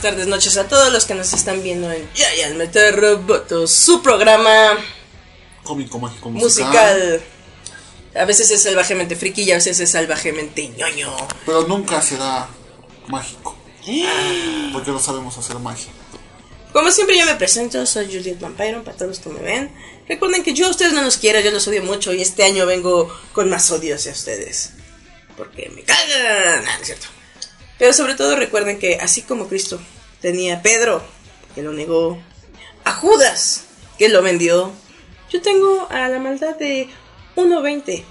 Días, tardes, noches a todos los que nos están viendo en Giant Metal Robotos, su programa Cómico, mágico, musical. musical. A veces es salvajemente friki y a veces es salvajemente ñoño. Pero nunca será mágico. ¡Ah! Porque no sabemos hacer magia. Como siempre yo me presento, soy Juliet Vampire, para todos los que me ven. Recuerden que yo a ustedes no los quiero, yo los odio mucho y este año vengo con más odio hacia ustedes. Porque me cagan. No, no es cierto. Pero sobre todo recuerden que así como Cristo tenía a Pedro, que lo negó, a Judas, que lo vendió, yo tengo a la maldad de 1.20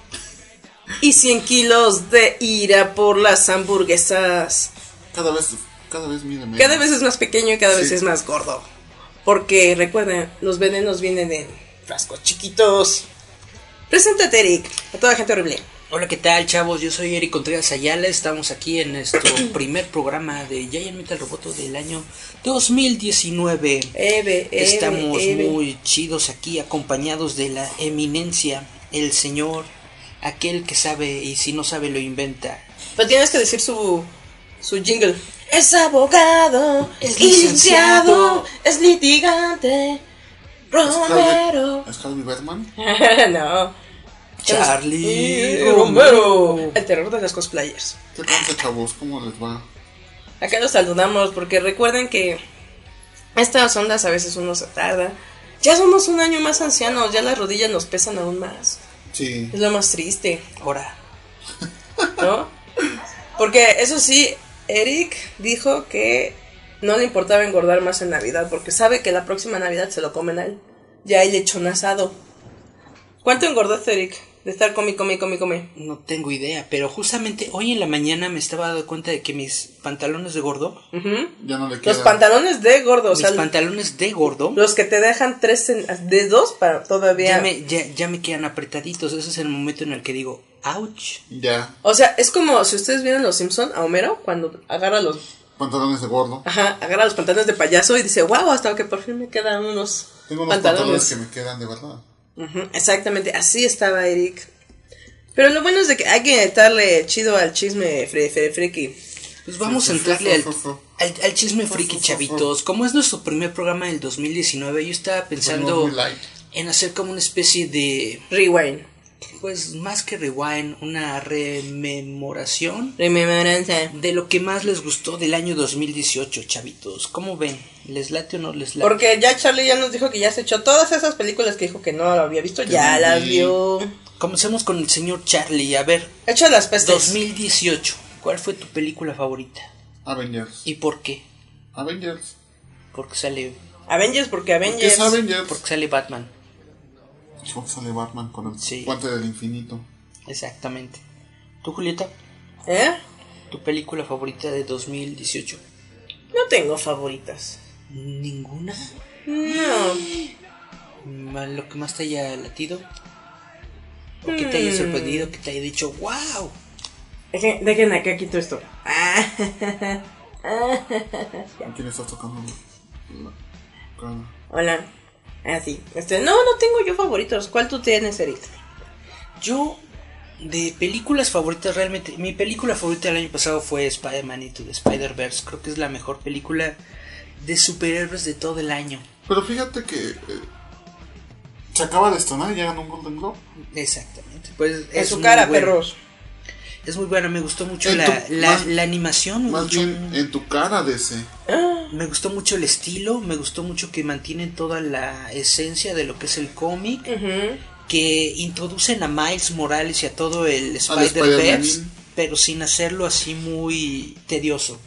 y 100 kilos de ira por las hamburguesas. Cada vez, cada vez mide menos. Cada vez es más pequeño y cada vez es más gordo. Porque recuerden, los venenos vienen en frascos chiquitos. Preséntate, Eric, a toda gente horrible. Hola, ¿qué tal, chavos? Yo soy Eric Contreras Ayala. Estamos aquí en nuestro primer programa de Giant Metal Roboto del año 2019. Eve, Eve, Estamos Eve. muy chidos aquí, acompañados de la eminencia, el señor, aquel que sabe y si no sabe lo inventa. Pero tienes que decir su, su jingle. Es abogado, es Es licenciado, licenciado. es litigante. Romero. ¿Es Harvey Berman? no. Charlie Es- Romero. El terror de los cosplayers. ¿Qué tal, chavos? ¿Cómo les va? Acá los saludamos porque recuerden que estas ondas a veces uno se tarda. Ya somos un año más ancianos, ya las rodillas nos pesan aún más. Sí. Es lo más triste, Ahora, ¿no? Porque eso sí, Eric dijo que no le importaba engordar más en Navidad porque sabe que la próxima Navidad se lo comen a él. Ya hay lechón asado. ¿Cuánto engordaste, Eric? De estar come, come, come, come. no tengo idea, pero justamente hoy en la mañana me estaba dando cuenta de que mis pantalones de gordo, Ujú. Ya no le queda. Los pantalones de gordo, o mis sea, pantalones de gordo, los que te dejan tres en- dedos para todavía... ya me, ya, ya me quedan apretaditos. Ese es el momento en el que digo, ouch. Ya. O sea, es como si ustedes vieron Los Simpson a Homero cuando agarra los, Pantalones de gordo. ajá, agarra los pantalones de payaso y dice, wow, hasta que por fin me quedan unos Tengo unos pantalones. pantalones. que me quedan de verdad. Exactamente, así estaba Eric. Pero lo bueno es de que hay que darle chido al chisme fre, fre- friki. Pues vamos a entrarle al, al, al chisme friki, chavitos. Como es nuestro primer programa del 2019, yo estaba pensando en hacer como una especie de, Rewind. Pues más que rewind, una rememoración Remembranza. de lo que más les gustó del año 2018, chavitos. ¿Cómo ven? ¿Les late o no les late? Porque ya Charlie ya nos dijo que ya se echó todas esas películas que dijo que no lo había visto, ya las vi. vio. Comencemos con el señor Charlie. A ver, Echa las pestes. 2018. ¿Cuál fue tu película favorita? Avengers. ¿Y por qué? Avengers. Porque sale, Avengers porque ¿Qué Avengers. es Avengers? porque sale Batman. Porque sale Batman con el Sí. guante del infinito. Exactamente. ¿Tú, Julieta? ¿Eh? ¿Tu película favorita de 2018? No tengo favoritas. ¿Ninguna? No. ¿Lo que más te haya latido? ¿O que te haya Mm. sorprendido? ¿Que te haya dicho, wow? Dejen, dejen acá quito esto. Ah. ¿A quién estás tocando? Hola. Ah, sí. Este, no, no tengo yo favoritos. ¿Cuál tú tienes, Eric? Yo, de películas favoritas, realmente, mi película favorita del año pasado fue Spider-Man Into the Spider-Verse. Creo que es la mejor película de superhéroes de todo el año. Pero fíjate que eh, se acaba de estrenar y ya ganó un Golden Globe. Exactamente. Pues En es su cara, buena. perros. Es muy buena, me gustó mucho la, tu- la, más- la animación. Más yo- bien en tu cara de ese. Ah, Me gustó mucho el estilo, me gustó mucho que mantienen toda la esencia de lo que es el cómic, que introducen a Miles Morales y a todo el Spider-Verse, pero sin hacerlo así muy tedioso.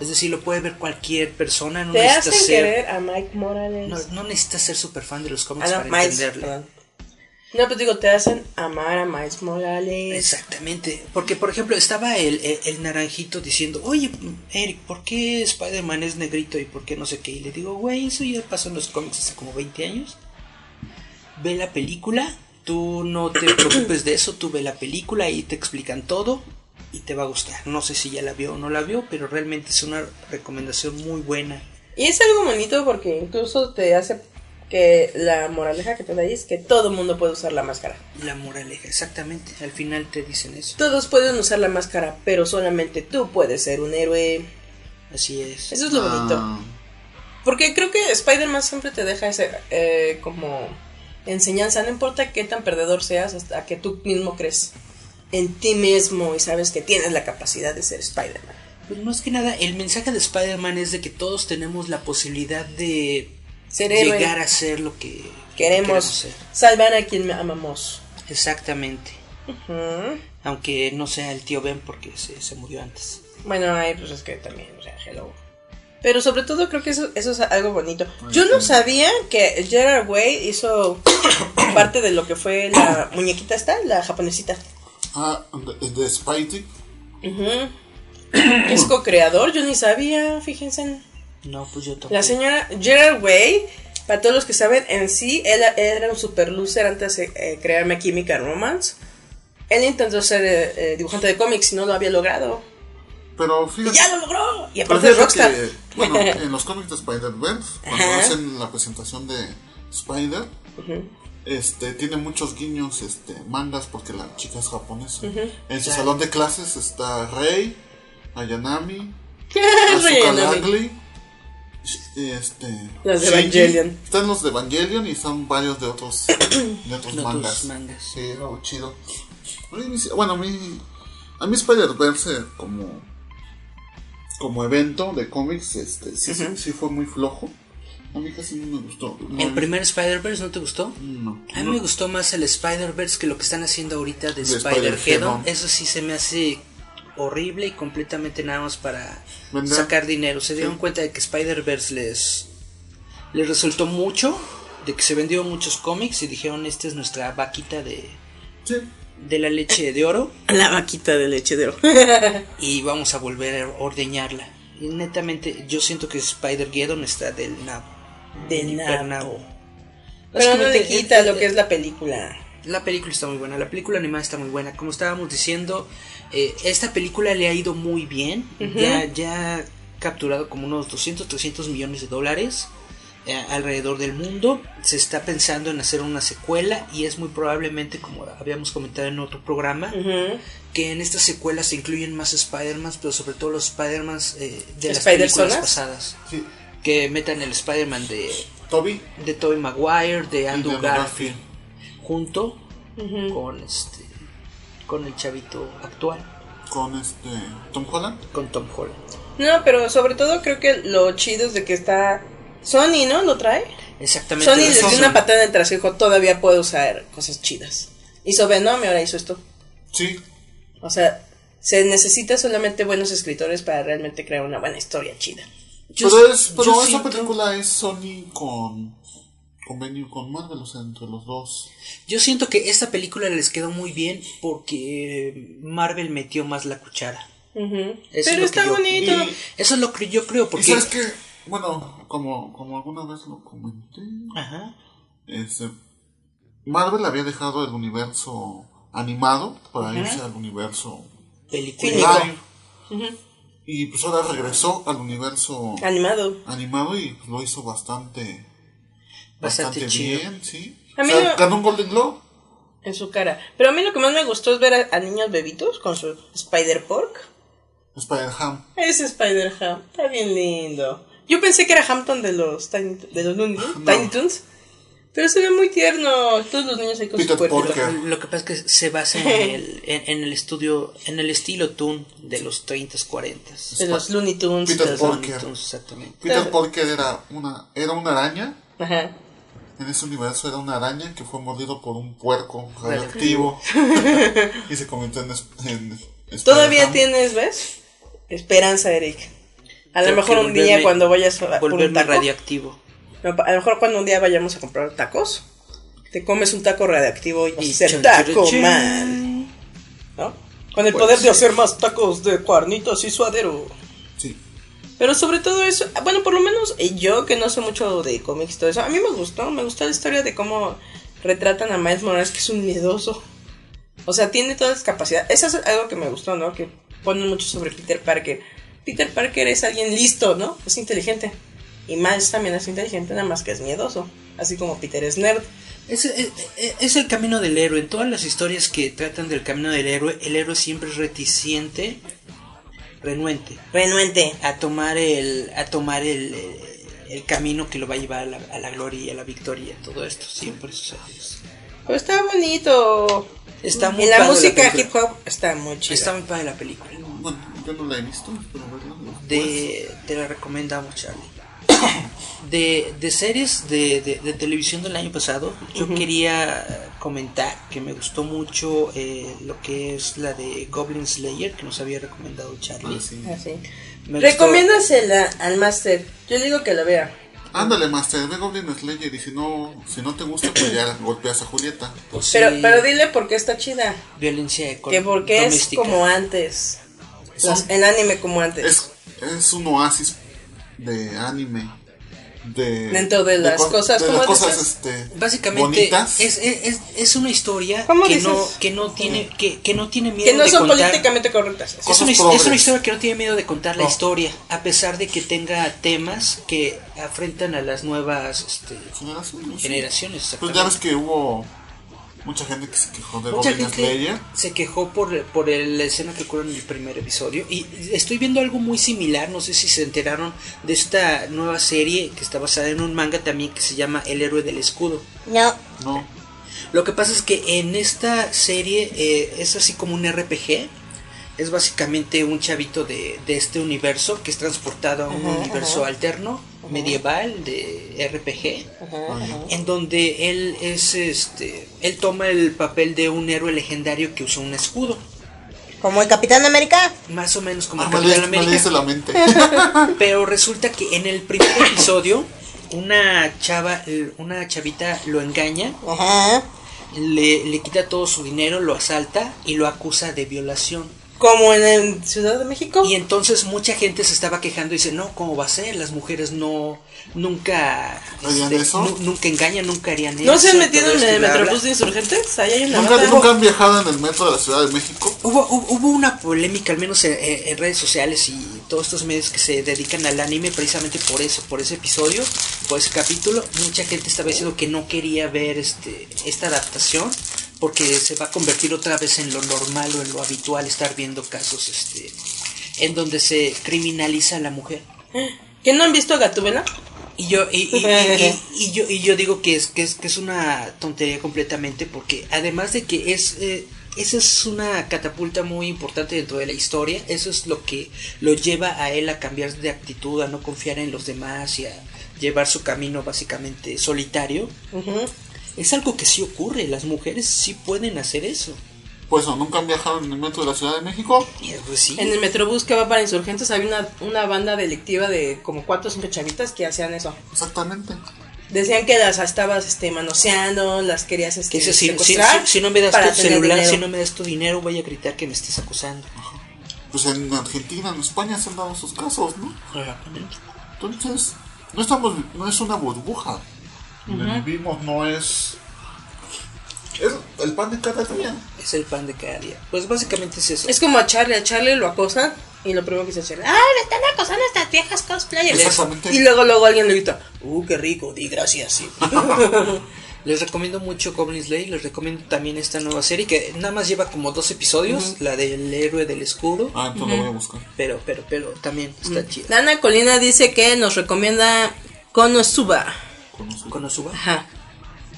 Es decir, lo puede ver cualquier persona, no Te necesitas hacen ser, querer a Mike Morales. no, no necesitas ser super fan de los Ah, cómics no, para Miles, perdón. No, pues digo, te hacen amar a Miles Morales. Exactamente, porque por ejemplo estaba el, el, el naranjito diciendo, oye Eric, ¿por qué Spider-Man es negrito y por qué no sé qué? Y le digo, güey, eso ya pasó en los cómics hace como 20 años. Ve la película, tú no te preocupes de eso, tú ve la película y te explican todo y te va a gustar. No sé si ya la vio o no la vio, pero realmente es una recomendación muy buena. Y es algo bonito porque incluso te hace que la moraleja que te da ahí es que todo el mundo puede usar la máscara. La moraleja, exactamente, al final te dicen eso. Todos pueden usar la máscara, pero solamente tú puedes ser un héroe. Así es. Eso es lo bonito. Ah, Porque creo que Spider-Man siempre te deja ese eh, como enseñanza. No importa qué tan perdedor seas, hasta que tú mismo crees en ti mismo y sabes que tienes la capacidad de ser Spider-Man. Pues más que nada, el mensaje de Spider-Man es de que todos tenemos la posibilidad de Ser héroe. llegar a ser lo que Queremos ser. salvar a quien amamos. Exactamente. Aunque no sea el tío Ben porque se, se murió antes. Bueno, ay, pues es que también, o sea, hello. Pero sobre todo creo que eso, eso es algo bonito. Yo no sabía que Gerard Way hizo parte de lo que fue la muñequita esta, la japonesita. ah, de, de Spidey. Es co-creador, yo ni sabía, fíjense. No, pues yo tampoco. La señora Gerard Way, para todos los que saben, en sí, él, él era un super loser antes de eh, crear My Chemical Romance. Él intentó ser eh, eh, dibujante de cómics y no lo había logrado. Pero ¡Y fíjate. ya lo logró! Y aparte de fíjate Rockstar. que, bueno, en los cómics de Spider-Verse, cuando Ajá. hacen la presentación de Spider, este, tiene muchos guiños, este, mangas, porque la chica es japonesa. En su salón de clases está Rey, Ayanami, Asuka Ayanami. Langley, este, Los de Shinji. Evangelion. Están los de Evangelion y son varios de otros, de otros De mangas. mangas. Sí, algo chido. Bueno, a mí, a mí Spider-Verse como, como evento de cómics, este, sí, sí, sí fue muy flojo. A mí casi no me gustó. No, ¿El primer Spider-Verse no te gustó? No. A mí me gustó más el Spider-Verse que lo que están haciendo ahorita de. Spider-Geddon. Eso sí se me hace horrible y completamente nada más para sacar dinero. Se dieron Sí. cuenta de que Spider-Verse les, les resultó mucho, de que se vendió muchos cómics y dijeron, esta es nuestra vaquita de, Sí. de la leche de oro La vaquita de leche de oro. y vamos a volver a ordeñarla. Y netamente yo siento que Spider-Geddon está del nabo. Del nabo. nabo. Pero no le quita lo que es la película. La película está muy buena, la película animada está muy buena. Como estábamos diciendo, eh, esta película le ha ido muy bien. Ya ya ha capturado como unos 200, 300 millones de dólares eh, alrededor del mundo. Se está pensando en hacer una secuela y es muy probablemente, como habíamos comentado en otro programa, que en esta secuela se incluyen más Spider-Man, pero sobre todo los Spider-Man eh, de las películas pasadas. Sí. Que metan el Spider-Man de, Toby de Tobey Maguire, de Andrew Andrew Garfield, junto con este con el chavito actual, con este Tom Holland. con Tom Holland. No, pero sobre todo creo que lo chido es de que está Sony, ¿no? ¿Lo trae? Exactamente. Sony dio una patada en el trasero, dijo, todavía puedo usar cosas chidas. Hizo Venom y ahora hizo esto. Sí. O sea, se necesita solamente buenos escritores para realmente crear una buena historia chida. yo- pero es, pero esa siento- película es Sony con convenio con Marvel, o sea, entre los dos. Yo siento que esta película les quedó muy bien porque Marvel metió más la cuchara. Eso es Pero lo está yo- bonito. y- Eso es lo que yo creo Y porque sabes que, bueno, como, como alguna vez lo comenté, Ajá. este, Marvel había dejado el universo animado para irse al universo Película. live. Y pues ahora regresó al universo Animado. animado y pues, lo hizo bastante, Bastante bastante, chido. bien, sí. A O mí sea, no- ganó un Golden Globe. En su cara. Pero a mí lo que más me gustó es ver a, a niños bebitos con su Spider Pork. Spider-Ham. Ese Spider Ham. Está bien lindo. Yo pensé que era Hampton de los Tiny, de los Looney, No. Tiny Toons. Pero se ve muy tierno. Todos los niños ahí con Peter su cuerpo. Parker. Lo que pasa es que se basa en el, en, en el estudio, en el estilo Toon de los 30s, 40s. De los Looney Tunes. Peter de los- Parker. Entonces, exactamente. Peter Parker era una, era una araña. Ajá. En ese universo era una araña que fue mordido por un puerco radioactivo. y se convirtió en, en Todavía tienes, ¿ves? Esperanza, Eric. A lo mejor un día cuando vayas a por un Volverme taco. radioactivo. No, A lo mejor cuando un día vayamos a comprar tacos, te comes un taco radioactivo y Y ser taco chan, man. ¿No? Con el Pues poder de hacer más tacos de cuarnitos y suadero. Sí. Pero sobre todo eso, bueno, por lo menos eh, yo que no sé mucho de cómics y todo eso, a mí me gustó, me gustó la historia de cómo retratan a Miles Morales, que es un miedoso. O sea, tiene todas las capacidades. Eso es algo que me gustó, ¿no? Que ponen mucho sobre Peter Parker. Peter Parker es alguien listo, ¿no? Es inteligente. Y Miles también es inteligente, nada más que es miedoso. Así como Peter es nerd. Es, es el camino del héroe. En todas las historias que tratan del camino del héroe, el héroe siempre es reticente, renuente Renuente. a tomar el, a tomar el, el camino que lo va a llevar a la, a la gloria y a la victoria. Todo esto siempre sucede. Pero está bonito. Está muy y la padre música hip hop está muy chida. Está muy padre la película. Bueno, yo no la he visto, pero verla. De, te la recomendamos, Charlie. De, de series de, de, de televisión del año pasado, yo quería comentar que me gustó mucho eh, lo que es la de Goblin Slayer, que nos había recomendado Charlie. Ah, sí. Gustó- Recomiéndasela al máster. Yo digo que la vea. Ándale, Master, ve Goblin Slayer y si no, si no te gusta, pues ya golpeas a Julieta. pues, Pero, sí, pero dile por qué está chida. violencia Que porque es como antes. Las- el anime como antes. Es, es un oasis de anime. De, Dentro de las co- cosas, de ¿cómo las cosas este, Básicamente bonitas. es, es, es, una historia ¿Cómo que dices? no, que no tiene que, que no tiene miedo que no de son contar. políticamente correctas. Es una, es una historia que no tiene miedo de contar la No. historia, a pesar de que tenga temas que afrentan a las nuevas este, generaciones. generaciones. Pues ya ves que hubo mucha gente que se quejó de Mucha Goblin gente Slayer. se quejó por, por el- la escena que ocurre en el primer episodio. Y estoy viendo algo muy similar. No sé si se enteraron de esta nueva serie que está basada en un manga también que se llama El héroe del escudo. No. No, Lo que pasa es que en esta serie eh, es así como un RPG. Es básicamente un chavito de, de este universo que es transportado a un universo alterno, medieval, de RPG, en donde él es este. Él toma el papel de un héroe legendario que usa un escudo. Como el Capitán América. Más o menos como ah, el me, Capitán me América. la mente. Pero resulta que en el primer episodio, una chava, una chavita lo engaña Ajá. le, le quita todo su dinero, lo asalta y lo acusa de violación. Como en el Ciudad de México. Y entonces mucha gente se estaba quejando y dice, no, ¿cómo va a ser? Las mujeres no, nunca, ¿Harían este, eso? nunca engañan, nunca harían eso. ¿No se han metido en el. Metrobús de Insurgentes? Ahí hay una ¿Nunca, banda. ¿Nunca han viajado en el metro de la Ciudad de México? Hubo, hubo, hubo una polémica, al menos en, en- en redes sociales y todos estos medios que se dedican al anime precisamente por eso, por ese episodio, por ese capítulo. Mucha gente estaba diciendo que no quería ver este esta adaptación porque se va a convertir otra vez en lo normal o en lo habitual estar viendo casos este en donde se criminaliza a la mujer. ¿Que no han visto Gatúbela? Y yo, y, y- y- y- y yo, y yo digo que es, que es, que es una tontería completamente porque además de que es, eh, esa es una catapulta muy importante dentro de la historia, eso es lo que lo lleva a él a cambiar de actitud, a no confiar en los demás y a llevar su camino básicamente solitario. Es algo que sí ocurre, las mujeres sí pueden hacer eso. Pues no, nunca han viajado en el metro de la Ciudad de México. Y pues sí. En el Metrobús que va para Insurgentes había una, una banda delictiva de como cuatro o cinco chavitas que hacían eso. Exactamente. Decían que las estabas este, manoseando, las querías este, Que si, si- secuestrar si- si no me das tu celular, dinero. si no me das tu dinero, voy a gritar que me estés acusando. Pues en Argentina, en España se han dado esos casos, ¿no? Exactamente. Entonces, no estamos, no es una burbuja. Donde vivimos no es. Es el pan de cada día. Es el pan de cada día. Pues básicamente es eso. Es como a Charlie, a Charlie lo acosan y lo primero que dice Charlie, ¡ah, me están acosando estas viejas cosplayers! Exactamente. Y luego, luego alguien le grita, ¡uh, qué rico! Di gracias, sí. Les recomiendo mucho Goblin Slayer. Les recomiendo también esta nueva serie que nada más lleva como dos episodios. La del héroe del escudo. Ah, entonces lo voy a buscar. Pero, pero, pero también está chida. Dana Colina dice que nos recomienda Konosuba. Conozco. Konosuba. Ajá.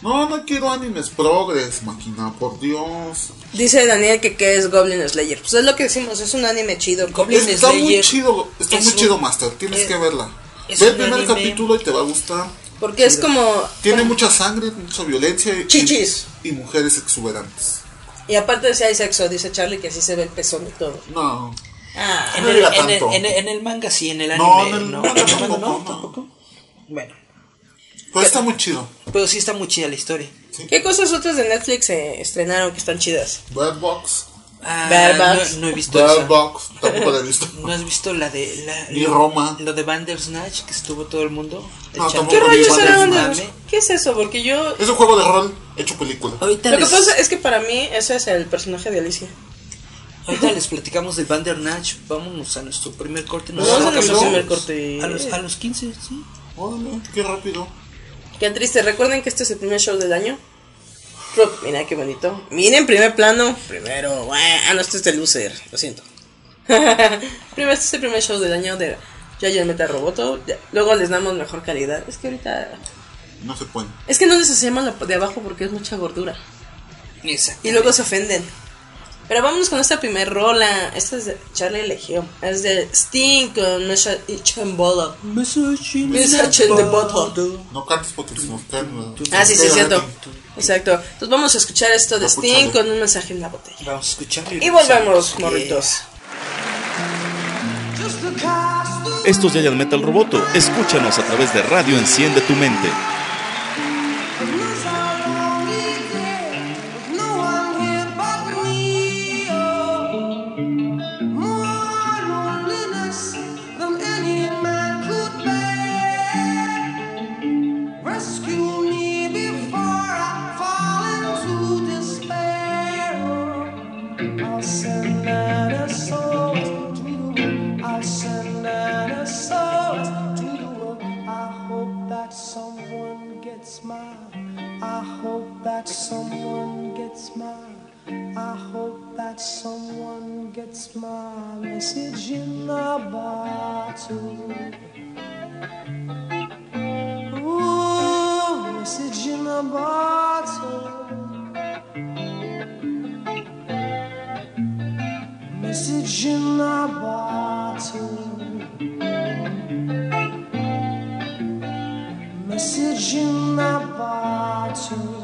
No, no quiero animes progres, máquina, por Dios. Dice Daniel que qué es Goblin Slayer. Pues es lo que decimos, es un anime chido. Goblin Está muy Slayer chido, está es muy un- chido, Master. Tienes es- que verla. Ve el primer anime- capítulo y te va a gustar. Porque es como... Tiene mucha sangre, mucha violencia y, Chichis. y mujeres exuberantes. Y aparte de si hay sexo, dice Charlie que así se ve el pezón y todo. No. Ah, En No el, en, el, en, el, en el manga sí, en el No, anime en el no. manga ¿En el manga tampoco, no? no. ¿Tampoco? Bueno, Pero está muy chido. pero sí está muy chida la historia. ¿Qué cosas otras de Netflix se estrenaron que están chidas? Bad Box. Ah, Bad no, Box. no he visto Bad esa. Box. Tampoco la he visto. ¿No has visto la de la, Ni lo, Roma. Lo de Bandersnatch que estuvo todo el mundo. No, echando ¿Qué rayos era Bandersnatch. ¿Qué es eso? Porque yo... Es un juego de rol hecho película. Ahorita Lo que pasa es que para mí ese es el personaje de Alicia. ahorita les platicamos del Bandersnatch. Vámonos a nuestro primer corte. Vamos a nuestro primer corte. A los, a los 15, sí. Órale, qué rápido. Qué triste. Recuerden que este es el primer show del año. Mira qué bonito. Miren, primer plano. Primero. Ah, no, este es de Loser. Lo siento. Primero, este es el primer show del año de Giant Metal Roboto. Luego les damos mejor calidad. Es que ahorita. No se puede. Es que no les hacemos lo de abajo porque es mucha gordura. Exacto. Y luego se ofenden. Pero vámonos con esta primer rola. Esta es de Charlie eligió. Es de Sting con. Message in Message in the bottle. No cantes porque se nos. Ah, sí, sí, cierto. Exacto. Entonces vamos a escuchar esto de Sting con un mensaje en la botella. Vamos a escucharlo. Y volvemos, morritos. Esto es Metal Roboto. Escúchanos a través de Radio Enciende tu Mente. That someone gets mine. I hope that someone gets my message in a bottle. Ooh, message in a bottle. Message in a bottle. Message in a bottle.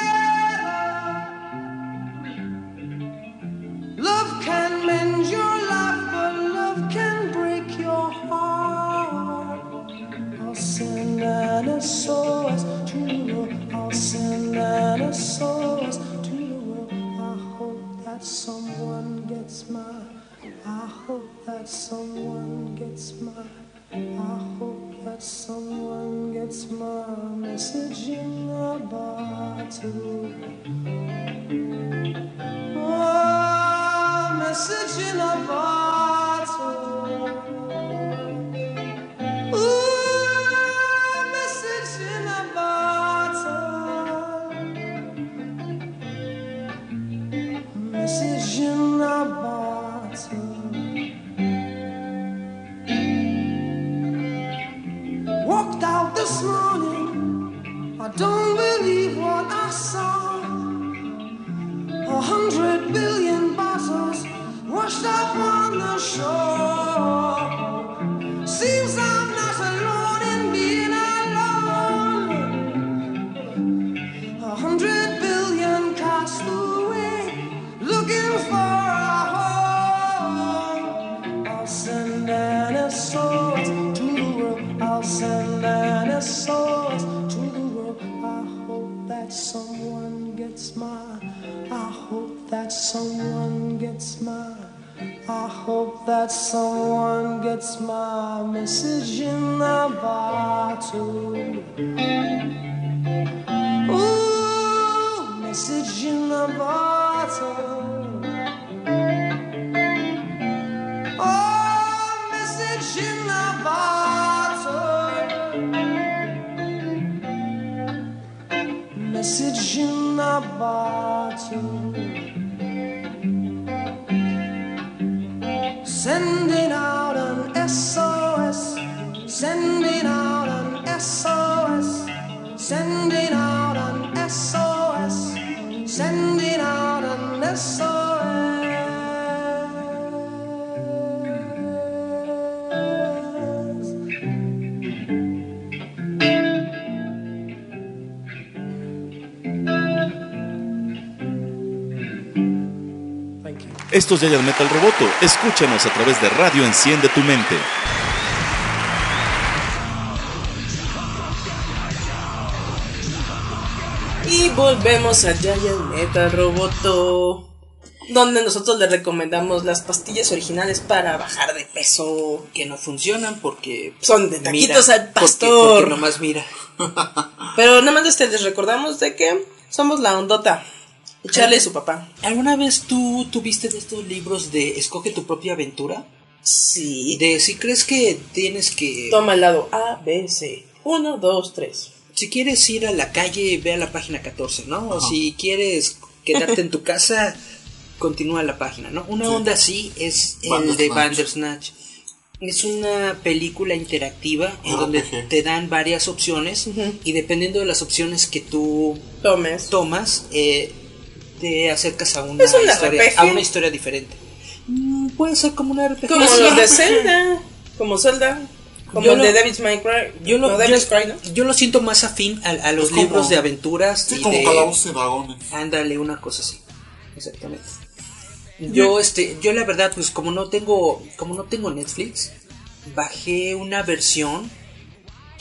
SOS to the world. I'll send SOS to the world. I hope that someone gets mine. I hope that someone gets mine. I hope that someone gets my message in a bottle. Oh, message in a bottle. I don't believe what I saw. A hundred billion bottles washed up on the shore. Seems I'm that someone gets mine. I hope that someone gets my message in a bottle. Esto es Giant Metal Roboto. Escúchanos a través de Radio Enciende tu Mente. Y volvemos a Giant Metal Roboto. Donde nosotros le recomendamos las pastillas originales para bajar de peso. Que no funcionan porque. Son de taquitos al porque- pastor. Porque, nomás mira. Pero nada más este, les recordamos de que somos la ondota. Y su papá. ¿Alguna vez tú tuviste de estos libros de Escoge tu propia aventura? Sí. De si crees que tienes que. Toma el lado A, B, C. 1, 2, 3. Si quieres ir a la calle, ve a la página 14, ¿no? O si quieres quedarte en tu casa, continúa la página, ¿no? Una Sí. onda así es el de Bandersnatch. Es una película interactiva en Ah, donde te dan varias opciones y dependiendo de las opciones que tú Tomes. tomas, eh, te acercas a una, un historia, RPG. a una historia diferente. Mm, puede ser como una RPG. Como los de Zelda. Como Zelda. Como Yo el lo- de Devil's Minecraft. Yo lo, no, yo, Devil's Cry, ¿no? yo lo siento más afín a, a los como- libros de aventuras Sí, y como de... calabozos y. Ándale, una cosa así. Exactamente. Yo, este, yo la verdad, pues como no tengo, como no tengo Netflix, bajé una versión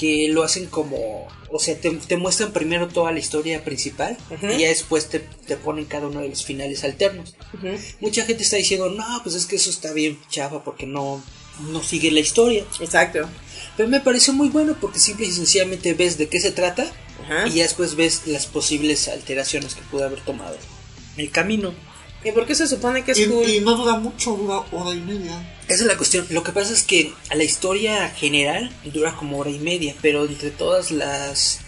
que lo hacen como, o sea, te, te muestran primero toda la historia principal y ya después te, te ponen cada uno de los finales alternos. Mucha gente está diciendo, no, pues es que eso está bien chava porque no, no sigue la historia. Exacto. Pero me pareció muy bueno porque simple y sencillamente ves de qué se trata y ya después ves las posibles alteraciones que pudo haber tomado el camino. ¿Y por qué se supone que es Y, cool? y no dura mucho, dura hora y media. Esa es la cuestión. Lo que pasa es que la historia general dura como hora y media, pero entre todas las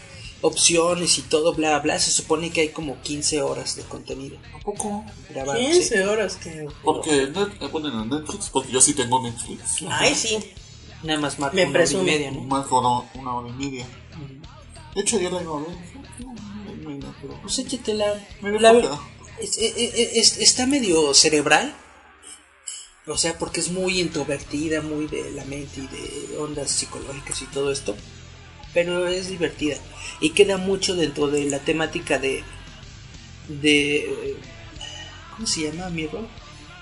opciones y todo, bla, bla, se supone que hay como 15 horas de contenido Tampoco. grabado. sí. 15 horas que... Porque eh, ponen en Netflix, porque yo sí tengo Netflix. Ay, sí. Nada más marca Me una hora y media, ¿no? Más de una, una hora y media. De hecho, ayer la iba a ver. Pues échatela. Me La- flojera. Es- es- es- está medio cerebral. O sea, porque es muy introvertida, muy de la mente y de ondas psicológicas y todo esto. Pero es divertida. Y queda mucho dentro de la temática de. de. ¿Cómo se llama, Mirror?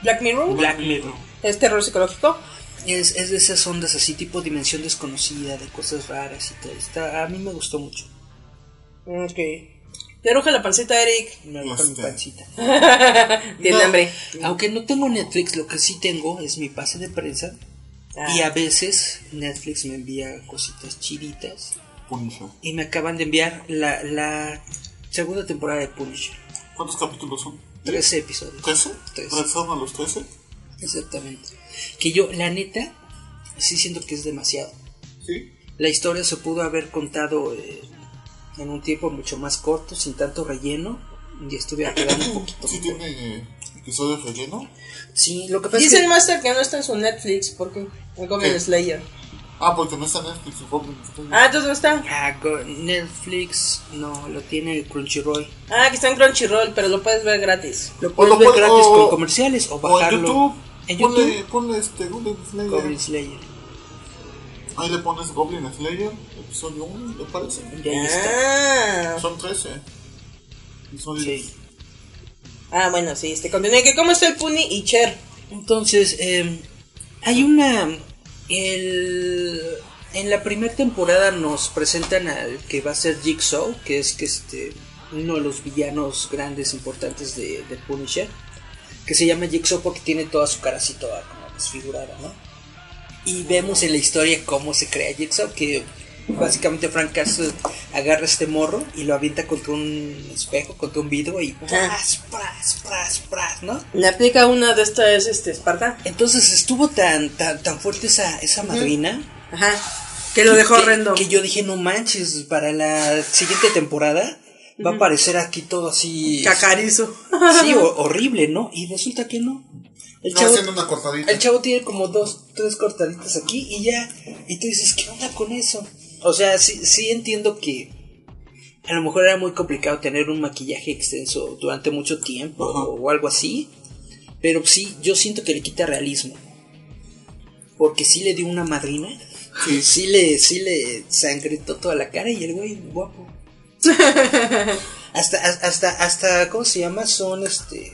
Black Mirror. Black Mirror. Es terror psicológico. Es, es de esas ondas así, tipo dimensión desconocida, de cosas raras y todo. Está, a mí me gustó mucho. Ok. Te arroja la pancita, Eric. Me gusta mi Este. pancita. Tiene No. hambre. Aunque no tengo Netflix, lo que sí tengo es mi pase de prensa. Ah. Y a veces Netflix me envía cositas chiditas. Punisher. Y me acaban de enviar la, la segunda temporada de Punisher. ¿Cuántos capítulos son? 13 episodios. ¿13? Trece. ¿Regresaron a los 13? Exactamente. Que yo, la neta, sí siento que es demasiado. Sí. La historia se pudo haber contado eh, en un tiempo mucho más corto, sin tanto relleno. Y estuviera quedando un poquito Sí tiene episodios relleno. Sí, lo que pasa Dice es el que... Master que no está en su Netflix. ¿Por qué? El Goblin. Slayer. Ah, porque no está en Netflix. Goblin Slayer. Ah, entonces no está. Ah, go- Netflix, no, lo tiene Crunchyroll. Ah, que está en Crunchyroll, pero lo puedes ver gratis. Lo puedes lo ver puede- gratis o- con comerciales o O en bajarlo YouTube. en ponle, YouTube. ponle este Goblin Slayer. Goblin Slayer. Ahí le pones Goblin Slayer, episodio 1, me parece. Y ahí está. Ah, Son 13. Episodios. Sí. ah bueno, sí. Este continúe. que ¿Cómo está el Puni y Cher? Entonces, eh, hay una. El, en la primera temporada nos presentan al que va a ser Jigsaw, que es que este uno de los villanos grandes importantes de, de Punisher, que se llama Jigsaw porque tiene toda su cara así toda como desfigurada, ¿no? Y vemos en la historia cómo se crea Jigsaw, que básicamente Frank Castle agarra este morro y lo avienta contra un espejo, contra un vidrio y pras, pras, pras, pras, ¿no? Le aplica una de estas, este, Esparta. Entonces estuvo tan, tan, tan fuerte esa, esa madrina. Ajá. Que lo dejó que, horrendo. Que yo dije, no manches, para la siguiente temporada va a aparecer aquí todo así. Cacarizo. Sí, ho- horrible, ¿no? Y resulta que no. El No, chavo, haciendo una cortadita. el chavo tiene como dos, tres cortaditas aquí y ya. Y tú dices, ¿qué onda con eso? O sea, sí, sí entiendo que a lo mejor era muy complicado tener un maquillaje extenso durante mucho tiempo Ajá. o algo así. Pero sí, yo siento que le quita realismo. Porque sí le dio una madrina. Sí. Sí le, sí le sangritó toda la cara y el güey guapo. hasta, hasta, hasta, ¿cómo se llama? Son este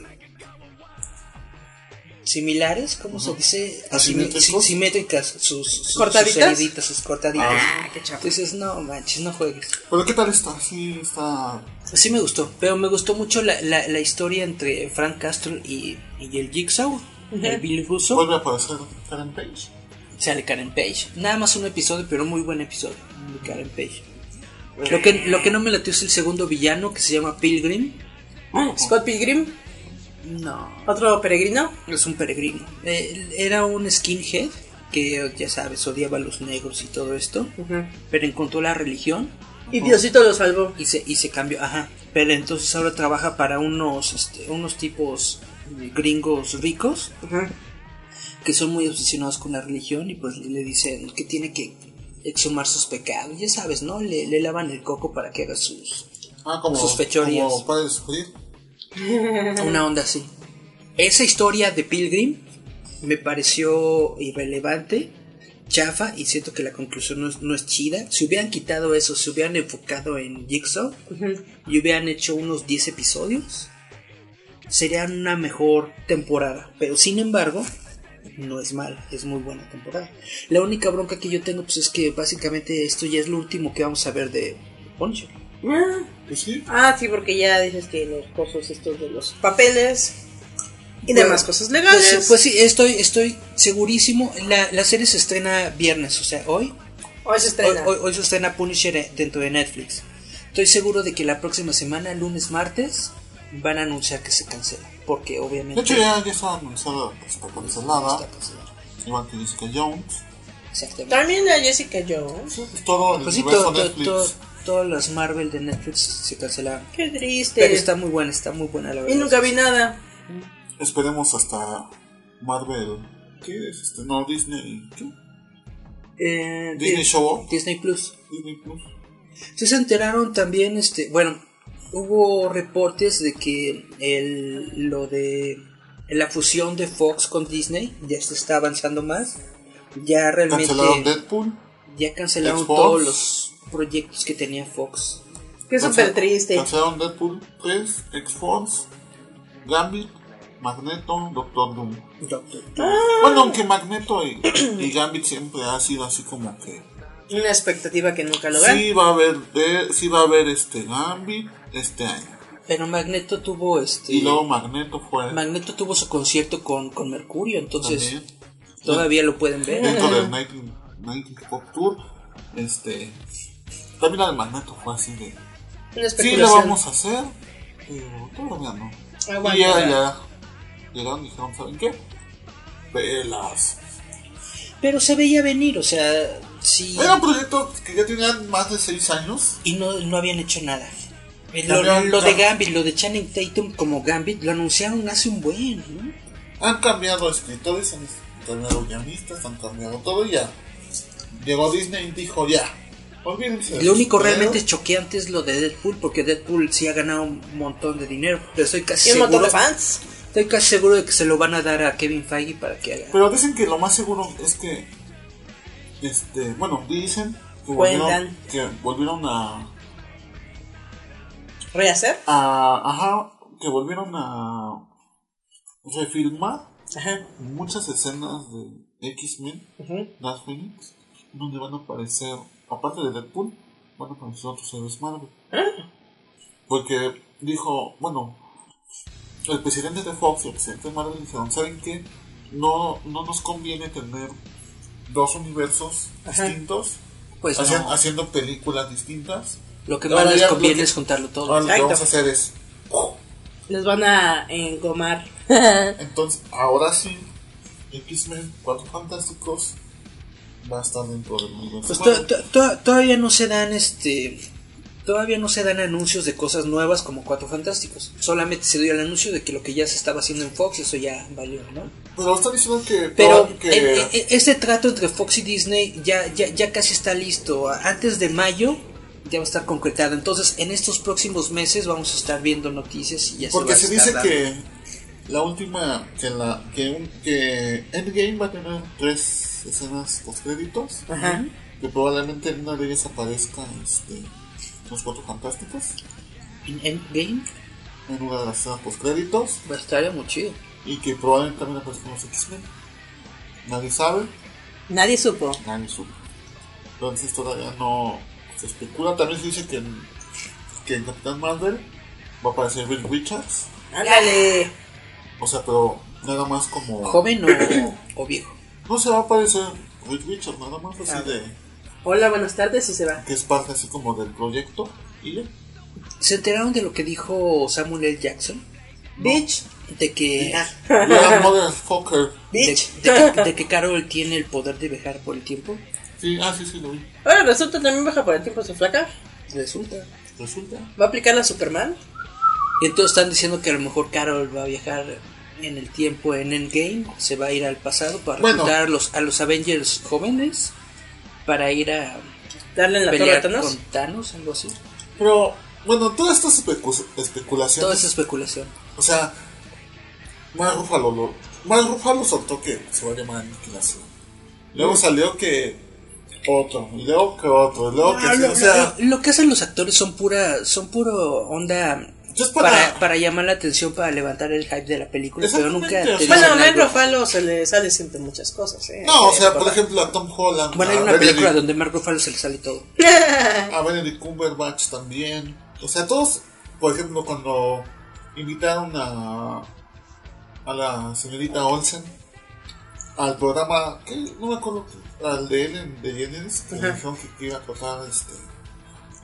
similares, ¿cómo se dice? Si- simétricas, sus, sus, ¿Cortaditas? sus heriditas, sus cortaditas. Ah, qué chafa. Entonces, no manches, no juegues. Pero ¿qué tal está? Sí, está... Sí me gustó, pero me gustó mucho la, la, la historia entre Frank Castle y, y el Jigsaw, el Billy Russo. Vuelve a aparecer Karen Page. Sale Karen Page. Nada más un episodio, pero un muy buen episodio de Karen Page. Lo que, lo que no me latió es el segundo villano que se llama Pilgrim. Scott Pilgrim, No, otro peregrino. es un peregrino. Eh, era un skinhead que, ya sabes, odiaba a los negros y todo esto. Pero encontró la religión Y Diosito lo salvó. y se, y se cambió. Ajá. Pero entonces ahora trabaja para unos, este, unos tipos gringos ricos Ajá. que son muy obsesionados con la religión y pues le dicen que tiene que exhumar sus pecados. Ya sabes, ¿no? Le, le lavan el coco para que haga sus... Ah, como, Sus fechorías. como Padre de Sufrir. Una onda así. Esa historia de Pilgrim me pareció irrelevante, chafa, y siento que la conclusión no es, no es chida. Si hubieran quitado eso, si hubieran enfocado en Jigsaw y hubieran hecho unos 10 episodios, sería una mejor temporada. Pero sin embargo, no es mal, es muy buena temporada. La única bronca que yo tengo pues es que básicamente esto ya es lo último que vamos a ver de Punisher. Ah, Pues sí. Ah, sí, porque ya dices que los cosas estos de los papeles y demás cosas legales. Pues, pues sí, estoy, estoy segurísimo. La, la serie se estrena viernes, o sea, hoy. Hoy se estrena. hoy- hoy se estrena Punisher eh, dentro de Netflix. Estoy seguro de que la próxima semana, lunes, martes, van a anunciar que se cancela. Porque De obviamente hecho ya, ya está anunciada que está cancelada. está cancelada. Igual que Jessica Jones. Exactamente. También a Jessica Jones. Sí, pues todo el Pues sí, universo todo- todo- Todas las Marvel de Netflix se cancelaron. Qué triste. Pero está muy buena, está muy buena la Y verdad. nunca vi nada. Esperemos hasta Marvel. ¿Qué es este? No, Disney. ¿Qué? Eh, Disney Di- Show. Disney Plus. Disney Plus. Sí se enteraron también, este, bueno, hubo reportes de que el, lo de la fusión de Fox con Disney ya se está avanzando más. Ya realmente Cancelaron Deadpool. ya cancelaron todos los proyectos que tenía Fox. Qué súper triste. Cancelaron Deadpool 3, X-Force, Gambit, Magneto, Doctor Doom. Doctor. Bueno, aunque Magneto y, y Gambit siempre ha sido así como que Una expectativa que nunca logran. sí va a haber de- sí va a haber este Gambit este año. Pero Magneto tuvo este Y luego Magneto fue Magneto tuvo su concierto con, con Mercurio, entonces también todavía lo pueden ver. dentro del 19, 19 Pop Tour. Este también la de Magneto fue así de sí lo vamos a hacer, pero todavía no. Aguanta. Y ya, ya llegaron y dijeron, ¿saben qué? Pelas. Pero se veía venir, o sea, sí. Era un proyecto que ya tenían más de 6 años. y no, no habían hecho nada. Eh, Lo, lo de Gambit, lo de Channing Tatum como Gambit, lo anunciaron hace un buen, ¿no? Han cambiado escritores, han cambiado guionistas, han cambiado todo y ya. Llegó Disney y dijo ya. Olvídense. de Lo único realmente choqueante es lo de Deadpool, porque Deadpool sí ha ganado un montón de dinero, pero estoy casi Y un montón seguro, de fans. estoy casi seguro de que se lo van a dar a Kevin Feige para que haga. Pero dicen que lo más seguro es que. Este. Bueno, dicen que volvieron, Cuentan. que volvieron a. ¿Rehacer? a ajá. Que volvieron a. refilmar Ajá. muchas escenas de X-Men, Dark Phoenix, donde van a aparecer, aparte de Deadpool, van a aparecer otros héroes Marvel. Porque dijo, bueno, el presidente de Fox y el presidente de Marvel dijeron, ¿saben qué? No, no nos conviene tener dos universos distintos Pues no, haciendo películas distintas. lo que Ahora más les ya conviene que- es juntarlo todo. Ahora lo que vamos a hacer es, Les van a engomar. entonces, ahora sí, X-Men, Cuatro Fantásticos, va a estar dentro del universo Pues to- to- to- todavía no se dan este todavía no se dan anuncios de cosas nuevas como Cuatro Fantásticos. Solamente se dio el anuncio de que lo que ya se estaba haciendo en Fox, eso ya valió, ¿no? Pero está diciendo que. Pero que este trato entre Fox y Disney ya, ya, ya casi está listo. Antes de mayo ya va a estar concretado. Entonces, en estos próximos meses vamos a estar viendo noticias y ya porque se va a dice estar que la última. Que, la, que, un- que Endgame va a tener tres escenas postcréditos. Ajá. Que probablemente en una de ellas aparezca este, los cuatro fantásticos. En Endgame En una de las escenas postcréditos. va a estar muy chido. Y que probablemente también aparezcan los X-Men. Nadie sabe. Nadie supo. Nadie supo. Entonces todavía no se especula. También se dice que en, que en Capitán Marvel va a aparecer Bill Richards. Ándale. O sea, pero nada más como. ¿Joven o, o viejo? No se va a aparecer Bill Richards, nada más así Ah. de. Hola, buenas tardes y se va. que es parte así como del proyecto. Y ya. ¿Se enteraron de lo que dijo Samuel L. Jackson? Bitch. De que, Yeah, motherfucker. de, Bitch. de- de que Carol tiene el poder de viajar por el tiempo. Sí, ah, sí, sí, lo vi. Ahora resulta también baja por el tiempo su flaca. Resulta. Resulta. Va a aplicar la Superman. Y entonces están diciendo que a lo mejor Carol va a viajar en el tiempo en Endgame, se va a ir al pasado para Bueno. reclutar a los, a los Avengers jóvenes para ir a Darle en la pelear Thanos. con Thanos, algo así. Pero, bueno, todas estas especu- especulaciones. Toda esa especulación. O sea, Mark Ruffalo, lo, Mark Ruffalo soltó que se va a llamar Aniquilación. Luego salió que otro, y luego que otro, y luego que Ah, sí, lo, o sea, lo- lo que hacen los actores son pura son puro onda Ya es para- para, para llamar la atención, para levantar el hype de la película, pero nunca sea, Bueno, a algo. Ruffalo se le sale siempre muchas cosas, ¿eh? no, o sea, Eh, por ejemplo, a Tom Holland, Bueno, hay a una Benedict- película donde Mark Ruffalo se le sale todo. a Benedict Cumberbatch también. O sea, todos, por ejemplo, cuando invitaron a, a la señorita Olsen al programa, ¿qué? no me acuerdo, al de Ellen DeGeneres, que dijeron que iba a tocar este.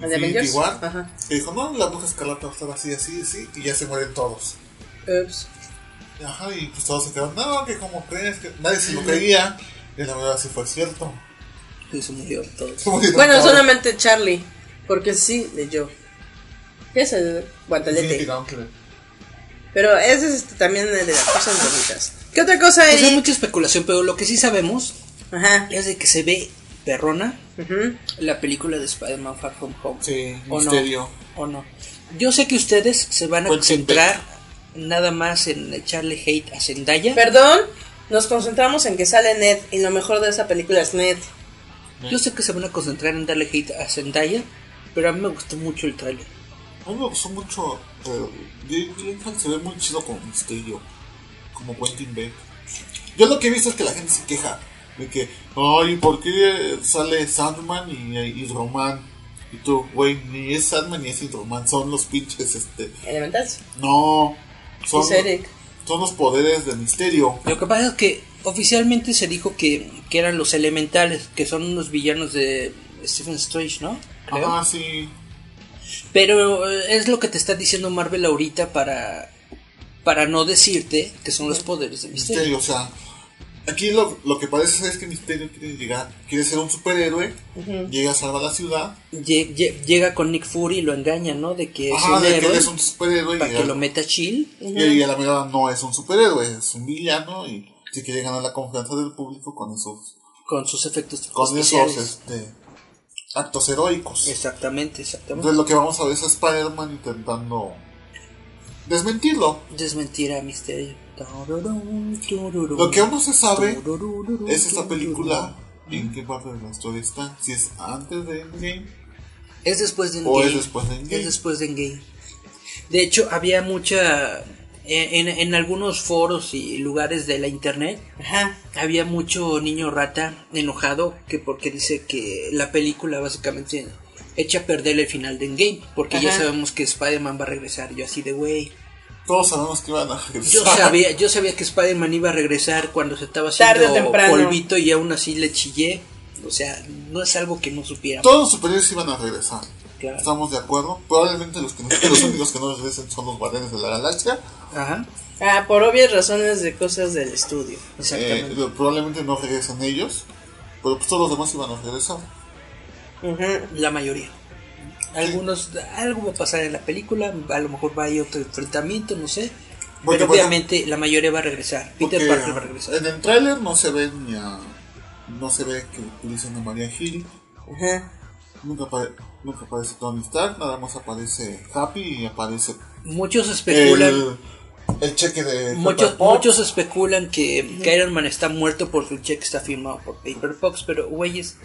¿Al de Infinity Avengers? War, Ajá. que dijo, no, la bruja escarlata va a estar así, así, así, y ya se mueren todos. Ups. Ajá, y pues todos se quedaron, no, que como crees, que nadie se lo creía, y la verdad sí fue cierto. Y se murió todo. Se Bueno, todos. solamente Charlie. Porque sí leyó. ¿Qué es el guantelete? Pero ese es este, también de las cosas bonitas. ¿Qué otra cosa, Pues hay mucha especulación, pero lo que sí sabemos Ajá. es de que se ve perrona la película de Spider-Man Far From Home. Sí, ¿O misterio. No, ¿O no? Yo sé que ustedes se van a Buen concentrar nada más en echarle hate a Zendaya. Perdón, nos concentramos en que sale Ned y lo mejor de esa película es Ned. Yo sé que se van a concentrar en darle hate a Zendaya, pero a mí me gustó mucho el tráiler. A mí me gustó mucho. eh, Gyllenhaal se ve muy chido como misterio. Como Quentin Beck. Yo lo que he visto es que la gente se queja de que, ay, ¿por qué sale Sandman y, y Roman? Y tú, güey, ni es Sandman ni es Hidroman, son los pinches, este. Elementals. No, son, son los poderes de misterio. Lo que pasa es que oficialmente se dijo que, que eran los elementales, que son unos villanos de Stephen Strange, ¿no? Creo. Ajá, sí. Pero eh, es lo que te está diciendo Marvel ahorita para, para no decirte que son los poderes de Misterio, misterio. o sea, aquí lo, lo que parece es que Misterio quiere llegar, quiere ser un superhéroe, llega a salvar la ciudad, Lle- lle- Llega con Nick Fury y lo engaña, ¿no? De que es Ajá, un de que héroe él es un superhéroe para y, que a- lo meta chill. y, y a la verdad no es un superhéroe, es un villano y si quiere ganar la confianza del público con esos, Con sus efectos con esos especiales. este, actos heroicos. Exactamente, exactamente. Entonces lo que vamos a ver es a Spider-Man intentando desmentirlo. Desmentir a Misterio. Lo que aún no se sabe es esta película en qué parte de la historia está, si es antes de Endgame Es después de o Endgame. es después de Endgame. Es después de Endgame. De hecho, había mucha. En, en algunos foros y lugares de la internet Ajá. había mucho niño rata enojado que porque dice que la película básicamente echa a perder el final de Endgame porque ya sabemos que Spider-Man va a regresar. Yo así de güey. Todos sabemos que iban a Yo regresar. sabía, yo sabía que Spider-Man iba a regresar cuando se estaba haciendo polvito y aún así le chillé. O sea, no es algo que no supiera. Todos los superhéroes iban a regresar. Claro. Estamos de acuerdo. Probablemente los, que los únicos que no regresen son los guardianes de la galaxia. Ajá, Ah, por obvias razones de cosas del estudio. exactamente. Eh, probablemente no regresen ellos. Pero pues todos los demás iban a regresar. Ujú. La mayoría. Algunos, algo va a pasar en la película, a lo mejor va a ir otro enfrentamiento, no sé. Porque, pero obviamente la mayoría va a regresar. Peter Parker va a regresar. En el tráiler no se ve ni a... No se ve que utilizan a María Hill. Ajá. Nunca, apare- nunca aparece Tony Stark, nada más aparece Happy y aparece Muchos especulan, el, el cheque de muchos, muchos especulan que, que Iron Man está muerto porque el cheque está firmado por Paper Fox, pero güeyes,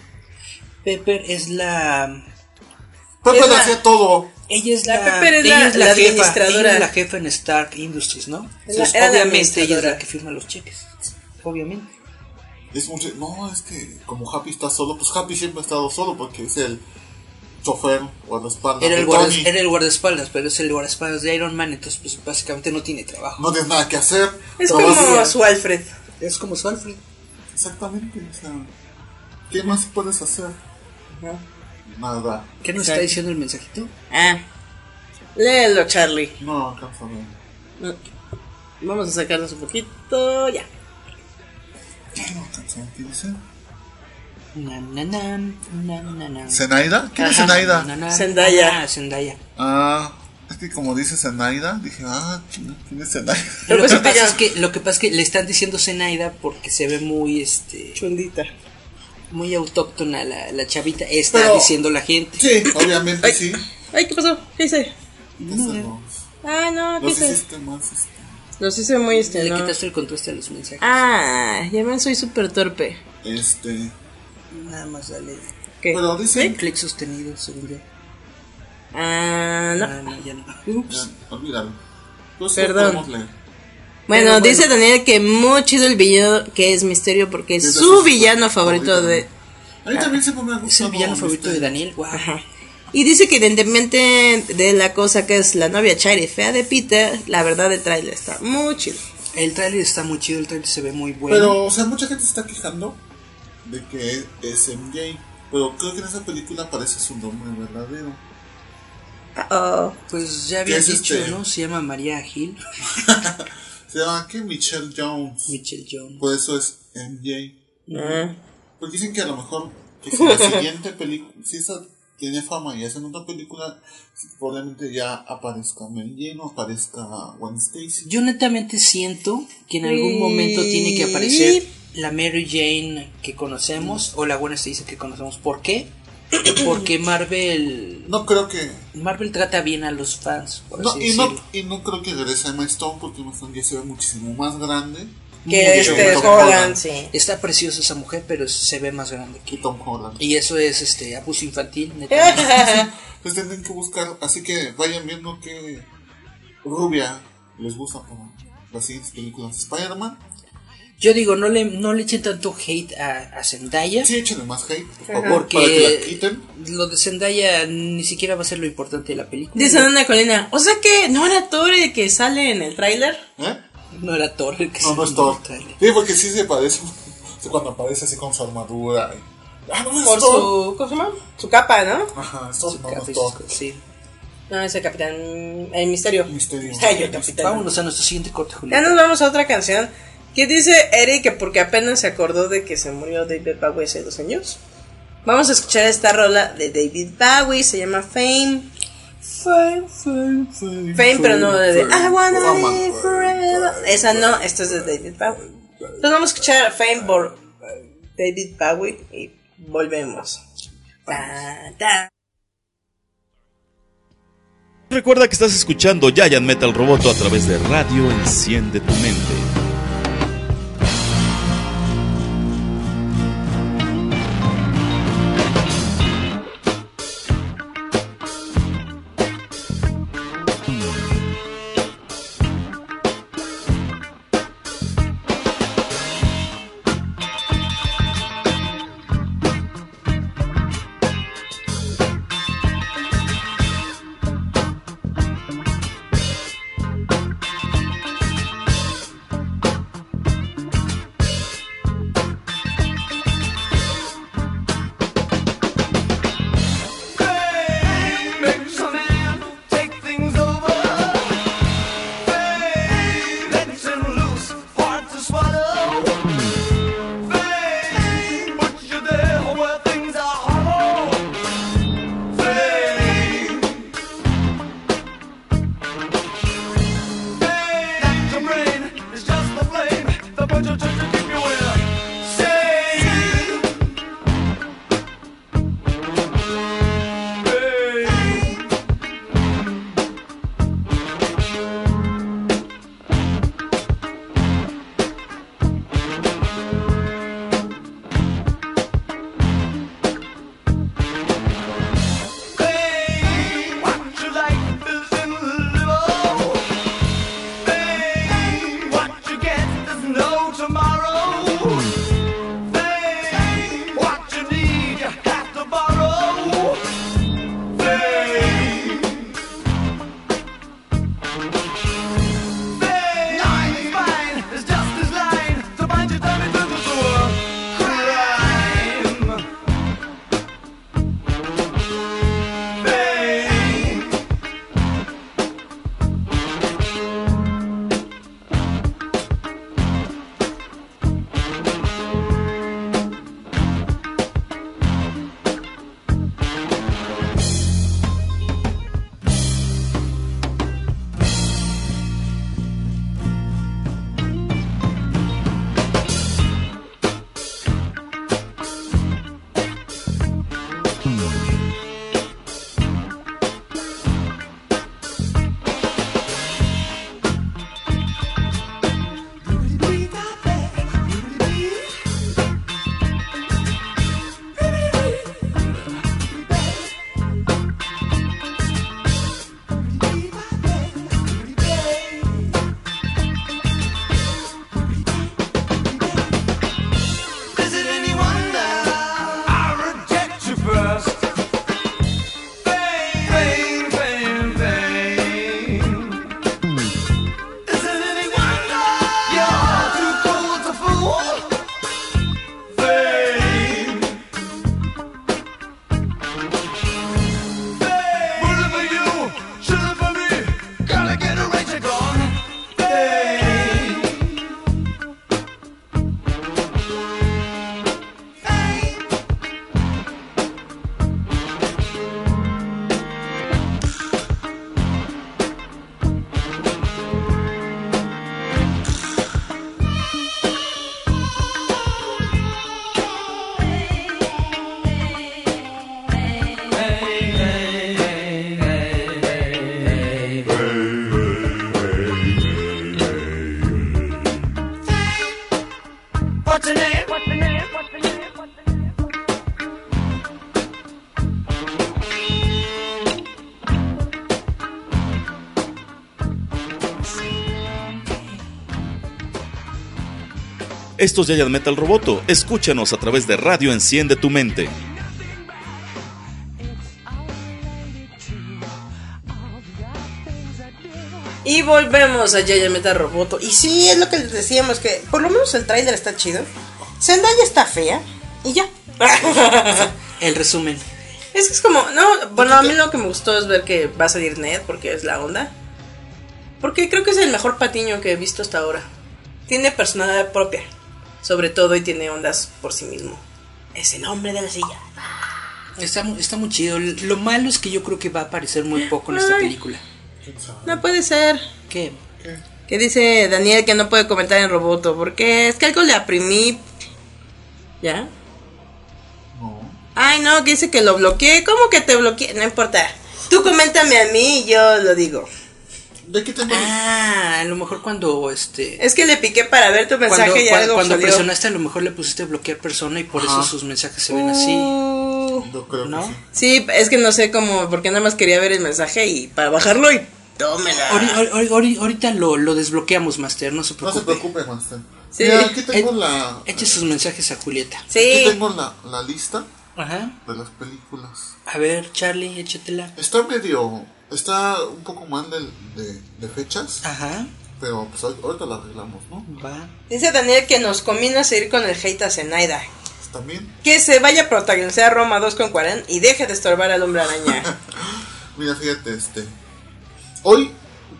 Pepper es la Pepper Es la- hacía todo. ella es La la, Pepper es ella la- es la, la jefa, administradora. ella es la jefa en Stark Industries, ¿no? Es la- Entonces, obviamente ella es la que firma los cheques. Obviamente. Es mucho- no, es que como Happy está solo, pues Happy siempre ha estado solo porque es el chofer guardaespaldas Era de el, guarda- era el guardaespaldas, pero es el guardaespaldas de Iron Man, entonces pues básicamente no tiene trabajo. No tienes nada que hacer. Es como su Alfred. Es como su Alfred. Exactamente, o sea, ¿qué más puedes hacer? Nada. ¿Qué nos Exacto. está diciendo el mensajito? Ah. Léelo, Charlie. No a ver. Vamos a sacarnos un poquito. Ya. No qué dice. Na, na, na, na, na, na. ¿Zenaida? ¿Quién es Zenaida? na, na. Zendaya. Ah, Zendaya. Ah, es que como dice Zenaida, dije, ah, ¿quién es Zenaida? Lo que, pasa es que, lo que pasa es que le están diciendo Zenaida porque se ve muy este Chundita. Muy autóctona la, la chavita. Está Pero- diciendo la gente. Sí, obviamente sí. Ay, ¿qué pasó? ¿Qué hice? No. Ah, no, ¿qué Los hice? hiciste más. este, Los hice muy este, Le ¿no? quitaste el contraste a los mensajes. Ah, ya ven, soy súper torpe. Este. Nada más dale ¿Qué? Pero dice. clic sostenido, según yo. Ah, no. Ah, no, ya no. Ya, olvídalo. Pues, Perdón. Bueno, dice Daniel que muy chido el villano que es Misterio porque es su villano favorito favoritos. de... A mí también siempre me ha. Es el villano favorito de Daniel. Wow. Y dice que independientemente de la cosa que es la novia chari fea de Peter, la verdad el trailer está muy chido. El tráiler está muy chido, el tráiler se ve muy bueno. Pero, o sea, mucha gente se está quejando de que es MJ. Pero creo que en esa película aparece su nombre verdadero. Oh, Pues ya había ¿Qué es dicho, este? ¿no? Se llama María Hill, Se llama que Michelle Jones. Michelle Jones. Por eso es MJ. ah. Porque dicen que a lo mejor que si la siguiente película, si esa tiene fama y hacen otra película, probablemente ya aparezca Mary Jane o aparezca Gwen Stacy. Yo netamente siento que en algún momento tiene que aparecer la Mary Jane que conocemos o la Gwen Stacy que conocemos. ¿Por qué? Porque Marvel No creo que. Marvel trata bien a los fans, por No, así y, no, y no creo que regrese Emma Stone porque Emma Stone ya se ve muchísimo más grande. Que este Tom Holland, sí. Está preciosa esa mujer, pero se ve más grande que Tom Holland. y eso es este abuso infantil, netamente. Pues tendrán que buscar, así que vayan viendo que Rubia les gusta para las siguientes películas de Spider-Man. Yo digo, no le no le echen tanto hate a, a Zendaya. Sí, échenle más hate, por favor, Porque para que la quiten. lo de Zendaya ni siquiera va a ser lo importante de la película. Dice una colina, o sea que no era Thor el que sale en el tráiler. ¿Eh? No era Thor el que No, no se es Thor. el tráiler. Sí, porque sí se parece. Cuando aparece así con su armadura. y- Ah, no es Por Thor. su, ¿cómo se llama? Su capa, ¿no? Ajá, es Thor, Su no, no capa y es Thor. sí. No, ese capitán, el misterio. Misterio. Ay, yo capitán. Vámonos a nuestro siguiente corte, Ya Julián. nos vamos a otra canción. Que dice Eric que porque apenas se acordó de que se murió David Bowie hace dos años. Vamos a escuchar esta rola de David Bowie, se llama Fame. Fame, fame, fame. Fame, pero no de, de Fame. I wanna Fama. live forever. Esa no, esta es de David Bowie. Entonces vamos a escuchar Fame por David Bowie y volvemos. Recuerda que estás escuchando Giant Metal Roboto a través de Radio Enciende tu Mente. Esto es Giant Metal Roboto. Escúchanos a través de Radio Enciende tu Mente. Y volvemos a Yaya Meta Roboto. Y sí, es lo que les decíamos, que por lo menos el trailer está chido. Zendaya está fea. Y ya. El resumen. es que es como, no, bueno, a mí lo que me gustó es ver que va a salir Ned, porque es la onda. Porque creo que es el mejor patiño que he visto hasta ahora. Tiene personalidad propia, sobre todo, y tiene ondas por sí mismo. Es el hombre de la silla. Está, mu- está muy chido. Lo malo es que yo creo que va a aparecer muy poco en esta Ay. película. No puede ser. ¿Qué? Que dice Daniel que no puede comentar en Roboto, porque es que algo le aprimí. ¿Ya? No. Ay, no, que dice que lo bloqueé. ¿Cómo que te bloqueé? No importa. Tú coméntame a mí y yo lo digo. ¿De qué tema? Ah, a lo mejor cuando este. Es que le piqué para ver tu mensaje Cuando, y cuando, algo cuando salió. presionaste, a lo mejor le pusiste bloquear persona y por eso sus mensajes se ven así. Uh, Yo creo ¿No? que sí. sí, es que no sé cómo, porque nada más quería ver el mensaje y para bajarlo y tómela. Ahori- ahori- ahori- ahorita lo, lo desbloqueamos, Master, no se No preocupe. se preocupe, Juansten. Sí. Mira, aquí tengo Eh, la. Eche sus mensajes a Julieta. Sí. Aquí tengo la, la lista Ajá. de las películas. A ver, Charlie, échatela. Está medio. Está un poco mal de, de, de fechas, Ajá. pero pues ahor- ahorita la arreglamos, ¿no? Va. Dice Daniel que nos conviene seguir con el hate a Zenaida. También. Que se vaya a protagonizar Roma 2 con 40 y deje de estorbar al hombre araña. Mira, fíjate, este. Hoy,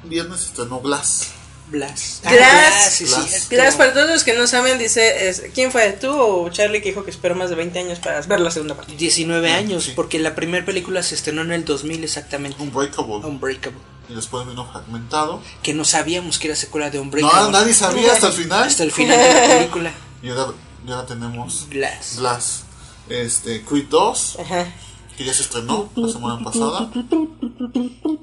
viernes, estrenó Glass. Blas. Glass. sí, Glass. Gracias para todos los que no saben, dice, es- ¿quién fue tú o Charlie que dijo que esperó más de 20 años para ver la segunda parte? 19 años, sí. porque la primera película se estrenó en el 2000 exactamente. Unbreakable. Unbreakable. Y después vino fragmentado. Que no sabíamos que era secuela de Unbreakable. No, nadie sabía hasta el final. Hasta el final de la película. Y ahora, y ahora tenemos Glass. Glass. Este, Creed 2, Ajá. Que ya se estrenó la semana pasada.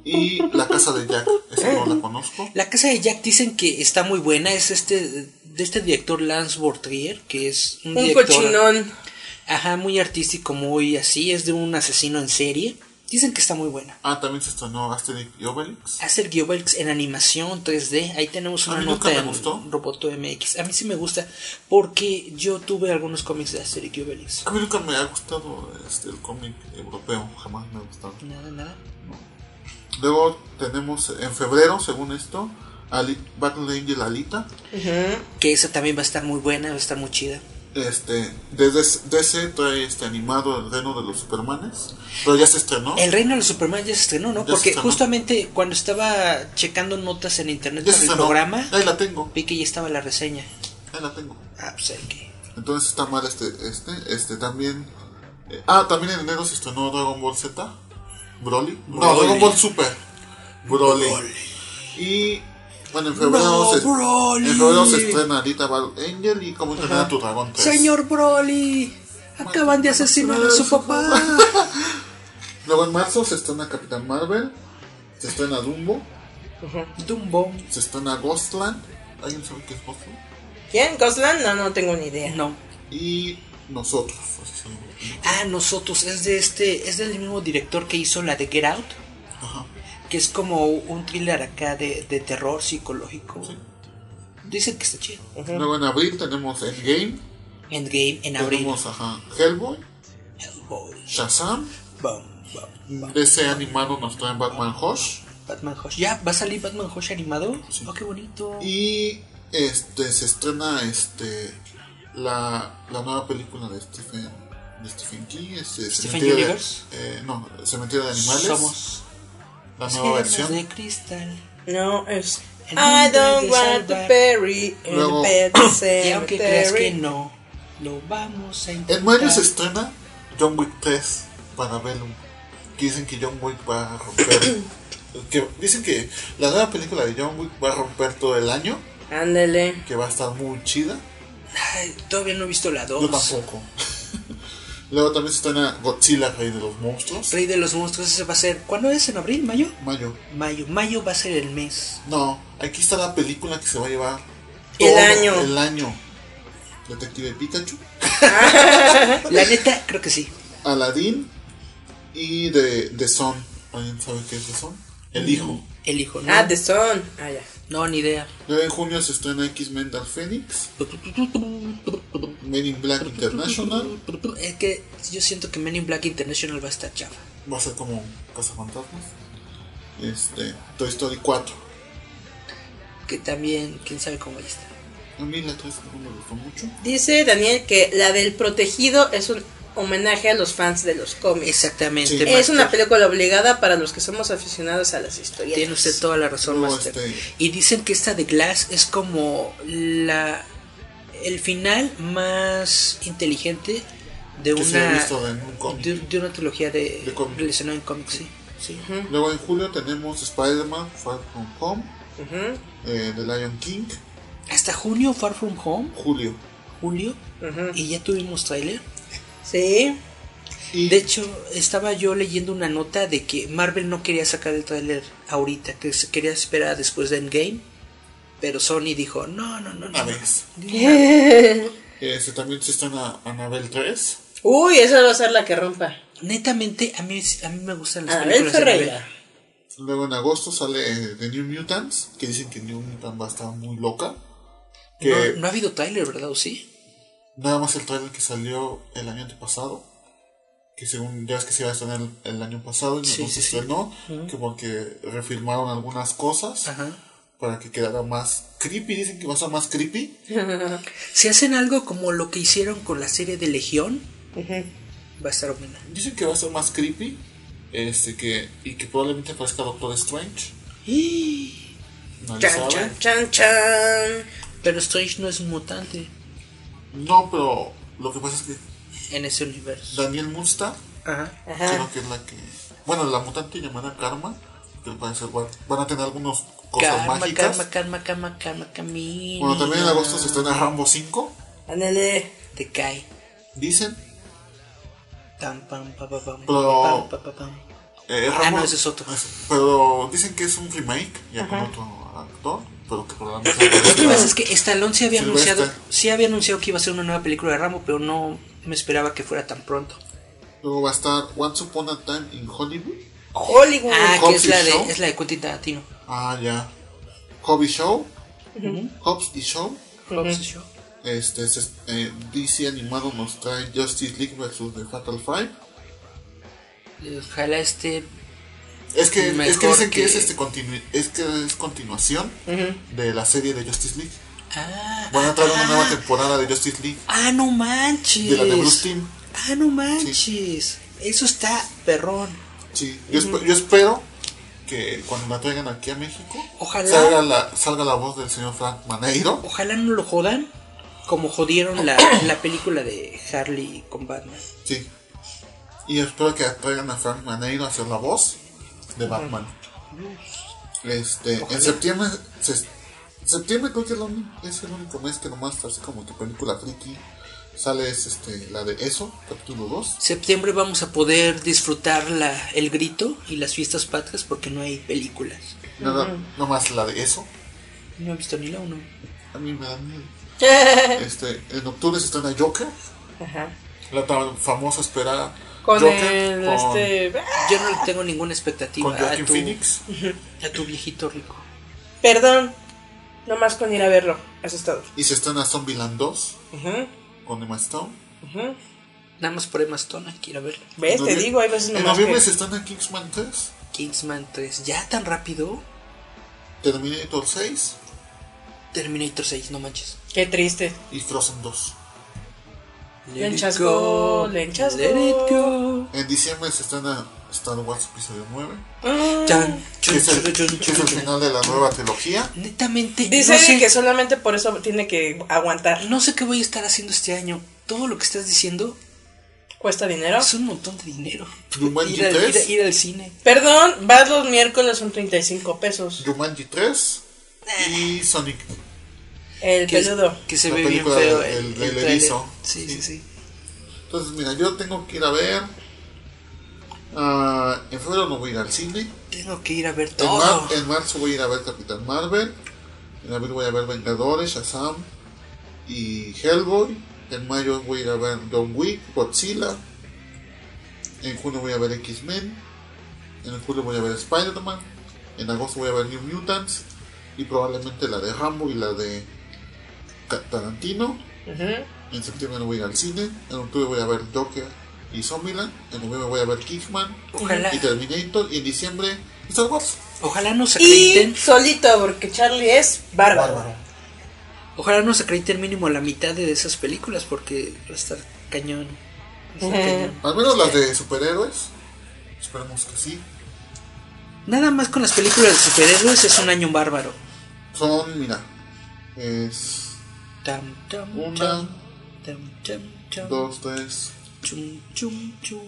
Y La Casa de Jack, esa no la conozco. La casa de Jack dicen que está muy buena. Es este de este director Lance Bortrier, que es un, Un director. cochinón. Ajá, muy artístico, muy así. Es de un asesino en serie. Dicen que está muy buena. Ah, también se estrenó Asterix y Obelix. Hacer Obelix en animación 3D. Ahí tenemos A una mí nota me en gustó. Roboto MX. A mí sí me gusta porque yo tuve algunos cómics de Asterix y Obelix. A mí nunca me ha gustado este, el cómic europeo, jamás me ha gustado. Nada, nada. Luego tenemos en febrero, según esto, Ali- Battle Angel Alita. Que esa también va a estar muy buena, va a estar muy chida. Este, desde DC trae este animado El Reino de los Supermanes, pero ya se estrenó. El Reino de los Superman ya se estrenó, ¿no? Ya Porque estrenó. justamente cuando estaba checando notas en internet Ya para se el estrenó. programa, Ahí la tengo, vi que ya estaba la reseña. ahí la tengo. Ah, pues hay que. Entonces está mal este, este, este también. eh, ah, también en enero se estrenó Dragon Ball Z, Broly. No, Broly. Dragon Ball Super, Broly. Y bueno, en febrero, No, se, Broly. en febrero se estrena Alita Battle Angel y Cómo entrenar a tu dragón 3. Señor Broly, acaban de asesinar a su papá. Luego en marzo se estrena Capitán Marvel, se estrena Dumbo, Dumbo. se estrena Ghostland. ¿Alguien sabe qué es Ghostland? ¿Quién? ¿Gosland? No, no tengo ni idea. No. Y nosotros. Ah, nosotros, es de este, es del mismo director que hizo la de Get Out, Ajá. Que es como un thriller acá de, de terror psicológico. Sí. Dicen que está chido. Luego en abril tenemos Endgame, Endgame en abril. tenemos ajá, Hellboy, Hellboy. Shazam, Bum, bum, bum. DC animado nos traen Batman Hush Batman Hush. ¿Ya va a salir Batman Hush animado? Oh, qué bonito. y este se estrena este la, la nueva película de Stephen de Stephen King, este, Stephen Cementerio de- Universe. eh, no, Cementerio de Animales, Somos la nueva gemas versión. de cristal. No, es. El I don't want to bury in Luego- the bed Y aunque creas que cemetery. no, lo vamos a intentar. En mayo se estrena John Wick 3 para Bellum. Que dicen que John Wick va a romper. que dicen que la nueva película de John Wick va a romper todo el año. Ándale. Que va a estar muy chida. Ay, todavía no he visto la 2. Yo tampoco. Luego también se estrena Godzilla, Rey de los Monstruos. Rey de los monstruos, ese va a ser. ¿Cuándo es? ¿En abril? ¿Mayo? Mayo. Mayo. Mayo va a ser el mes. No, aquí está la película que se va a llevar El año. El año. Detective Pikachu, La neta, creo que sí. Aladdin y de, de Son. ¿Alguien sabe qué es de Son? El hijo. El hijo, ¿no? Ah, The Sun. Ah, ya. No, ni idea. Luego en junio se estrena X-Men Dark Phoenix, Men in Black International, Es que yo siento que Men in Black International va a estar chafa. va a ser como Cazafantasmas. Este, Toy Story 4. Que también, quién sabe cómo va a mí la 3 no me gustó mucho. Dice Daniel que la del protegido es un homenaje a los fans de los cómics. Exactamente. Sí. Es Master. una película obligada para los que somos aficionados a las historias. Tiene usted toda la razón, Luego, Master. este- Y dicen que esta de Glass es como la el final más inteligente de Que se ha una visto en un cómic. de, de una trilogía de, De cómic. relacionada en cómics, sí. sí. Luego en julio tenemos Spider-Man Far From Home, eh, The Lion King. Hasta junio Far From Home, Julio. julio, y ya tuvimos tráiler. Sí. Y De hecho, estaba yo leyendo una nota de que Marvel no quería sacar el tráiler ahorita, que se quería esperar después de Endgame, pero Sony dijo, no, no, no, una no. vez. Este, también se estrena Annabelle 3. Uy, esa va a ser la que rompa. Netamente, a mí, a mí me gustan las Anabel películas de Ferreira. Luego en agosto sale eh, The New Mutants, que dicen que New Mutants va a estar muy loca. Que No, no ha habido tráiler, ¿verdad? ¿O sí? Nada más el trailer que salió el año antepasado. Que según ya es que se iba a estrenar el, el año pasado y no Sí, se sí, sí. estrenó. Que porque refilmaron algunas cosas Ajá. para que quedara más creepy. Dicen que va a ser más creepy. Si hacen algo como lo que hicieron con la serie de Legión, va a estar buena. Dicen que va a ser más creepy. Este que. Y que probablemente aparezca Doctor Strange. Nadie Chan, chan, chan, chan. Pero Strange no es un mutante No, pero lo que pasa es que en ese universo. Daniel Munsta Ajá. Ajá. creo que es la que. Bueno, la mutante llamada Karma. Que al parecer va- van a tener algunas cosas Karma, mágicas. karma, karma, karma, karma, camina. Bueno, también en agosto se estrena Rambo 5. Ándale. Te cae. Dicen. Pam, pam, pa, pa, pam, Pero- pam, pa, pa, pam. eh, Ah, Rambo- no, ese es otro. Pero dicen que es un remake, ya con otro actor. Pero que probablemente. Lo que pasa es que Stallone sí había anunciado, sí había anunciado que iba a ser una nueva película de Rambo, pero no me esperaba que fuera tan pronto. Luego va a estar Once Upon a Time in Hollywood. Hollywood. Ah, que es la de, es la de Quentin Tarantino. Ah, ya. Hobby Show. Hobbs y Show. Hobbs y Shaw. Este, es- eh, DC animado nos trae Justice League vs. The Fatal Five. Ojalá este Es que, es que dicen que, que- es, este continu- es que es continuación de la serie de Justice League. Ah, Van a traer una ah, nueva temporada de Justice League. Ah, no manches. De la de Bruce Timm. Ah, no manches. Eso está perrón. Sí, yo, yo espero que cuando la traigan aquí a México Ojalá. salga la, salga la voz del señor Frank Maneiro. Ojalá no lo jodan como jodieron la, la película de Harley con Batman. Sí. Y espero que traigan a Frank Maneiro a hacer la voz de Batman. Este, en septiembre, se- septiembre creo que es, lo uni- es el único mes que nomás así como tu película friki sale es este, la de Eso, capítulo 2. Septiembre vamos a poder disfrutar la, el grito y las fiestas patrias porque no hay películas. Nada, nomás la de Eso. No he visto ni la uno. A mí me da miedo. Este, en octubre se estrena Joker. Ajá. La tan famosa esperada Con Joker el, con, este... Yo no le tengo ninguna expectativa con a tu, Phoenix. a tu viejito rico. Perdón. Nomás con ir a verlo. Eso es todo. Y se estrena Zombieland 2 Ujú, con Emma Stone. ujú. Nada más por Emma Stone, quiero verlo. ¿Ves? Te digo, hay veces En noviembre que... se estrena Kingsman 3, Kingsman 3, ¿ya tan rápido? Terminator 6 Terminator 6, no manches. Qué triste. y Frozen 2. Lenchasco. Let it go. En diciembre se estrena Star Wars Episodio 9, Mm. Chan, que es el, chun, chun, que es el chun. final de la nueva trilogía. Netamente, Dice no sé, que solamente por eso tiene que aguantar. no sé qué voy a estar haciendo este año. Todo lo que estás diciendo ¿Cuesta dinero? es un montón de dinero. Jumanji Ir al, ir, 3. ir al cine. Perdón, vas los miércoles son 35 pesos. Jumanji 3 y Sonic. El Que, peludo. que se La ve bien feo el, el del tráiler. erizo. Sí, sí, sí. Entonces, mira, yo tengo que ir a ver. ah, en febrero no voy a ir al cine. Tengo que ir a ver En, todo. mar- en marzo voy a ir a ver Capitán Marvel. En abril voy a ver Vengadores, Shazam y Hellboy. En mayo voy a ir a ver John Wick, Godzilla. En junio voy a ver X-Men. En julio voy a ver Spider-Man. En agosto voy a ver New Mutants. Y probablemente la de Rambo y la de Tarantino. En septiembre no voy a ir al cine. En octubre voy a ver Joker y Zombieland. En noviembre voy a ver Kickman Ojalá, y Terminator. Y en diciembre Star Wars. ojalá nos Y acrediten. solito, porque Charlie es bárbaro. Ojalá nos acrediten mínimo la mitad de esas películas porque va a estar cañón. Va a estar cañón. Al menos las de superhéroes. Esperemos que sí. Nada más con las películas de superhéroes es un año bárbaro. Son, mira. Es. Tam, tam, Una, tam, tam, tam, tam, dos, tres. chum, chum, chum,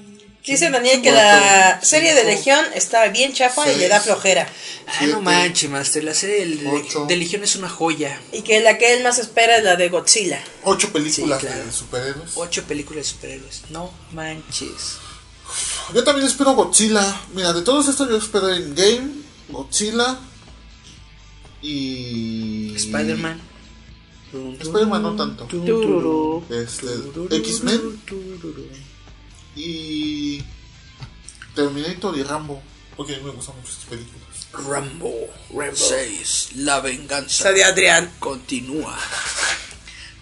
Dice Daniel chum. que la serie de Legión está bien chafa y le da flojera. Ah, no manches, Master. La serie de, ocho. de Legión es una joya. Y que la que él más espera es la de Godzilla. Ocho películas Sí, claro. de superhéroes. Ocho películas de superhéroes. No manches. Yo también espero Godzilla. Mira, de todos estos yo espero en Game, Godzilla y. Spider-Man. Spider-Man no tanto. Este, X-Men y. Terminator y Rambo. Porque a mí me gustan mucho estas películas. Rambo. Rambo. 6. La venganza. De Adrián. Continúa.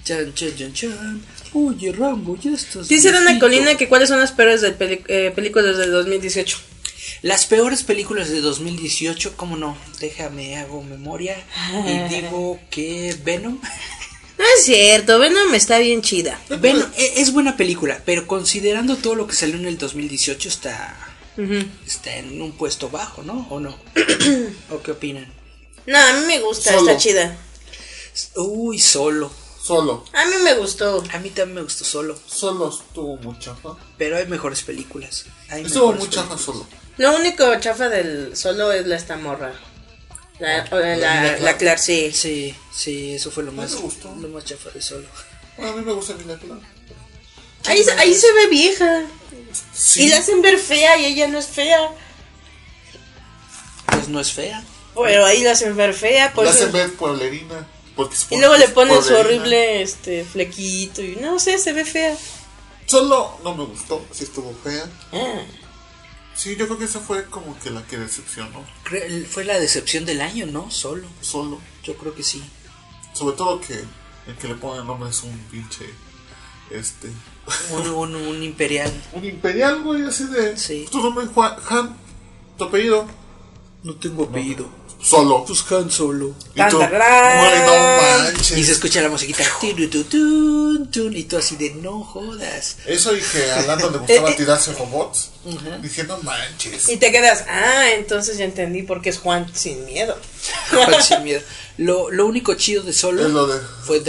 Chan, chan, chan, chan. Oye, Rambo, ya estás. Dice Dana. Colina que cuáles son las peores del eh, películas del 2018. Las peores películas de 2018, ¿cómo no? Déjame, hago memoria. Y digo que Venom. No es cierto, Venom está bien chida. Venom e- es buena película, pero considerando todo lo que salió en el 2018 está. Está en un puesto bajo, ¿no? ¿O no? ¿O qué opinan? No, a mí me gusta, Solo. está chida. Uy, solo. Solo. A mí me gustó. A mí también me gustó solo. Solo estuvo muy chafa. Pero hay mejores películas. Hay Estuvo mejores muy chafa películas. solo. Lo único chafa del solo es la esta morra. La, o la, la, la la Clark, sí. Sí, sí, eso fue lo más, me gustó. lo más chafa de solo. Bueno, a mí me gusta Emilia Clarke. Ahí, ahí se ve vieja. Sí. Y la hacen ver fea y ella no es fea. Pues no es fea. Pero ahí la hacen ver fea. La Pues, hacen ver pueblerina. Porque y luego le ponen su horrible este flequito y no sé, se ve fea. Solo no me gustó, sí estuvo fea. Ah. Sí, yo creo que esa fue como que la que decepcionó. Fue la decepción del año, ¿no? Solo. Solo. Yo creo que sí. Sobre todo que el que le pone el nombre es un pinche. Este. Un, un, un imperial. Un imperial, güey, así de. Sí. Tu nombre es Juan. Han. Tu apellido. No tengo apellido. Solo. Pues Han Solo. Y tú. No manches. Y se escucha la musiquita. tun, tun, tun, tun, y tú así de no jodas. Eso y que a Lando le gustaba tirarse robots. Dije, no manches. Y te quedas, ah, entonces ya entendí por qué es Juan sin miedo. Juan sin miedo. Lo, lo único chido de Solo Es lo de fue. Fue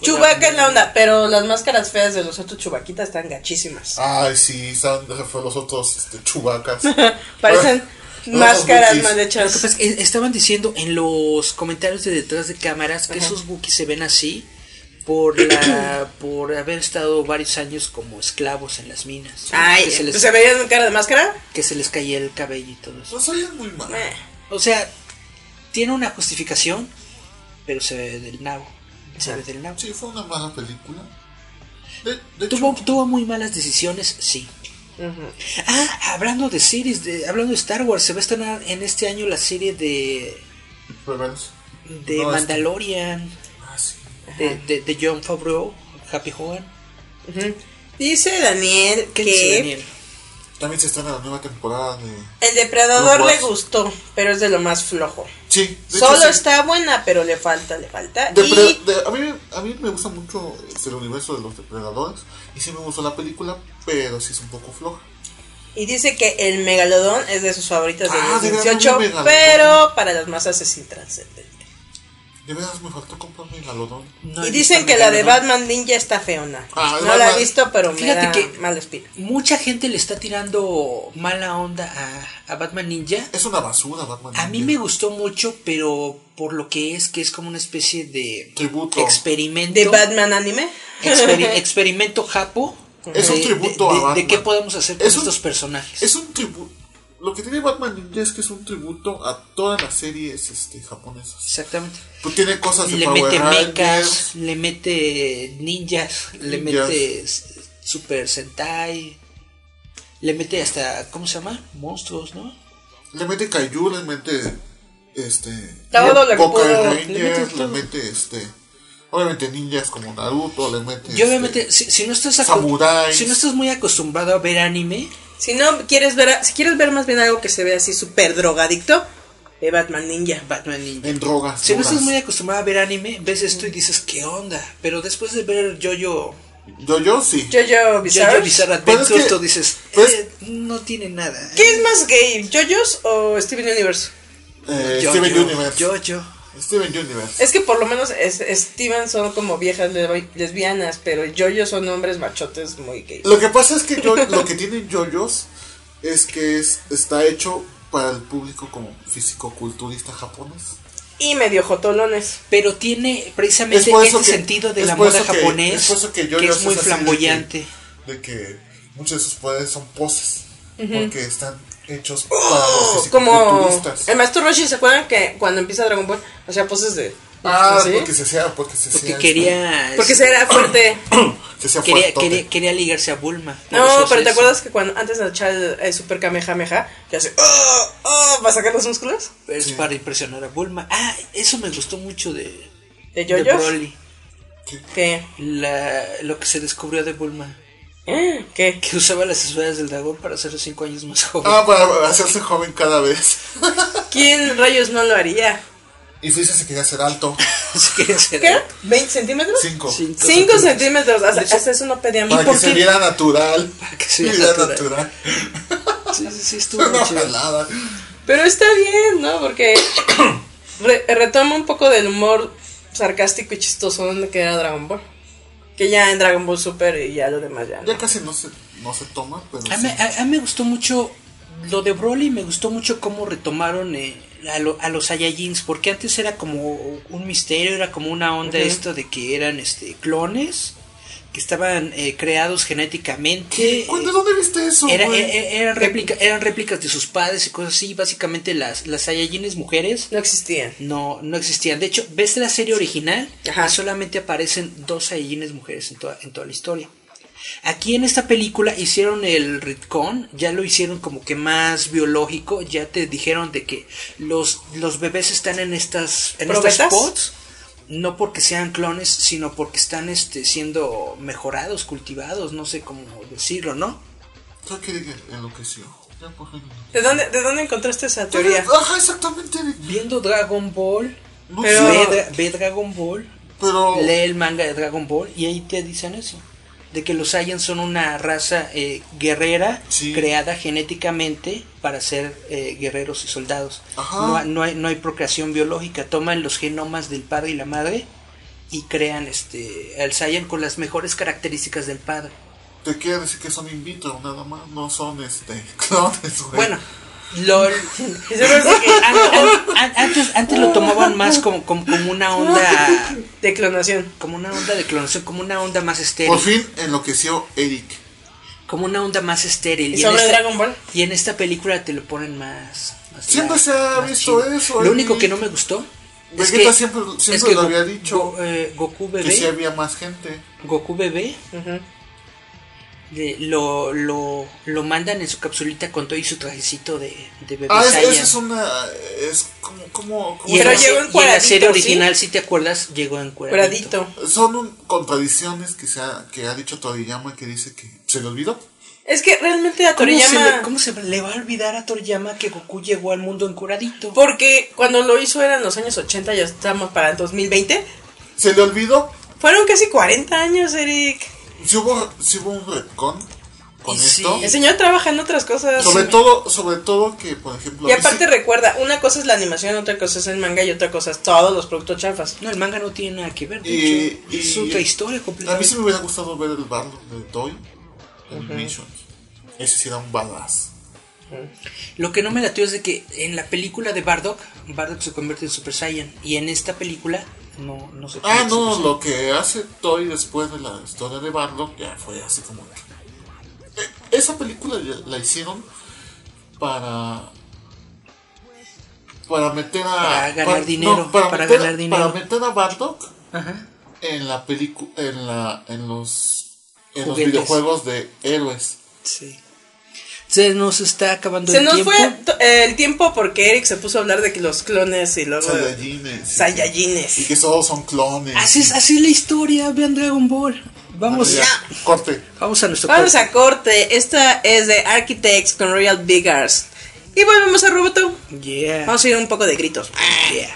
Chubaca es la onda, pero las máscaras feas de los otros chubaquitas están gachísimas. Ay, sí, son fue los otros este, chubacas. Parecen máscaras mal Lo que hechas. pasa es que eh, estaban diciendo en los comentarios de detrás de cámaras que esos Wookiees se ven así por la por haber estado varios años como esclavos en las minas. Ay, que, se les, ¿se veían cara de máscara? que se les caía el cabello y todo eso. No salían muy mal. Eh. O sea, tiene una justificación, pero se ve del nabo. Se ve del nabo. Sí, fue una mala película. De, de Tuvo, hecho, tuvo muy malas decisiones, sí. Ah, hablando de series, de, hablando de Star Wars, se va a estrenar en este año la serie de, Rebels. de No, este- Mandalorian, Ah, sí. de, de, de John Favreau, Happy Hogan. Dice Daniel ¿Qué que dice Daniel? También se estrena la nueva temporada de. el depredador le gustó, pero es de lo más flojo. Sí, Solo hecho, sí. está buena, pero le falta, le falta. Depre- y de- a, mí, a mí me gusta mucho este, el universo de los depredadores. Y sí me gustó la película, pero sí es un poco floja. Y dice que el megalodón es de sus favoritas de Ah, de verdad, 2018, un megalodón. pero para las masas es intranscendente. De veras me faltó comprarme el algodón. No y dicen que la de. Batman Ninja está feona. Ah, no la he Batman- visto, pero me Fíjate da que- mala espina. Mucha gente le está tirando mala onda a, a Batman Ninja. Es una basura, Batman. A mí Ninja. me gustó mucho, pero por lo que es, que es como una especie de Tributo. experimento. ¿De Batman anime? experi- experimento japo. Es un de- tributo de, a de- de Batman. qué podemos hacer con Es un- estos personajes. Es un tributo. Lo que tiene Batman Ninja es que es un tributo a todas las series este, japonesas. Exactamente. Pues tiene cosas de Le Power mete Rangers. mechas, le mete ninjas, le mete Super Sentai, le mete hasta, ¿cómo se llama? Monstruos, ¿no? Le mete Kaiju, le mete. Este. Todo lo que puedo. Rangers, Le mete le mete este. Obviamente ninjas como Naruto, le mete. Y obviamente, este, si, si no estás Samuráis. si no estás muy acostumbrado a ver anime, Si no quieres ver, a- si quieres ver más bien algo que se ve así súper drogadicto, ve Batman Ninja. Batman Ninja. En drogas. Si no estás muy acostumbrado a ver anime, ves esto y dices, ¿qué onda? Pero después de ver Jojo, yo sí. Jojo Bizarre. Jojo Bizarre Pero es que- tú dices, pues- eh, no tiene nada. ¿Qué es más gay, JoJo's o Steven Universe? Eh, Jojo, Steven Universe. Jojo. Steven Universe. Es que por lo menos es- Steven son como viejas le- lesbianas, pero JoJo son hombres machotes muy gays. Lo que pasa es que yo, lo que tienen yoyos es que es, está hecho para el público como físico-culturista japonés. Y medio jotolones. Pero tiene precisamente Es ese que- sentido de es la por moda eso que- japonés es por eso que es muy de flamboyante. De que muchos de sus poderes son poses. Porque están hechos para los Como el maestro Roshi, ¿se acuerdan que cuando empieza Dragon Ball hacía poses de... Ah, ¿Sí? porque se hacía, porque se Porque quería. Porque se era fuerte. se quería, quería, quería ligarse a Bulma. No, pero ¿te eso. acuerdas que cuando antes de echar el, el super kamehameha, que hace... ¡Oh! ¡Oh! ¿Para sacar los músculos? Es para impresionar a Bulma. Ah, eso me gustó mucho de, ¿De? Broly. ¿Qué? La, lo que se descubrió de Bulma. ¿Qué? Que usaba las esferas del dragón para hacer cinco años más joven. Ah, para hacerse joven cada vez. ¿Quién rayos no lo haría? y Freezer se quería hacer alto. Se quería hacer ¿Qué? alto. ¿20 centímetros? Cinco. Cinco 5 centímetros. centímetros. Hasta, hasta eso no pedía Para que se viera natural. Para que se viera Viera natural. Sí, sí, sí, estuvo muy chido. Pero está bien, ¿no? Porque re- retoma un poco del humor sarcástico y chistoso que era Dragon Ball. Que ya en Dragon Ball Super y ya lo demás ya. no. Ya casi no se, no se toma, pero A sí. mí, a- a mí me gustó mucho lo de Broly, me gustó mucho cómo retomaron eh, a, lo- a los Saiyajins, porque antes era como un misterio, era como una onda esto de que eran este clones, que estaban eh, creados genéticamente. ¿Cuándo, eh, ¿Dónde viste eso, era- güey? eh, eran, réplica- eran réplicas de sus padres y cosas así, básicamente las, las Saiyajines mujeres No existían. no, no existían. De hecho, ves la serie original Ajá. y solamente aparecen dos Saiyajines mujeres en toda, en toda la historia. Aquí en esta película hicieron el retcon, ya lo hicieron como que más biológico, ya te dijeron de que los, los bebés están en estas en no porque sean clones, sino porque están este siendo mejorados, cultivados, no sé cómo decirlo, ¿no? Favor. ¿De dónde, ¿De dónde encontraste esa teoría? Ajá, exactamente. Viendo Dragon Ball, No Pero- ve, Dra- ve Dragon Ball, pero lee el manga de Dragon Ball y ahí te dicen eso. De que los Saiyans son una raza eh, guerrera Sí. creada genéticamente para ser eh, guerreros y soldados. No, no hay, no hay procreación biológica. Toman los genomas del padre y la madre y crean este al Saiyan con las mejores características del padre. te quiere decir que son in vitro nada más, no son este clones, güey. Bueno, lo, Y se me hace que- an- an- an- antes, antes lo tomaban más como, como, como una onda de clonación. como una onda de clonación, como una onda más estéril. Por fin enloqueció Eric. como una onda más estéril. ¿Y en sobre esta- Dragon Ball? Y en esta película te lo ponen más. más Siempre light, se ha visto chido. eso, Lo único que no me gustó. es Vegeta que- siempre, es siempre que lo Go- había dicho Go- eh, Goku que bebé. sí había más gente. Goku bebé. De- lo, lo, lo mandan en su capsulita con todo y su trajecito de, de bebé Ah, es, esa es una. Es como. como, como y, en Pero llegó se- y en la serie ¿sí? original, si te acuerdas, llegó en Curadito. son un- contradicciones que, se ha, que ha dicho Toriyama que dice que se le olvidó. Es que realmente a ¿Cómo se, Toriyama... le, ¿Cómo se le va a olvidar a Toriyama que Goku llegó al mundo encuradito? Porque cuando lo hizo eran los años 80, ya estamos para el 2020. Se le olvidó. Fueron casi 40 años, Eric. Si hubo, si hubo un retcon con Y sí. esto. El señor trabaja en otras cosas. Sobre todo, sobre todo que, por ejemplo. Y aparte sí- recuerda, una cosa es la animación, otra cosa es el manga y otra cosa es todos los productos chafas. No, el manga no tiene nada que ver. Es otra historia A mí completamente. sí me hubiera gustado ver el Bardo de Toy Animations. Ese sí era un badass. Lo que no me latió es de que en la película de Bardock, Bardock se convierte en Super Saiyan. Y en esta película no, no se Ah, no, lo que hace Toy después de la historia de Bardock ya fue así como. que- Eh, Esa película la hicieron para. Para meter a. Para ganar dinero, para, para meter, ganar dinero. Para meter a Bardock. Ajá. en la película. En, la, en los. En los videojuegos de héroes. Sí. Se nos está acabando Se el nos tiempo. fue to- eh, el tiempo porque Eric se puso a hablar de que los clones y luego... Saiyajines. Saiyajines. Y que todos son clones. Así es, así es la historia, vean Dragon Ball. Vamos, Ya, Corte. vamos a nuestro Vamos corte. a corte. Esta es de Architects con Royal Biggers. Y volvemos a Roboto. Yeah. Vamos a ir un poco de gritos. Yeah.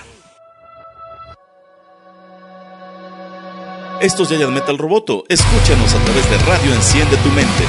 Esto es Giant Metal Roboto. Escúchanos a través de Radio Enciende tu Mente.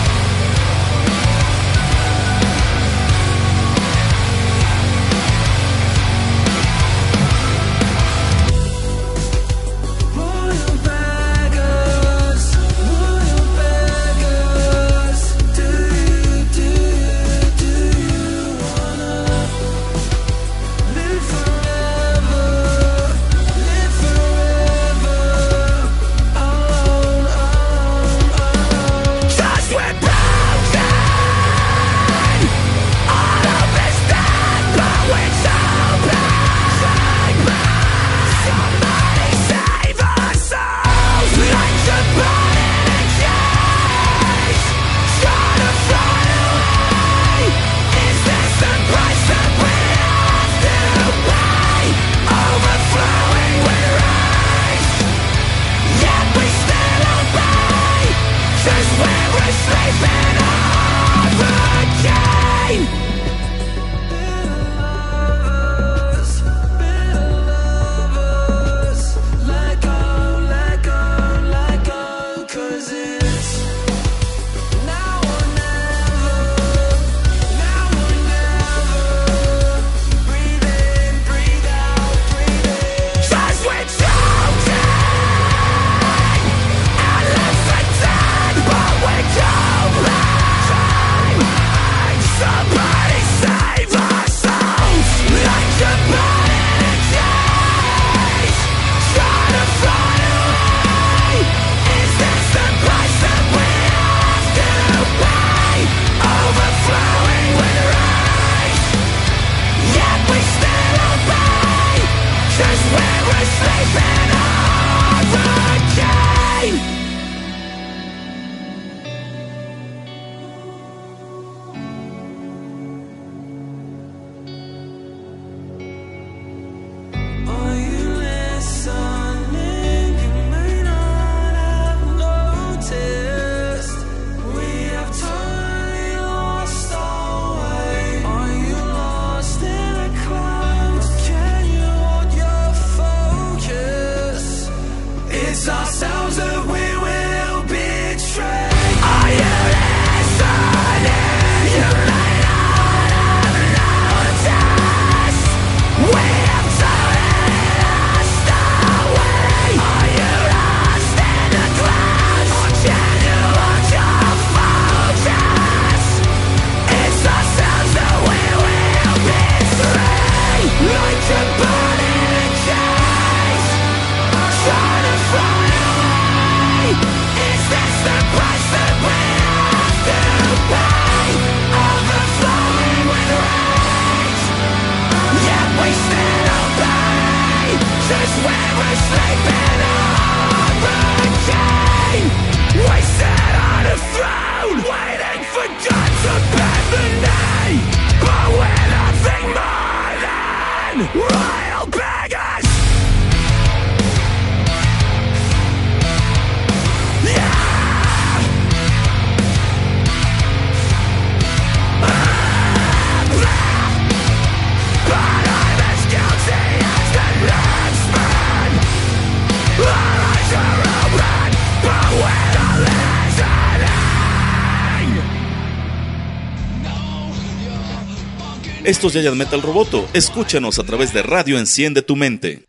Esto es Giant Metal Roboto. Escúchanos a través de Radio Enciende tu Mente.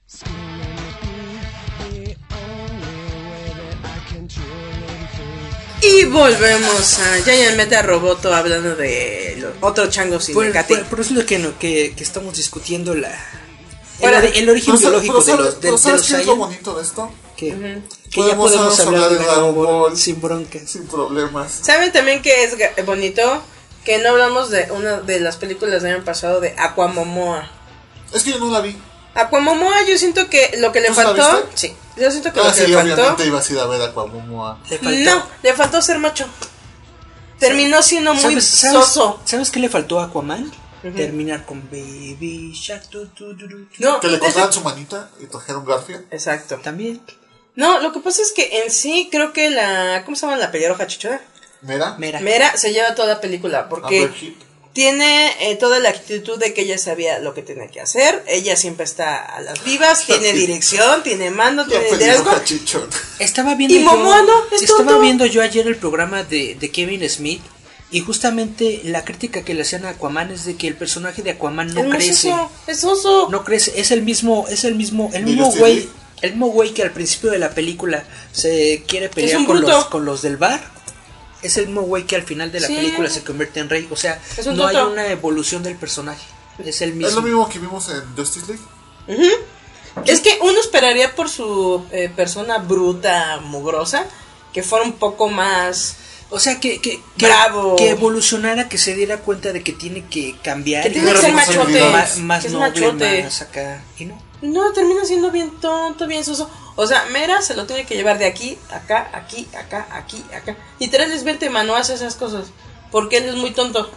Y volvemos a Giant Metal Roboto hablando de otro chango sin Por, por- por eso es que, no- que, que estamos discutiendo la, el, el origen Pero, biológico pero de los, de, pero de ¿sabes los qué es lo bonito de esto? que, que ya Podemos podemos hablar de Dragon Ball sin broncas. Sin problemas. ¿Saben también que es bonito? Que no hablamos de una de las películas del año pasado de Aquamomoa. Es que yo no la vi. Aquamomoa yo siento que lo que le ¿Tú sí la faltó... viste? Sí, yo siento que Ah, lo que sí, le faltó... obviamente ibas a ir a ver Aquamomoa. Le faltó- No, le faltó ser macho. Terminó siendo muy ¿Sabes, sabes, soso. ¿Sabes qué le faltó a Aquaman? Terminar con Baby Shark. tu, tu, tu, tu. No, Que le cortaran su manita y trajeron Garfield. Exacto. También. No, lo que pasa es que en sí creo que la... ¿Cómo se llama la pelirroja chichona? Mira. Mira. Mera se lleva toda la película porque Heard. tiene eh, toda la actitud de que ella sabía lo que tenía que hacer. Ella siempre está a las vivas, tiene dirección, tiene mando, tiene liderazgo. Estaba viendo Y yo, Momoa no, es estaba tonto. viendo yo ayer el programa de, de Kevin Smith y justamente la crítica que le hacían a Aquaman es de que el personaje de Aquaman no es muy crece. soso, es oso. No crece, es el mismo, es el mismo, el ¿Y mismo güey, el mismo güey que al principio de la película se quiere pelear con bruto. los, con los del bar. Es el mismo güey que al final de la Sí. película se convierte en rey. O sea, no hay una evolución del personaje. Es el mismo. Es lo mismo que vimos en Justice League. Es que uno esperaría por su eh, persona bruta, mugrosa, que fuera un poco más... O sea, que, que, que, Bravo. que evolucionara, que se diera cuenta de que tiene que cambiar. Que tiene que ser machote, Más, más que es noble, machote. más acá. Y no. No, termina siendo bien tonto, bien soso. O sea, Mera se lo tiene que llevar de aquí, acá, aquí, acá, aquí, acá. Y Tereles vente, mano, hace esas cosas. Porque él es muy tonto.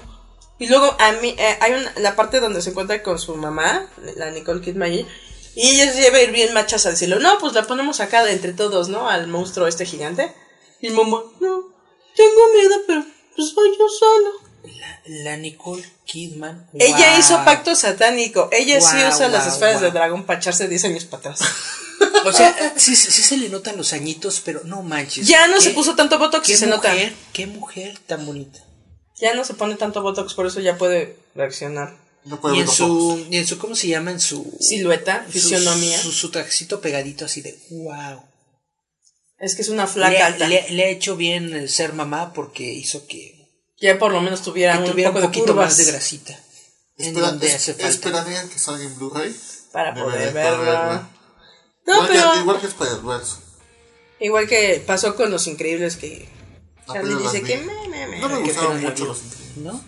Y luego a mí, eh, hay una, la parte donde se encuentra con su mamá, la Nicole Kidman, y ella se lleva a ir bien machas al decirlo, no, pues la ponemos acá entre todos, ¿no? Al monstruo este gigante. Y mamá, no, tengo miedo, pero pues voy yo solo. La Nicole Kidman. Ella wow. hizo pacto satánico. Ella sí usa las esferas de dragón para echarse 10 años para atrás. O sea, sí, sí se le notan los añitos, pero no manches. Ya no se ¿Qué- puso tanto botox y se nota. Qué mujer tan bonita. Ya no se pone tanto botox, por eso ya puede reaccionar. No puede Y en su, y en su, ¿cómo se llama? En su Silueta, su- fisionomía. Su, su trajecito pegadito así de wow. Es que es una Le, flaca alta. le- le ha hecho bien ser mamá porque hizo que, Ya por lo menos tuviera que un tuviera un poco de poquito más de grasita. En Espera- donde es- hace falta. esperaría que salga en Blu-ray. para De poder verla. No, igual, pero que, igual que Spider-Verse. igual que pasó con Los Increíbles que Charlie dice que me, me, me. No me gustaron mucho los increíbles. ¿No?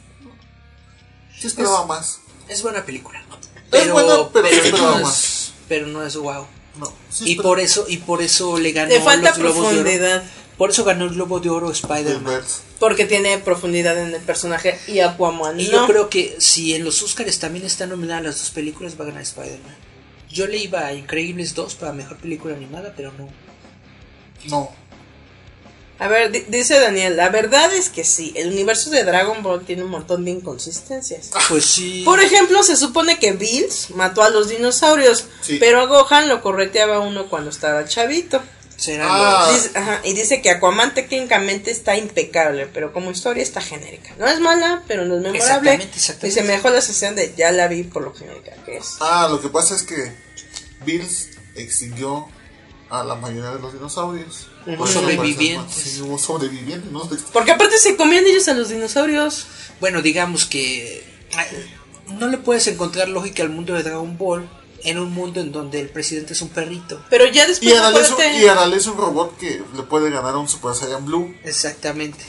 Sí esperaba más. Es buena película. Es buena, pero esperaba no más. es, pero no es wow. No, sí Y por eso, y por eso le ganó Le falta los Globos de Oro. Por eso ganó el Globo de Oro Spider-Man. Porque tiene profundidad en el personaje y Aquaman Y no. yo creo que si en los Oscars también están nominadas las dos películas, va a ganar Spider-Man. Yo le iba a Increíbles 2 para mejor película animada, pero no. No. A ver, di- dice Daniel, la verdad es que sí, el universo de Dragon Ball tiene un montón de inconsistencias. Pues sí. Por ejemplo, se supone que Bills mató a los dinosaurios, Sí. pero a Gohan lo correteaba uno cuando estaba chavito. Serán Ah. Dice- ajá, y dice que Aquaman técnicamente está impecable, pero como historia está genérica. No es mala, pero no es memorable. Exactamente, exactamente. Y se me dejó la sensación de ya la vi por lo genérica que es. Ah, lo que pasa es que Bills extinguió a la mayoría de los dinosaurios. Sobrevivientes. Sí, hubo sobrevivientes, ¿no? Porque aparte se comían ellos a los dinosaurios. Bueno, digamos que no le puedes encontrar lógica al mundo de Dragon Ball en un mundo en donde el presidente es un perrito. Pero ya después Y es un, y Arale es un robot que le puede ganar a un Super Saiyan Blue. Exactamente.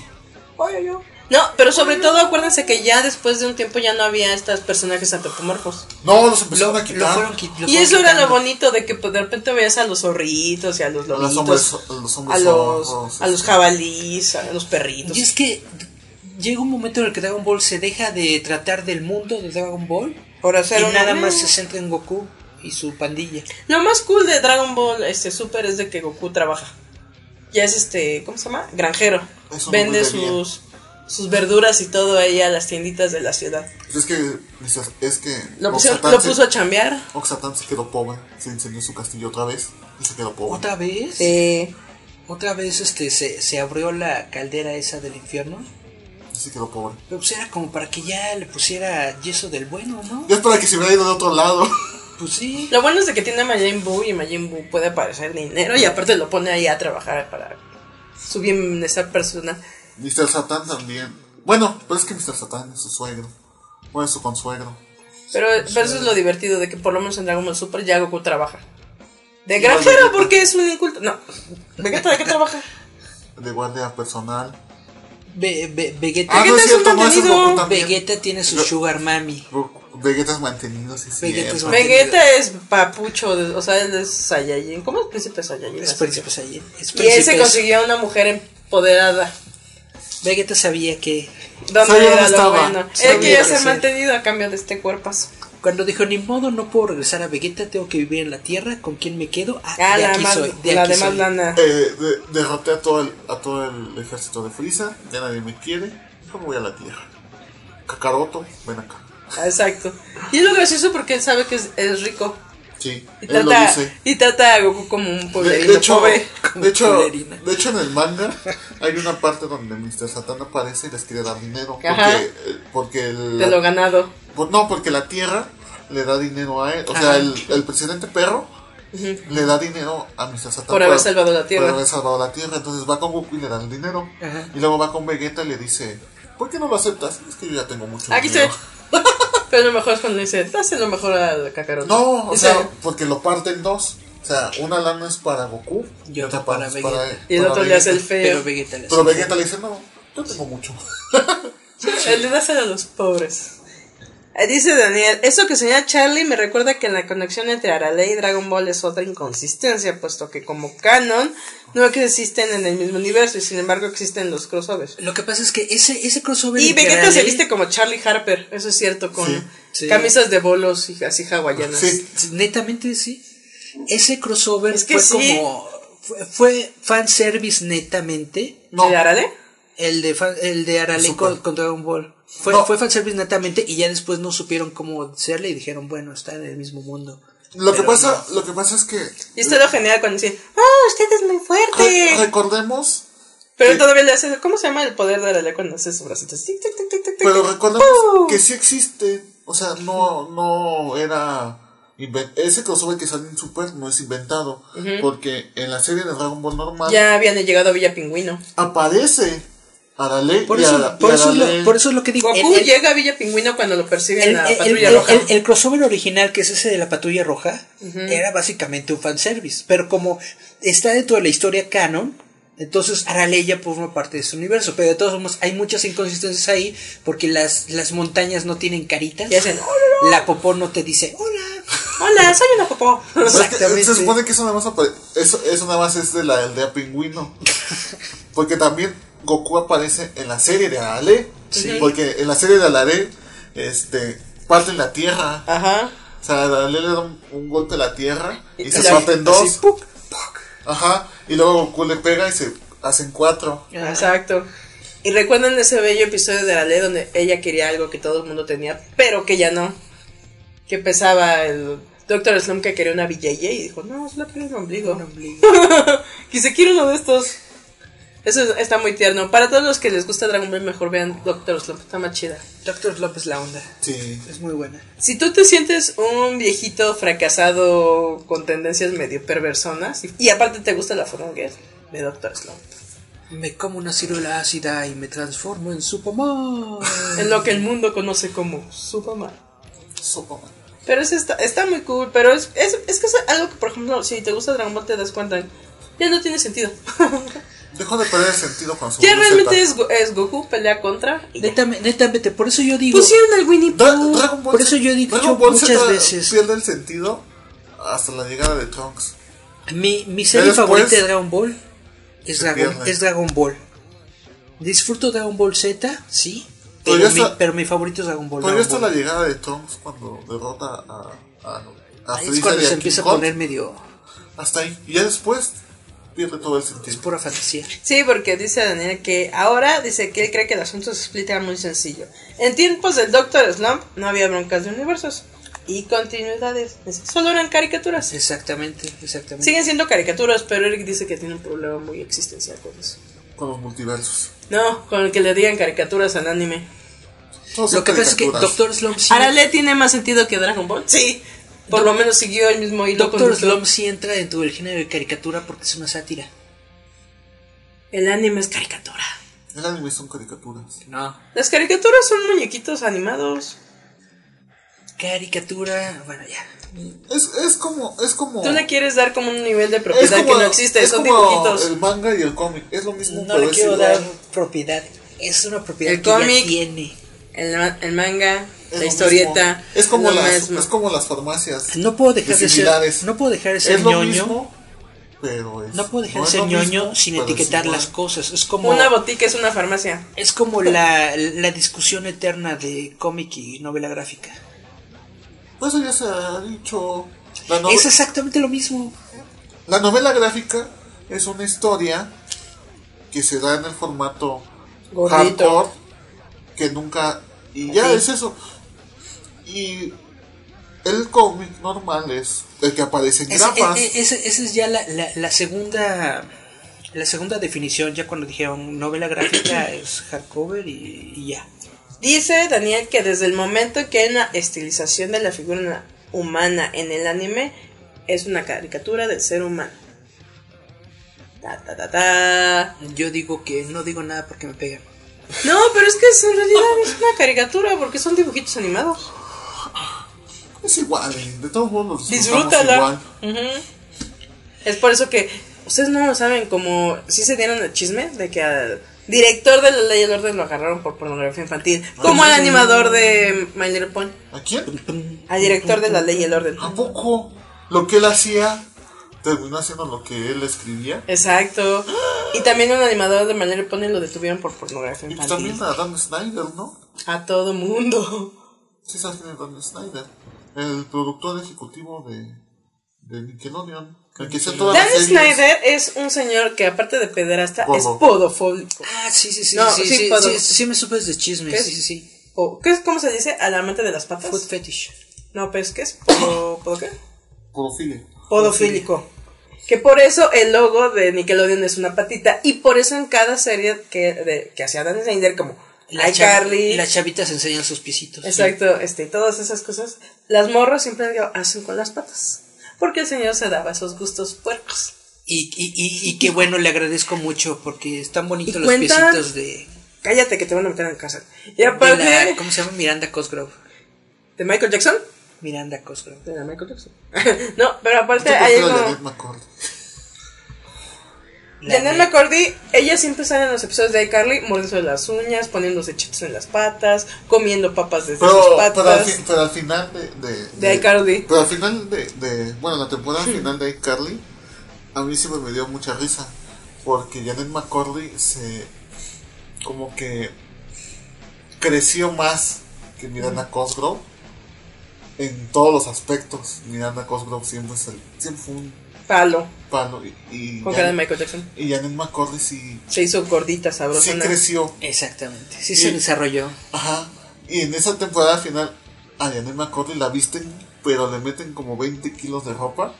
Oye, yo. No, pero sobre todo acuérdense que ya después de un tiempo ya no había estos personajes antropomorfos. No, los empezaron Lo, a lo quitar. fueron, qui- lo Y eso era lo bonito de que pues, de repente veías a los zorritos y a los a los lobitos, hombres, a los hombres a los, zorros, a los este. jabalíes, a los perritos. Y es que llega un momento en el que Dragon Ball se deja de tratar del mundo de Dragon Ball Por hacer y nada más se centra en Goku y su pandilla. Lo más cool de Dragon Ball este Super es de que Goku trabaja. Ya es este, ¿cómo se llama? Granjero. Es una Vende sus sus verduras y todo ahí a las tienditas de la ciudad. Pues es que, es que Lo, lo se- puso a chambear. Oxatán se quedó pobre, se incendió su castillo otra vez y se quedó pobre. ¿Otra vez? Sí. Otra vez este se, se abrió la caldera esa del infierno. Y se quedó pobre. Pero pues era como para que ya le pusiera yeso del bueno, ¿no? Es para que se hubiera ido de otro lado. Pues sí. Lo bueno es de que tiene a Majin Buu y Majin Buu puede aparecer dinero y aparte lo pone ahí a trabajar para su bienestar personal. Mr. Satan también. Bueno, pero es que Mr. Satan es su suegro. O es su consuegro. Pero, pero eso es lo divertido de que por lo menos en Dragon Ball Super ya Goku trabaja. De granjero porque es un inculto. No. ¿Vegeta de qué trabaja? De guardia personal. Ve- ve- Vegeta, Ah, Vegeta es es cierto, un no es un mantenido. Goku también. Vegeta tiene su sugar mami. Goku- Vegetas mantenidos, sí, Vegeta es mantenido. Vegeta es papucho, o sea, él es Saiyajin. ¿Cómo es príncipe Saiyajin? Es príncipe. Es Y él se consiguió una mujer empoderada. Vegeta sabía que ¿Dónde Sabía era dónde lo estaba. bueno? Él quería que ser sí. mantenido a cambio de este cuerpazo. cuando dijo ni modo no puedo regresar a Vegeta, tengo que vivir en la Tierra, ¿con quién me quedo? Ah, Ah, de la, aquí más, soy, de la aquí de más soy. lana. Eh, de- derroté a todo, el, a todo el ejército de Frieza. Ya nadie me quiere. ¿Cómo voy a la tierra? Kakaroto, ven acá. Exacto. Y es lo gracioso porque él sabe que es, es rico. Sí, Y él lo trata, dice. y trata a Goku como un De, pueblerino de hecho, pobre. de, hecho, de hecho, en el manga hay una parte donde Mr. Satan aparece y les quiere dar dinero. Porque, Ajá. eh, porque el, De lo ganado. No, porque la tierra le da dinero a él. O Ajá. sea, el, el presidente perro le da dinero a Mr. Satan. Por haber salvado la tierra. Por haber salvado la tierra. Entonces va con Goku y le da el dinero. Ajá. Y luego va con Vegeta y le dice: ¿Por qué no lo aceptas? Es que yo ya tengo mucho Aquí dinero. Pero lo mejor es cuando le dice, dáselo lo mejor al Kakaroto. No, o Dice, sea, porque lo parte en dos. O sea, una lana es para Goku Y otra para Vegeta. Y el para otro le hace el Vegeta. feo. Pero Vegeta le Pero Vegeta le dice: No, yo tengo mucho. Él le dáselo a los pobres. Eh, Dice Daniel, eso que señala Charlie me recuerda que en la conexión entre Arale y Dragon Ball es otra inconsistencia, puesto que como canon no existen en el mismo universo y sin embargo existen los crossovers. Lo que pasa es que ese, ese crossover Y Vegeta se viste como Charlie Harper, eso es cierto, con Sí, sí. camisas de bolos y así hawaianas. Sí. Netamente sí. Ese crossover Es que fue sí. como. Fue, fue fanservice netamente. No. ¿De Arale? El de, fan- el de Arale Super. con, con Dragon Ball. Fue, No. fue fanservice netamente y ya después no supieron cómo hacerle y dijeron, bueno, está en el mismo mundo. Lo que pasa, lo que pasa es que Y esto es lo genial cuando dicen, ¡Oh, usted es muy re- fuerte! recordemos Pero todavía le hace, ¿cómo se llama el poder de Arale cuando hace sus bracitos? Tic, tic, tic. Pero recordemos que sí existe. O sea, no, no era. Ese crossover que sale en Super no es inventado. Porque en la serie de Dragon Ball normal Ya habían llegado a Villa Pingüino. aparece Arale Por y eso, Ara- por y eso, es lo, por eso es lo que digo. Goku el- el- llega a Villa Pingüino cuando lo persiguen el, la el- patrulla el- roja. el- el crossover original, que es ese de la patrulla roja, era básicamente un fanservice. Pero como está dentro de la historia canon, entonces Arale ya forma parte de ese universo. Pero de todos modos, hay muchas inconsistencias ahí, porque las, las montañas no tienen caritas. Y hacen, La popó no te dice, hola. Hola, soy una popó. Pero es que Exactamente. se supone que eso nada más eso, eso nada más es de la aldea pingüino. Porque también Goku aparece en la serie de Arale. Porque en la serie de Arale, este, parten la tierra. Ajá. O sea, Arale le da un, un golpe a la tierra y, Y se parte en así, dos. ¡puc! Ajá. Y luego Goku le pega y se hacen cuatro. Exacto. Y recuerdan ese bello episodio de Arale donde ella quería algo que todo el mundo tenía, pero que ya no. Que pesaba el Doctor Slump que quería una Villeye y dijo, no, solo quiero un ombligo. que se quiere uno de estos. Eso es- está muy tierno. Para todos los que les gusta Dragon Ball, mejor vean Doctor Slump, está más chida. Doctor López la onda. Sí. Es muy buena. Si tú te sientes un viejito fracasado con tendencias medio perversonas y, aparte te gusta la forma que es, ve Doctor Slump. Me como una ciruela ácida y me transformo en Superman. En lo que el mundo conoce como Superman. Superman. Pero es está, está muy cool, pero es, es, es que es algo que, por ejemplo, si te gusta Dragon Ball te das cuenta, ya no tiene sentido. Dejó de perder el sentido con su ya realmente es, es Goku pelea contra... Netamente, netamente, por eso yo digo. Pusieron al Winnie Pooh. Dragon Ball Por eso yo he dicho Dragon Ball muchas Z veces. Pierde el sentido hasta la llegada de Trunks. Mi, mi serie favorita de Dragon Ball es Dragon, pierde. es Dragon Ball. Disfruto Dragon Ball Z, sí. Pero Pero, mi, está- pero mi favorito es Dragon Ball. Pero está la llegada de Trunks cuando derrota a, a, a Ahí es cuando y se empieza a Kong. poner medio. Hasta ahí. Y ya después pierde todo el Es sentido. pura fantasía. Sí, porque dice Daniel que ahora dice que él cree que el asunto se explica muy sencillo. En tiempos del Doctor Slump no había broncas de universos y continuidades. Solo eran caricaturas. Exactamente, exactamente. Siguen siendo caricaturas, pero Eric dice que tiene un problema muy existencial con eso. Con los multiversos. No, con el que le digan caricaturas al anime. Lo que pasa es que. Doctor Slump sí, ¿Arale tiene más sentido que Dragon Ball? Sí. Por lo menos siguió el mismo hilo Doctor Slump. Sí entra dentro del género de caricatura porque es una sátira. El anime es caricatura. El anime son caricaturas. No. Las caricaturas son muñequitos animados. Caricatura, bueno, ya. Es, es como. Es como. Tú le quieres dar como un nivel de propiedad como, que no existe, es son como dibujitos. el manga y el cómic. Es lo mismo, No pero le quiero igual. dar propiedad. Es una propiedad El que ya cómic. tiene. El, ma- el manga, Es la lo historieta. mismo. Es como, lo las, es como las farmacias. No puedo dejar de ser. No puedo dejar de ser Es lo ñoño. mismo, pero es. No puedo dejar no de ser lo ñoño mismo, sin etiquetar las cosas. Es como. Una botica es una farmacia. Es como la, la discusión eterna de cómic y novela gráfica. Pues eso ya se ha dicho. La, nove- Es exactamente lo mismo. la novela gráfica es una historia que se da en el formato Gordito. hardcore que nunca y ya es eso y el cómic normal es el que aparece en Es- grapas e- e- esa esa es ya la, la- la segunda la segunda definición. Ya cuando dijeron novela gráfica es hardcover y, y ya. Dice Daniel que desde el momento que hay una estilización de la figura humana en el anime, es una caricatura del ser humano. Ta, ta, ta, ta. Yo digo que no digo nada porque me pegan. No, pero es que en realidad es una caricatura porque son dibujitos animados. Es igual de todos modos Disfrútala. Ujú. Es por eso que ustedes no lo saben, como si se dieron el chisme de que al director de la ley y el orden lo agarraron por pornografía infantil, como al animador de My Little Pony, ¿a quién? al director de la ley y el orden. ¿a poco lo que él hacía terminó haciendo lo que él escribía? Exacto. Y también un animador de My Little Pony lo detuvieron por pornografía y pues infantil. también a Dan Snyder ¿no? A todo mundo. Sí sabes quién es Dan Snyder el productor ejecutivo de, de Nickelodeon el que hizo todas Dan. Snyder es un señor que aparte de pederasta es Podo. podofóbico. Ah, sí, sí, sí. No, sí, sí, sí, sí, sí me supes de chismes. ¿Qué? Sí, sí, sí. O, ¿qué es, ¿Cómo se dice? ¿Al amante de las patas? Food fetish. No, pues ¿qué es? ¿Podo, ¿podo qué? Podofilia. Podofílico. Que por eso el logo de Nickelodeon es una patita. Y por eso en cada serie que, de, que hacía Dan Snyder, como La iCarly. Las chavitas enseñan sus piecitos. Exacto, este, todas esas cosas. Las morras siempre lo hacen con las patas. Porque el señor se daba esos gustos puercos. Y, y, y, y qué bueno, le agradezco mucho porque están bonitos los cuentan- piecitos de, Cállate que te van a meter en casa. Y aparte. la- ¿Cómo se llama? Miranda Cosgrove. ¿De Michael Jackson? Miranda Cosgrove. De la Michael Jackson. no, pero aparte Yo hay algo. Janet de- McCordy, ella siempre sale en los episodios de iCarly mordiéndose las uñas, poniéndose chitos en las patas, comiendo papas desde sus Pero, patas. pero, al fin- pero al final de. De, De iCarly. Pero al final de. de bueno, la temporada final de iCarly, a mí siempre me dio mucha risa. Porque Janet McCordy se. Como que. Creció más que Miranda Cosgrove. En todos los aspectos. Miranda Cosgrove siempre, es el, siempre fue un Palo, palo. Y, y, con cara de Michael Jackson. y Janet McCordy sí, Se hizo gordita, sí sabrosona. creció. Exactamente. Sí Y- se desarrolló. Ajá. Y en esa temporada final a Janet McCordy la visten, pero le meten como 20 kilos de ropa.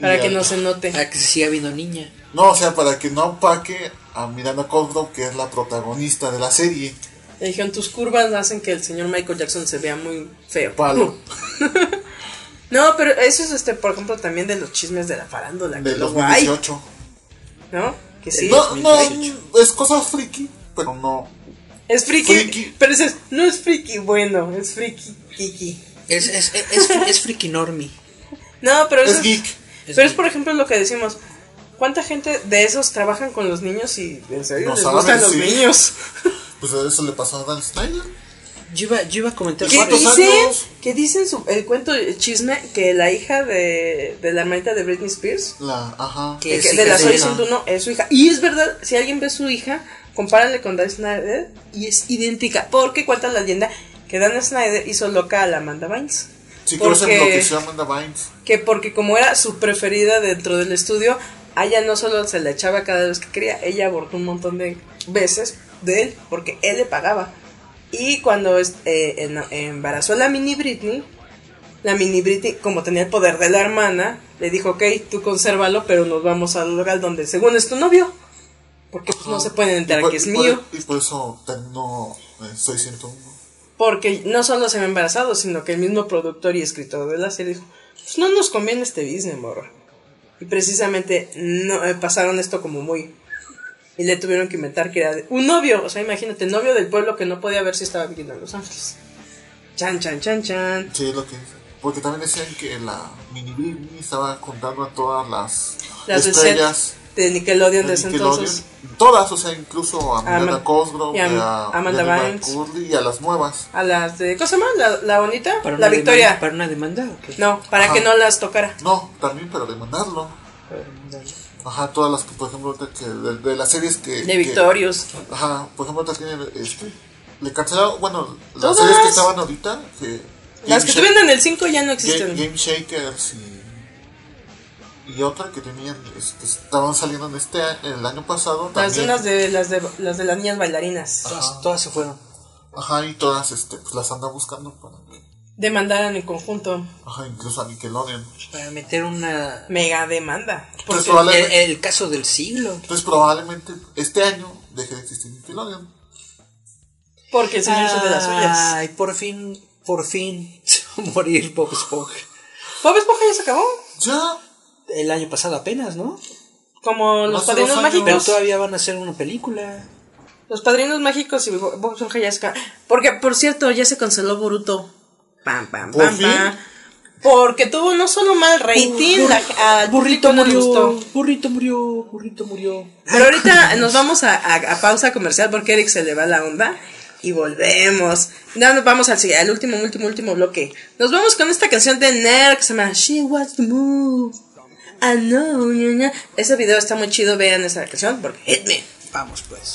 Para que a- no se note. Para que se siga viendo niña. No, o sea, para que no opaque a Miranda Cosgrove, que es la protagonista de la serie. Le dijeron, tus curvas hacen que el señor Michael Jackson se vea muy feo. Palo. No, pero eso es, este, por ejemplo, también de los chismes de la farándula. que luego hay, 2018. ¿no? Que sí. no, no, 2018. es cosa friki, pero no. Es friki, Friki. pero es- no es friki bueno, es friki kiki. Es, es, es, es, es friki normie. No, pero eso Es geek. Pero es por ejemplo lo que decimos. ¿Cuánta gente de esos trabajan con los niños y en serio No les saben, gustan los niños? Pues eso le pasó a Dan Snyder. Yo iba, yo iba a comentar. ¿Qué Que ¿Cuántos dicen, que dicen su, el cuento, el chisme, que la hija de, de la hermanita de Britney Spears, La, ajá. Que de, que- la Soy ella. 101, es su hija. Y es verdad, si alguien ve su hija, compárale con Dan Snyder y es idéntica. Porque cuenta la leyenda que Dan Snyder hizo loca a la Amanda Bynes. Sí, creo que se porque- a Amanda Bynes. que porque como era su preferida dentro del estudio, a ella no solo se la echaba cada vez que quería, ella abortó un montón de veces de él, porque él le pagaba. Y cuando es- eh, embarazó a la mini Britney, la mini Britney, como tenía el poder de la hermana, le dijo, ok, tú consérvalo, pero nos vamos al lugar donde según es tu novio. Porque pues, no se pueden enterar por- que es y por- mío. Y por eso terminó eh, Soy 101. Porque no solo se ve embarazado, sino que el mismo productor y escritor de la serie dijo, pues no nos conviene este business, morro. Y precisamente no, eh, pasaron esto como muy... Y le tuvieron que inventar que era de- un novio, o sea, imagínate, novio del pueblo que no podía ver si estaba viviendo en Los Ángeles. Chan, chan, chan, chan. Sí, es lo que Porque también decían que la mini Britney estaba contando a todas las, Las estrellas de Nickelodeon de de ese Nickelodeon. entonces. Todas, o sea, incluso a Miranda Cosgrove, y a- a, Amanda Bynes. McCurdy y a las nuevas. A las de... ¿Cómo se llama? ¿La, la bonita? ¿Para la Victoria. demanda- ¿Para una demanda? o qué? No, para Ajá. que no las tocara. No, también, pero demandarlo. Para demandarlo. Ajá, todas las, por ejemplo, que de, de las series que... De que- Victorious. Ajá, por ejemplo, tienen, este, le cancelaron, bueno, las Todas. series que estaban ahorita, que... Las que Game estuvieron en el 5 ya no Game, existen. Game Shakers y, y otra que tenían, este, estaban saliendo en este en el año pasado Las de, también. unas de, las, de, las de las niñas bailarinas. Todas, todas se fueron. Ajá, y todas, este, pues las anda buscando para que, Demandaran en conjunto. ajá, incluso a Nickelodeon. Para meter una... Mega demanda. Porque El, probablemente, el caso del siglo. entonces probablemente este año deje de existir Nickelodeon. Porque el señor hizo de las suyas. Ay, por fin, por fin se va a morir Bob Esponja. Bob Esponja ya se acabó. Ya, El año pasado apenas, ¿no? Como los Hace padrinos años. Pero mágicos. todavía van a hacer una película. Los padrinos mágicos y Bo- Bob Esponja ya se acabó. Porque, por cierto, ya se canceló Boruto. Pam, pam, ¿Por pam, fin? pam. Porque tuvo no solo mal rating, Bur- la- al burrito no murió, gustó. burrito murió, burrito murió. Pero ahorita nos vamos a, a- a pausa comercial porque Eric se le va la onda. Y volvemos. No, nos vamos al, al último, último, último bloque. Nos vamos con esta canción de Ner que se llama She Wants to Move. I know, ña, ña. Ese video está muy chido. Vean esa canción porque hit me. Vamos pues.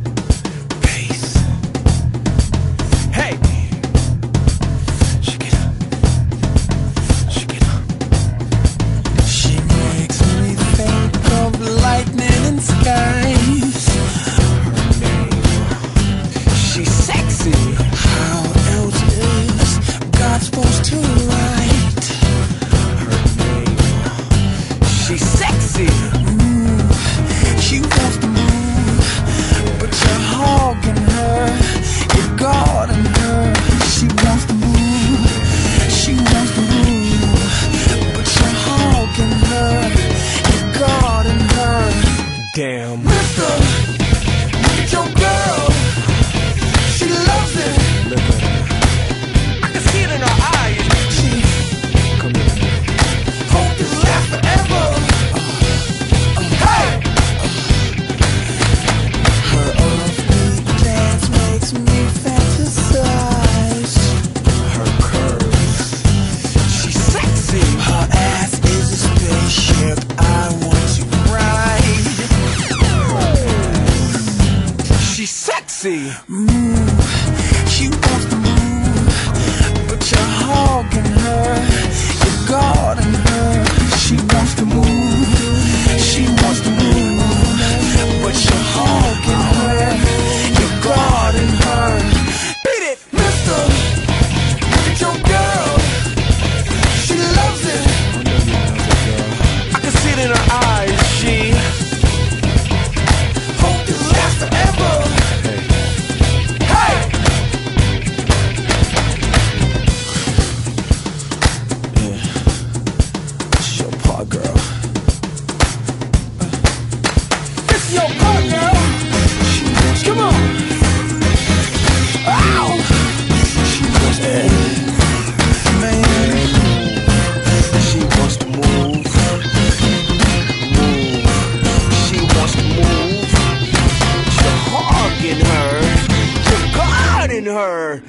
in her.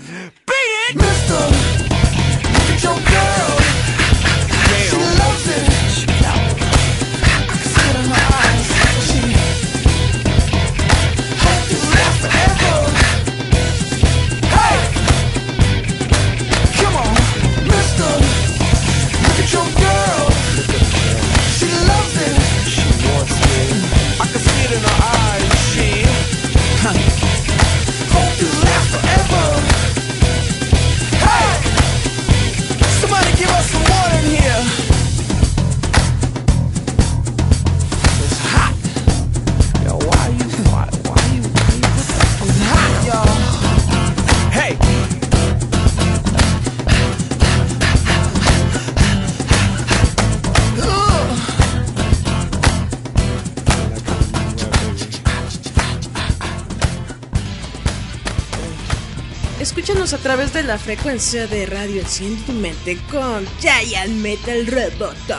Beat it! Mister, look at your girl. A través de la frecuencia de radio Enciende tu mente con Giant Metal Roboto.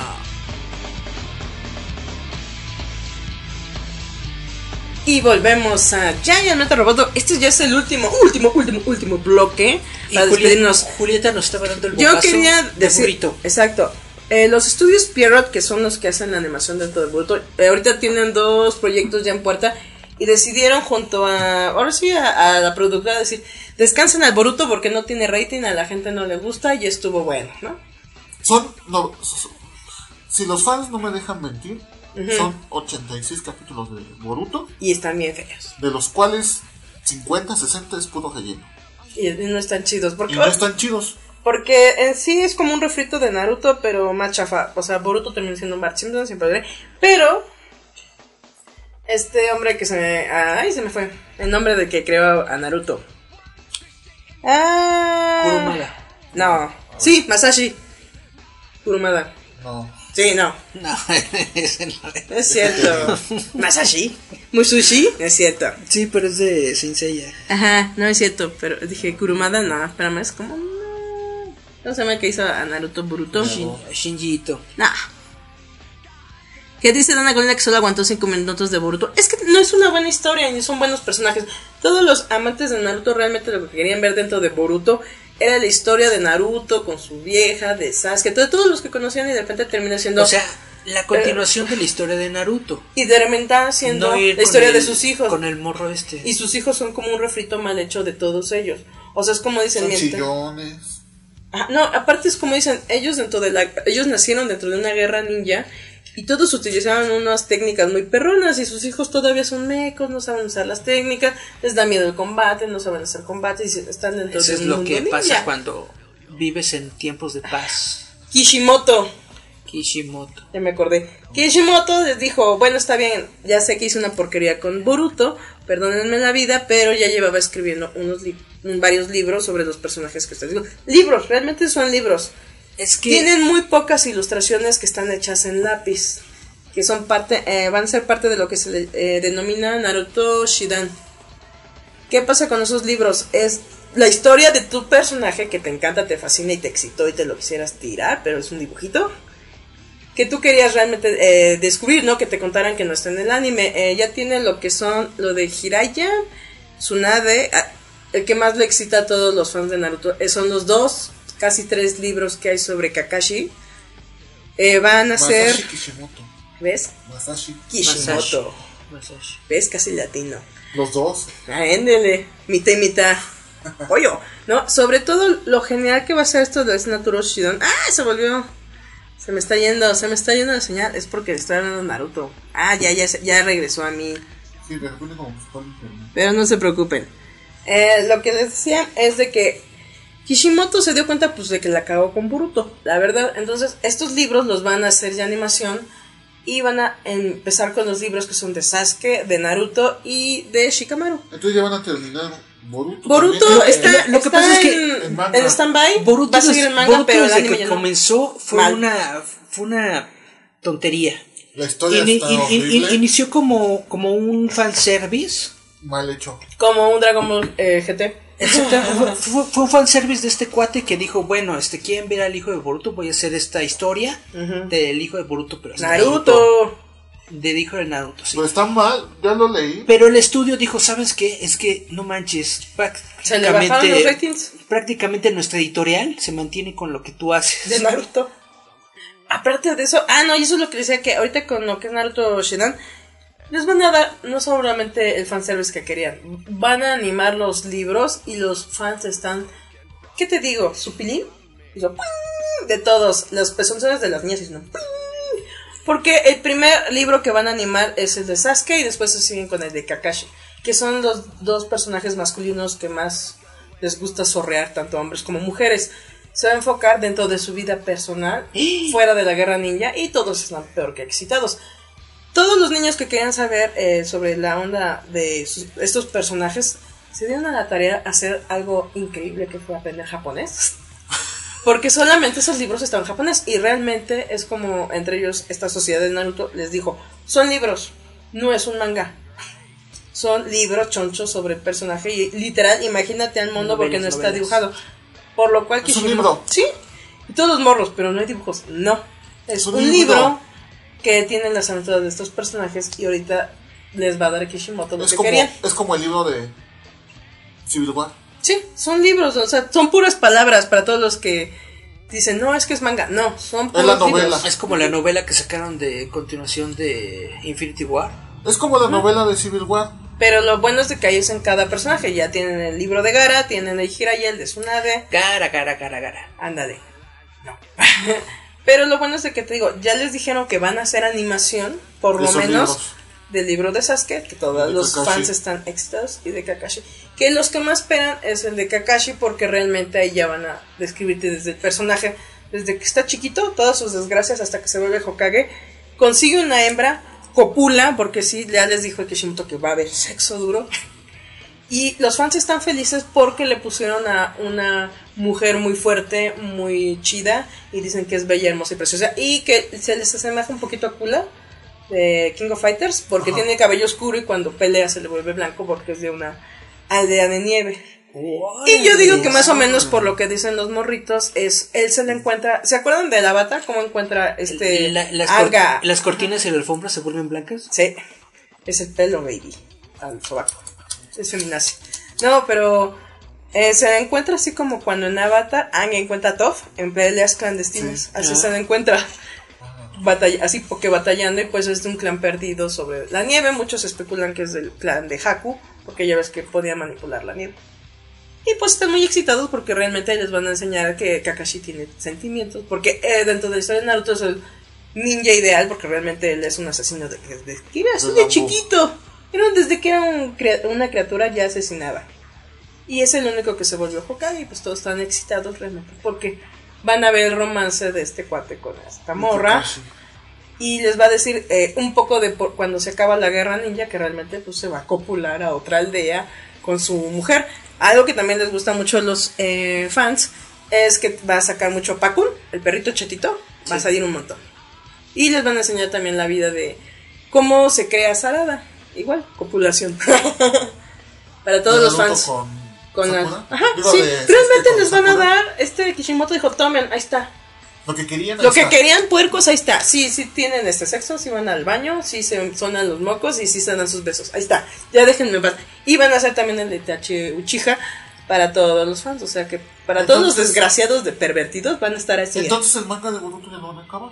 Y volvemos a Giant Metal Roboto. Este ya es el último, último, último, último bloque. Y Para Julieta, despedirnos. Julieta nos estaba dando el Yo quería de decir, burrito. exacto. Eh, los estudios Pierrot, que son los que hacen la animación dentro de Boruto, eh, ahorita tienen dos proyectos ya en puerta y decidieron junto a, ahora sí, a, a la productora decir, descansen al Boruto porque no tiene rating, a la gente no le gusta y estuvo bueno, ¿no? Son. No, si los fans no me dejan mentir, son 86 capítulos de Boruto, Y están bien feos. de los cuales 50, 60 es puro relleno. Y, y no están chidos. Porque, Y no están chidos. porque en sí es como un refrito de Naruto, pero más chafa. O sea, Boruto termina siendo un Bart Simpson, siempre diré. Pero este hombre que se me. Ay, se me fue. El nombre de que creó a Naruto. Ah. Kurumada. No. Sí, Masashi. Kurumada. No. Sí, no. No, no es. No es cierto. Masashi. Musushi. No es cierto. Sí, pero es de Senseiya. Ajá, no es cierto. Pero dije Kurumada, no. Espérame, es como. No. ¿Cómo se el que hizo a Naruto Boruto? Shin- Shinji Ito. Nah. ¿Qué dice Dana Golina que solo aguantó 5 minutos de Boruto? Es que no es una buena historia ni son buenos personajes. Todos los amantes de Naruto realmente lo que querían ver dentro de Boruto era la historia de Naruto con su vieja, de Sasuke, de todos los que conocían y de repente termina siendo... O sea, la continuación de la historia de Naruto. y de repente está siendo No la historia de sus hijos. Con el morro este. Y sus hijos son como un refrito mal hecho de todos ellos. O sea, es como dicen... Son chillones. Ajá, no, aparte es como dicen, ellos dentro de la, ellos nacieron dentro de una guerra ninja y todos utilizaban unas técnicas muy perronas y sus hijos todavía son mecos, no saben usar las técnicas, les da miedo el combate, no saben hacer combate y están dentro Eso de es lo que ninja. pasa cuando vives en tiempos de paz. Kishimoto, Kishimoto. ya me acordé. Kishimoto les dijo, bueno, está bien, ya sé que hice una porquería con Boruto, perdónenme la vida, pero ya llevaba escribiendo unos li- varios libros sobre los personajes que ustedes digo. Libros, realmente son libros. Tienen muy pocas ilustraciones que están hechas en lápiz, que son parte, eh, van a ser parte de lo que se le eh, denomina Naruto Shidan. ¿Qué pasa con esos libros? Es la historia de tu personaje que te encanta, te fascina y te excitó y te lo quisieras tirar, pero es un dibujito que tú querías realmente eh, descubrir, ¿no? Que te contaran que no está en el anime. Eh, ya tiene lo que son lo de Hiraya, Tsunade, ah, el que más le excita a todos los fans de Naruto. eh, son los dos, casi tres libros que hay sobre Kakashi. Eh, van a ser, Masashi Kishimoto. ¿ves? Masashi. Kishimoto. Masashi. ¿Ves? Casi latino. Los dos. Éndele, mitad y mitad. Pollo, ¿no? Sobre todo lo genial que va a ser esto de Naturo Shidan. ¡Ah! Se volvió. Se me está yendo, se me está yendo la señal. Es porque estoy hablando de Naruto. Ah, ya, ya, se- ya regresó a mí. Sí. Pero no se preocupen. Eh, lo que les decía es de que Kishimoto se dio cuenta pues de que la cagó con Boruto, la verdad. Entonces, estos libros los van a hacer ya animación y van a empezar con los libros que son de Sasuke, de Naruto y de Shikamaru. Entonces ya van a terminar Boruto. Boruto está, lo que está pasa es que en, en en stand-by, Boruto, va a seguir en manga, Boruto pero el desde anime que ya no. comenzó fue Mal. una fue una tontería. La historia Ini- está in- in- horrible. inició como, como un fanservice. Mal hecho. Como un Dragon Ball eh, GT. Fue, fue- un fanservice de este cuate que dijo, bueno, este quieren ver al hijo de Boruto, voy a hacer esta historia del hijo de Boruto, pero es Naruto. Del hijo de Naruto, sí. Pero está mal, ya lo leí. Pero el estudio dijo, ¿sabes qué? Es que no manches, Se le bajaron los prácticamente, ratings prácticamente nuestra editorial se mantiene con lo que tú haces. de Naruto. Aparte de eso, ah, no, y eso es lo que decía que ahorita con lo que es Naruto Shidan, les van a dar no solamente el fanservice que querían, van a animar los libros y los fans están, ¿qué te digo? ¿Supilín? Y lo, ¡ping! de todos, los pezones de las niñas y no. Porque el primer libro que van a animar es el de Sasuke y después se siguen con el de Kakashi, que son los dos personajes masculinos que más les gusta sorrear tanto hombres como mujeres. Se va a enfocar dentro de su vida personal, fuera de la guerra ninja, y todos están peor que excitados. Todos los niños que querían saber eh, sobre la onda de sus- estos personajes se dieron a la tarea de hacer algo increíble que fue aprender japonés. Porque solamente esos libros están en japonés y realmente es como entre ellos esta sociedad de Naruto les dijo, son libros, no es un manga. son libros chonchos sobre el personaje y literal, imagínate al mundo porque no Novelas, está dibujado. Por lo cual Es un Kishimoto- libro. Sí, y todos los morros, pero no hay dibujos. No, es un un, libro. Que tiene las aventuras de estos personajes y ahorita les va a dar Kishimoto lo Es que como, querían. es como el libro de Civil War. Sí, son libros, o sea, son puras palabras para todos los que dicen, no, es que es manga. No, son puros la novela. libros. Es como la novela que sacaron de continuación de Infinity War. Es como la novela de Civil War. Pero lo bueno es de que ahí es en cada personaje. Ya tienen el libro de Gara, tienen el Jiraiya, el de Tsunade. Gara, gara, gara, gara. Ándale. No. Pero lo bueno es de que te digo, ya les dijeron que van a hacer animación, por lo menos, libros. del libro de Sasuke, que todos los Kakashi. fans están excitados, y de Kakashi. Que los que más esperan es el de Kakashi, porque realmente ahí ya van a describirte desde el personaje, desde que está chiquito, todas sus desgracias hasta que se vuelve Hokage. Consigue una hembra, copula, porque sí, ya les dijo Kishimoto que va a haber sexo duro. Y los fans están felices porque le pusieron a una mujer muy fuerte, muy chida, y dicen que es bella, hermosa y preciosa, y que se les asemeja un poquito a Kula de King of Fighters, porque Ajá. tiene cabello oscuro y cuando pelea se le vuelve blanco porque es de una aldea de nieve. Y yo digo que más o menos por lo que dicen los morritos es, él se le encuentra, ¿se acuerdan del avatar? ¿Cómo encuentra este La- las cortinas y la alfombra se vuelven blancas. Sí, es el pelo, baby. Al sobaco. Es feminazi. No, pero eh, se la encuentra así como cuando en Avatar Aang encuentra a Toph en peleas clandestinas. Así se la encuentra. Batalla, así porque batallando y pues es de un clan perdido sobre la nieve. Muchos especulan que es del clan de Haku, porque ya ves que podía manipular la nieve. Y pues están muy excitados porque realmente les van a enseñar que Kakashi tiene sentimientos. Porque eh, dentro de la historia de Naruto es el ninja ideal porque realmente él es un asesino de- así de bambú. chiquito. Era desde que era un una criatura ya asesinaba. Y es el único que se volvió Hokage y pues todos están excitados realmente porque van a ver el romance de este cuate con esta morra y les va a decir eh, un poco de por- cuando se acaba la guerra ninja que realmente pues se va a copular a otra aldea con su mujer. Algo que también les gusta mucho a los eh, fans es que va a sacar mucho Pakun, el perrito chetito, va a salir un montón. Y les van a enseñar también la vida de cómo se crea Sarada. Igual, copulación. Para todos los fans. Con, Con la- Sakura. Ajá, Digo, sí. de Realmente les van a dar. Este Kishimoto dijo: Tomen, ahí está. Lo que querían. Lo que está. querían puercos, ahí está. Sí, sí tienen este sexo, sí van al baño, sí se sonan los mocos y sí se dan sus besos. Ahí está. Ya déjenme en paz. Y van a hacer también el de Itachi Uchiha para todos los fans. O sea que para todos los desgraciados de pervertidos van a estar así. Entonces el manga de Boruto ya van a acabar.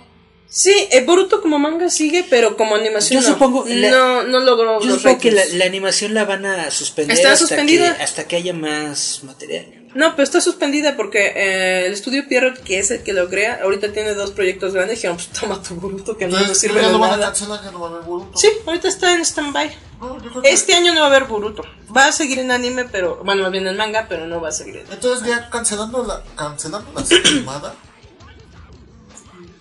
Sí, el Boruto como manga sigue, pero como animación Yo no. supongo la- no, no logró Yo los supongo que la, animación la van a suspender Está hasta, suspendida. Que, hasta que haya más material. No, pero está suspendida porque eh, el estudio Pierrot, que es el que lo crea, ahorita tiene dos proyectos grandes. Dijeron, pues toma tu Boruto que no nos sirve de lo van a nada. cancelar, no va a haber Boruto. Sí, ahorita está en stand-by. No, que- Este año no va a haber Boruto. Va a seguir en anime, pero. Bueno, más bien en manga, pero no va a seguir en. Entonces ya cancelando la, cancelando la.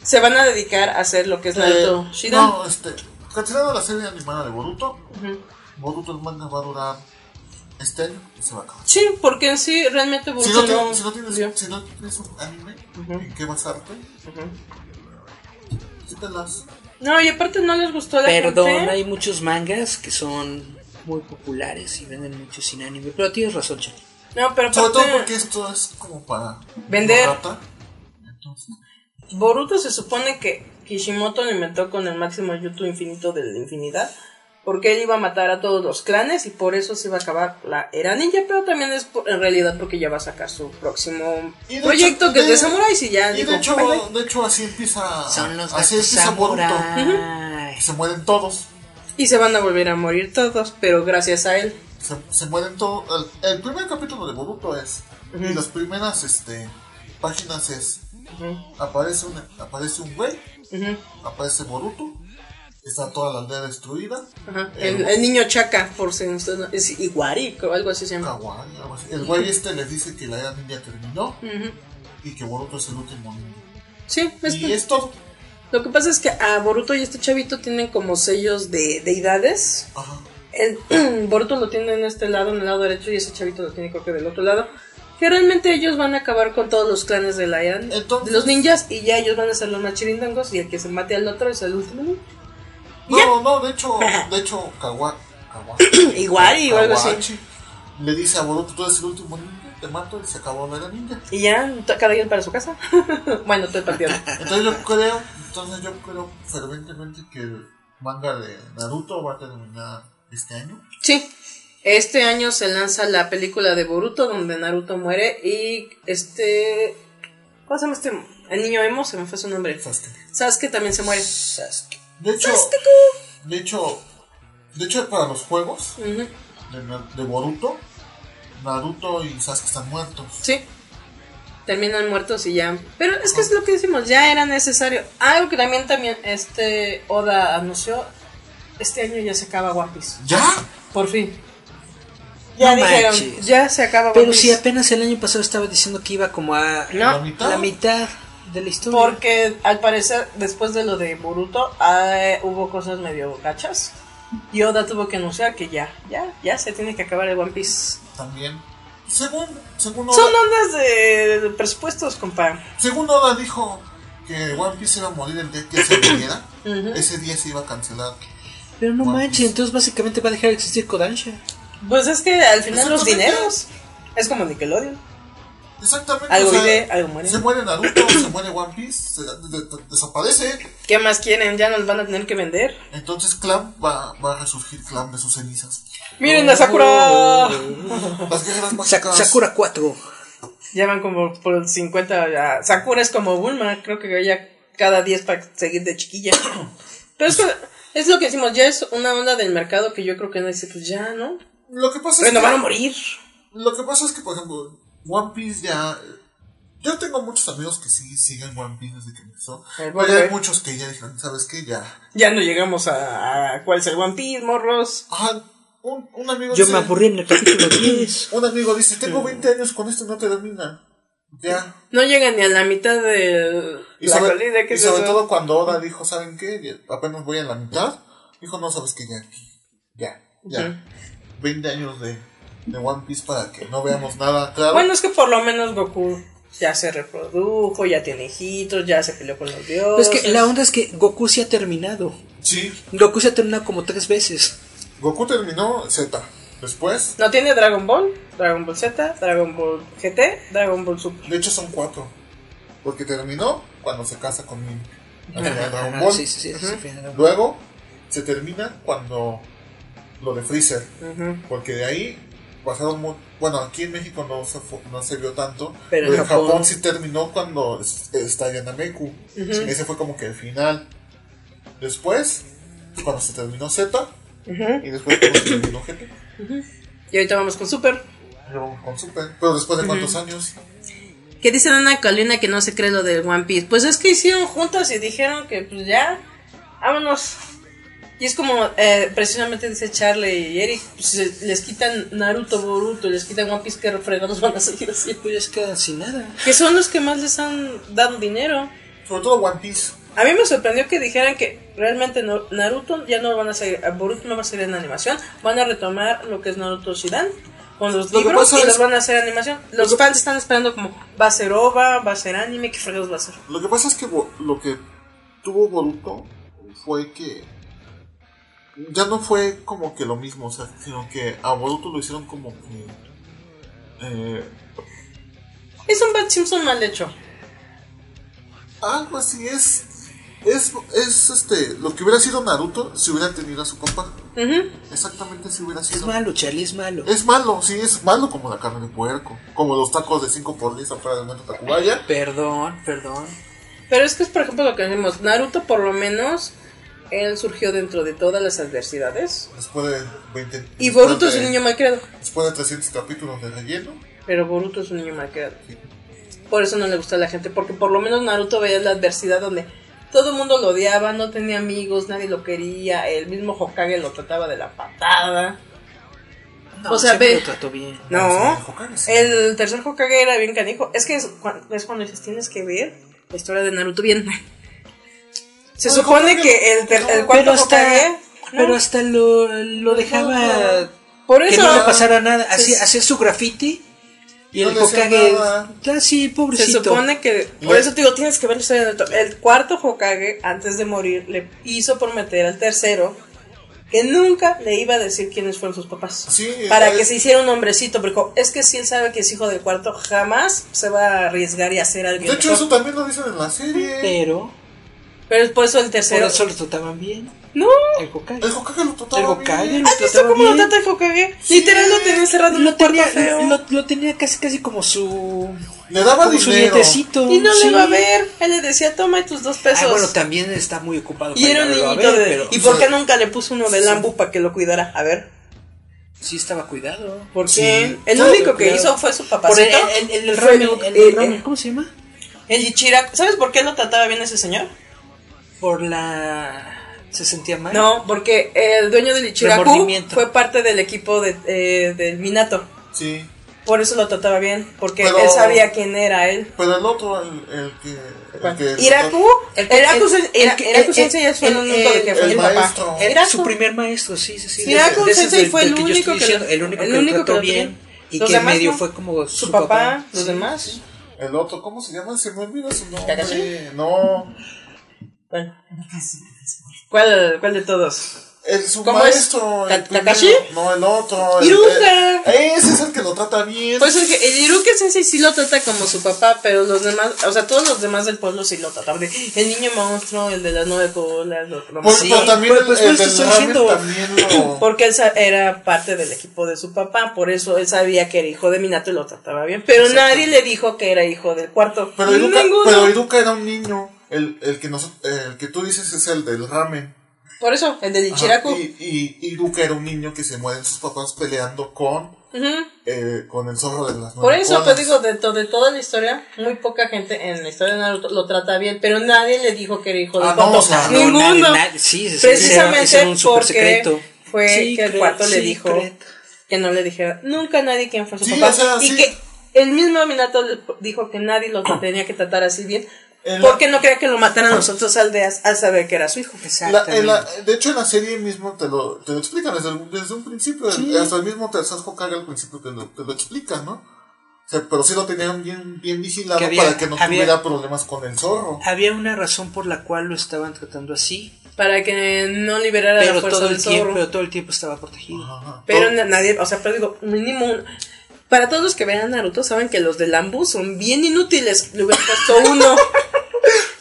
Se van a dedicar a hacer lo que es Naruto eh, Shidan. no, este, cancelando la serie animada de Boruto. Boruto el manga va a durar este año y se va a acabar. Sí, porque en sí realmente Si Boruto no, no. tienes, si, no tienes, si no tienes un anime en qué basarte, quítalas. No, y aparte no les gustó la Perdón, gente. hay muchos mangas que son muy populares y venden mucho sin anime. Pero tienes razón, Chani. No, pero Sobre todo aparte. porque esto es como para Vender. barata. Entonces, Boruto se supone que Kishimoto lo inventó con el máximo YouTube infinito de la infinidad. Porque él iba a matar a todos los clanes y por eso se iba a acabar la era ninja. Pero también es por- en realidad porque ya va a sacar su próximo de proyecto hecho- que es de de- samuráis y ya y dijo, de hecho, de hecho así empieza Son los así empieza Boruto. Se mueren todos. Y se van a volver a morir todos, pero gracias a él. Se, se mueren todos. El, el primer capítulo de Boruto es. Y las primeras este, páginas es. Aparece, un, aparece un güey. Aparece Boruto. Está toda la aldea destruida. ajá. El, el niño Chaka, por si usted no- es Iguari, o algo así se llama. Kawaii, algo así. El güey este les dice que la era ninja terminó. Y que Boruto es el último ninja. Sí, es- Y es todo. lo que pasa es que a Boruto y este chavito tienen como sellos de deidades. Ajá. El, Boruto lo tiene en este lado, en el lado derecho, y ese chavito lo tiene creo que del otro lado. Que realmente ellos van a acabar con todos los clanes de la Entonces- de los ninjas y ya ellos van a ser los más chirindangos y el que se mate al otro es el último ninja. No, Ya. no, de hecho, de hecho, Kawa- Kawa- Igual y algo así. Le dice a Boruto, tú eres el último ninja, te mato y se acabó la ninja. Y ya, cada quien para su casa. bueno, todo el partido. Entonces yo creo, entonces yo creo ferventemente que el manga de Naruto va a terminar este año. Sí. Este año se lanza la película de Boruto donde Naruto muere y este... ¿Cómo se llama este? El niño emo, se me fue su nombre. Sasuke. Sasuke también se muere. De hecho, de hecho, de hecho para los juegos de, Boruto, Naruto y Sasuke están muertos. Sí. Terminan muertos y ya. Pero es que es lo que decimos, ya era necesario. Algo que también también este Oda anunció, este año ya se acaba One Piece. ¿Ya? Por fin. Ya No dijeron, manches. ya se acaba Pero si apenas el año pasado estaba diciendo que iba como a ¿La No, mitad? la mitad de la historia. porque al parecer después de lo de Boruto ah, hubo cosas medio gachas. Y Oda tuvo que anunciar que ya, ya, ya se tiene que acabar el One Piece. También. Según, según Oda, Son ondas de presupuestos, compa. según Oda dijo que One Piece iba a morir el día que se muriera, ese día se iba a cancelar. Pero no One manches, Piece. entonces básicamente va a dejar de existir Kodansha. Pues es que al final los dineros es como Nickelodeon. Exactamente. Algo o sea, vive, algo muere. Se muere Naruto, se muere One Piece, se- de- de- desaparece. ¿Qué más quieren? Ya nos van a tener que vender. Entonces Clam va, va a resurgir Clam de sus cenizas. Miren a Sakura. Las Sa-. Sakura 4. Ya van como por 50. ya. Sakura es como Bulma. Creo que ya cada 10 para seguir de chiquilla. Pero es, que- es lo que decimos. Ya es una onda del mercado que yo creo que no dice, pues ya, ¿no? Lo que pasa es Pero no que, van a morir. lo que pasa es que, por ejemplo, One Piece ya. Yo tengo muchos amigos que sí siguen One Piece desde que empezó. Eh, Pero hay muchos que ya dijeron, ¿sabes qué? Ya. Ya no llegamos a, a cuál es el One Piece, morros. Ajá, un, un amigo Yo dice. me aburrí en el capítulo 10. Un amigo dice, tengo 20 años con esto y no termina. Ya. No llegan ni a la mitad de Y la sobre, colina. ¿Qué y es sobre todo cuando Oda dijo, ¿saben qué? Apenas voy a la mitad. Dijo, no, sabes que ya. Ya, ya. 20 años de, de One Piece para que no veamos nada claro. Bueno, es que por lo menos Goku ya se reprodujo, ya tiene hijitos, ya se peleó con los dioses. Es que la onda es que Goku se ha terminado. Sí, Goku se ha terminado como tres veces. Goku terminó Z. Después, No tiene Dragon Ball, Dragon Ball Z, Dragon Ball GT, Dragon Ball Super. de hecho son cuatro. Porque terminó cuando se casa con Min. Al final de Dragon Ball. sí, sí, sí, sí, sí, sí. Luego se termina cuando lo de Freezer. Porque de ahí pasaron mu- Bueno, aquí en México no se, no se vio tanto. Pero Pero, en Japón, Japón sí terminó cuando es- estalla Nameku. Ese fue como que el final. Después, cuando se terminó Z. Y después cuando se terminó GT. Y ahorita vamos con Super. Luego con Super. Pero después de cuántos años. Que dice Ana Colina que no se cree lo del One Piece. Pues es que hicieron juntas y dijeron que pues ya, vámonos. Y es como, eh, precisamente dice Charlie y Eric, pues, les quitan Naruto, Boruto, les quitan One Piece, que fregados van a seguir haciendo. Pues ya se quedan sin nada. Que son los que más les han dado dinero. Sobre todo One Piece. A mí me sorprendió que dijeran que realmente Naruto ya no van a seguir, Boruto no va a salir en animación, van a retomar lo que es Naruto Shidan con los Lo libros pasa y los van a hacer animación. Los fans están esperando como va a ser OVA, va a ser anime, ¿qué fregados va a ser? Lo que pasa es que lo que tuvo Boruto fue que ya no fue como que lo mismo, o sea, sino que a Boruto lo hicieron como que eh, Es un Bad Simpson mal hecho. algo así es es es este lo que hubiera sido Naruto si hubiera tenido a su papá. Exactamente si hubiera Es sido. malo, Charlie, es malo. Es malo, sí, es malo como la carne de puerco, como los tacos de 5 por 10 afuera del Tacubaya. Perdón, perdón. Pero es que es por ejemplo lo que decimos, Naruto por lo menos él surgió dentro de todas las adversidades. Después de 20 Y después Boruto es un niño malcriado. Después de 300 capítulos de relleno. Pero Boruto es un niño malcriado. Por eso no le gusta a la gente, porque por lo menos Naruto veía la adversidad donde todo el mundo lo odiaba, no tenía amigos, nadie lo quería, el mismo Hokage lo trataba de la patada. No, O sea, ve- lo trató bien. No, Hokage sí. el tercer Hokage era bien canijo. Es que es cuando dices, tienes que ver la historia de Naruto bien. Se supone que el, ter- el cuarto Pero hasta, Hokage... pero hasta lo, lo dejaba Por que eso... no le pasara nada. Hacía, Se- hacía su graffiti y No el Hokage. nada. Ah, sí, Se pobrecito. supone que, por eso te digo, tienes que ver la historia. El cuarto Hokage, antes de morir, le hizo prometer al tercero que nunca le iba a decir quiénes fueron sus papás. Sí, para es- que se hiciera un hombrecito, porque es que si él sabe que es hijo del cuarto, jamás se va a arriesgar y hacer algo. De hecho, eso también lo dicen en la serie. Pero Pero es por eso el por tercero. eso lo trataban bien. No, El Hokage. El Hokage lo trataba El Hokage bien. lo ¿has visto cómo lo trata el Hokage? Literal lo tenía encerrado en Lo un cuarto tenía, feo. lo, lo tenía casi casi como su Le daba como su dinero. dientecito. Y no sí. le iba a ver. Él le decía, toma tus dos pesos. Ah, bueno, también está muy ocupado. y era un niñito ver, de... pero, ¿Y por sea, qué nunca le puso uno de Lambu para que lo cuidara? A ver. Sí estaba cuidado. Porque Sí. el único que hizo fue su Por papacito. el, el, el, el ramen, ¿cómo se llama? El Ichiraku. ¿Sabes por qué lo trataba bien ese señor? Por la... ¿Se sentía mal? No, porque el dueño del Ichiraku fue parte del equipo de, eh, del Minato. Sí. Por eso lo trataba bien, porque Pero- él sabía quién era él. Pero el otro, el, el que. El que Iraku, El- Iraku, Sensei es el- el único de que fue el el papá. maestro. Era su primer maestro, sí, sí, sí. Iraku Sensei fue el único que el único que trató bien. Y que medio fue como Su, su, papá, los demás. El otro, ¿cómo se llama? Se me olvida su nombre. No. ¿Cuál? ¿Cuál, cuál de todos? El su ¿Cómo es? maestro. el ¿Ka- primero. Kakashi? No, el otro. el- Iruka. el- ese es el que lo trata bien. Pues es que el Iruka Sensei sí lo trata como su papá, pero los demás, o sea, todos los demás del pueblo sí lo tratan. El niño monstruo, el de las nueve colas, los Pues, Sí, pero también pues- el, pues, el pues, del diciendo. también lo. Porque él era parte del equipo de su papá, por eso él sabía que era hijo de Minato y lo trataba bien. Pero nadie le dijo que era hijo del cuarto. Pero Iruka, Ninguno. pero Iruka era un niño. El, el, que nos, el que tú dices es el del ramen. Por eso, el de Ajá, Ichiraku. Y, y Iruka era un niño que se mueren sus papás peleando con, Ujú. eh, con el zorro de las nueve Por eso te colas. digo, dentro de toda la historia, muy poca gente en la historia de Naruto lo trata bien, pero nadie le dijo que era hijo del Ah, no, o sea, no, Ninguno. nadie- nadie- sí, sí, sí, Precisamente ese era un super porque secreto. fue Sí, que el cuarto le sí, dijo cre- que no le dijera nunca a nadie quién fue su Sí, papá. o sea, y sí. que el mismo Minato dijo que nadie lo tenía que tratar así bien. En la- Porque no quería que lo mataran los otros aldeas al saber que era su hijo. La- Exactamente. la- de hecho, en la serie mismo te lo, te lo explican desde, el- desde un principio. Hasta el mismo tercer Hokage al principio te lo, te lo explican, ¿no? O sea, pero sí lo tenían bien, bien vigilado Que había- para que no había- tuviera problemas con el zorro. Había una razón por la cual lo estaban tratando así, Para que no liberara la pero fuerza todo del el tiempo, zorro. pero todo el tiempo estaba protegido. Ajá. Pero Todo- na- nadie, o sea, pero digo, mínimo un- Para todos los que vean Naruto, saben que los de Lambu son bien inútiles. Le hubieran puesto uno.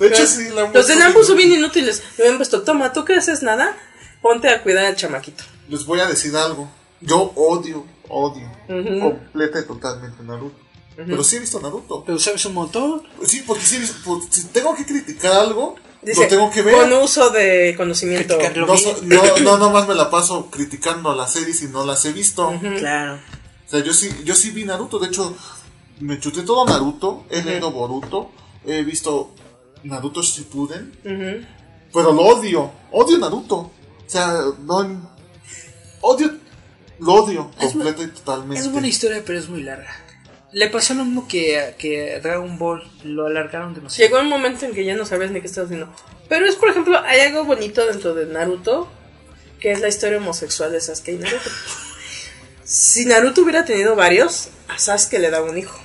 de hecho, sí, la los de Lambu son bien inútiles. Le hubieran puesto, toma, ¿tú que haces nada? Ponte a cuidar al chamaquito. Les voy a decir algo. Yo odio, odio, completa y totalmente Naruto. Pero sí he visto Naruto. Pero sabes un montón. Sí, porque sí he visto, por- si tengo que criticar algo, Dice, lo tengo que ver. con uso de conocimiento. No, no, no nomás me la paso criticando las series y no las he visto. Claro. O sea, yo sí, yo sí vi Naruto, de hecho, me chuté todo Naruto, he leído Boruto, he visto Naruto Shippuden, Ujú. pero lo odio, odio Naruto. O sea, no... Odio, lo odio Es completa y totalmente. Es buena historia, pero es muy larga. Le pasó lo mismo que, que Dragon Ball, lo alargaron demasiado. Llegó un momento en que ya no sabes ni qué estás haciendo. Pero es, por ejemplo, hay algo bonito dentro de Naruto, que es la historia homosexual de Sasuke y Naruto. Si Naruto hubiera tenido varios, a Sasuke le daba un hijo.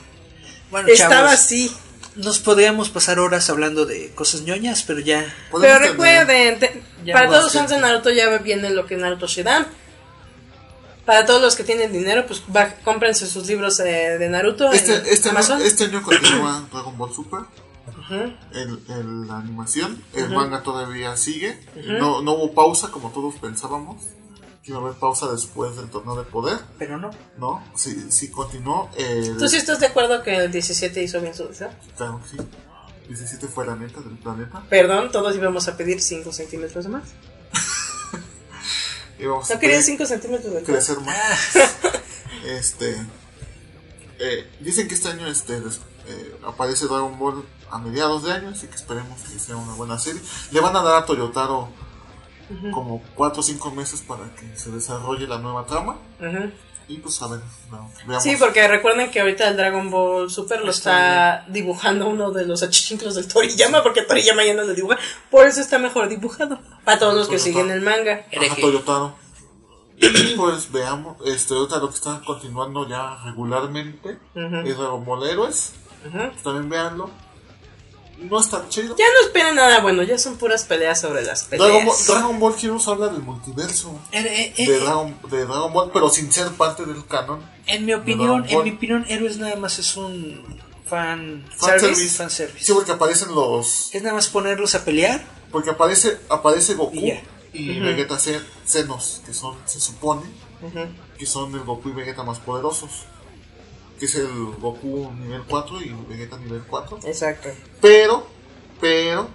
Bueno, Estaba chavos, así. Nos podríamos pasar horas hablando de cosas ñoñas, pero ya. Pero recuerden, te- Ya para todos los fans de Naruto ya viene lo que Naruto Shidan. Para todos los que tienen dinero, pues va, cómprense sus libros eh, de Naruto en Este, este, año, Amazon. este año continúa Dragon Ball Super. el, el- la animación, el manga todavía sigue. no, no hubo pausa como todos pensábamos. Que iba a haber pausa después del torneo de poder. Pero no. No, sí, sí continuó. El, ¿Tú sí estás de acuerdo que el 17 hizo bien su deseo? Claro que sí. 17 fue la neta del planeta. Perdón, todos íbamos a pedir 5 centímetros de más. Íbamos ¿No querías pedir 5 centímetros de más? crecer más. este. eh, dicen que este año este, eh, aparece Dragon Ball a mediados de año, así que esperemos que sea una buena serie. Le van a dar a Toyotaro como 4 o 5 meses para que se desarrolle la nueva trama. Ujú. Y pues a ver, no, veamos. Sí, porque recuerden que ahorita el Dragon Ball Super lo está dibujando uno de los achichinclos del Toriyama, porque Toriyama ya no lo dibuja. Por eso está mejor dibujado. Para todos los que siguen el manga. Ajá, Toyotaro. Y pues veamos, este, ahorita lo que están continuando ya regularmente es Dragon Ball Héroes. Ujú. Pues también véanlo. No es tan chido. Ya no esperen nada bueno, ya son puras peleas sobre las peleas. Dragon Ball, Dragon Ball Heroes habla del multiverso Eh, eh, de eh, Dragon, de Dragon Ball, pero sin ser parte del canon. en mi opinión, en mi opinión, Héroes nada más es un fan, Fan service, service. fan service. Sí, porque aparecen los. Es nada más ponerlos a pelear. Porque aparece, aparece Goku Y y Vegeta Zen- Zenos, que son, se supone, que son el Goku y Vegeta más poderosos. Que es el Goku nivel 4 y Vegeta nivel 4. Exacto. Pero, pero,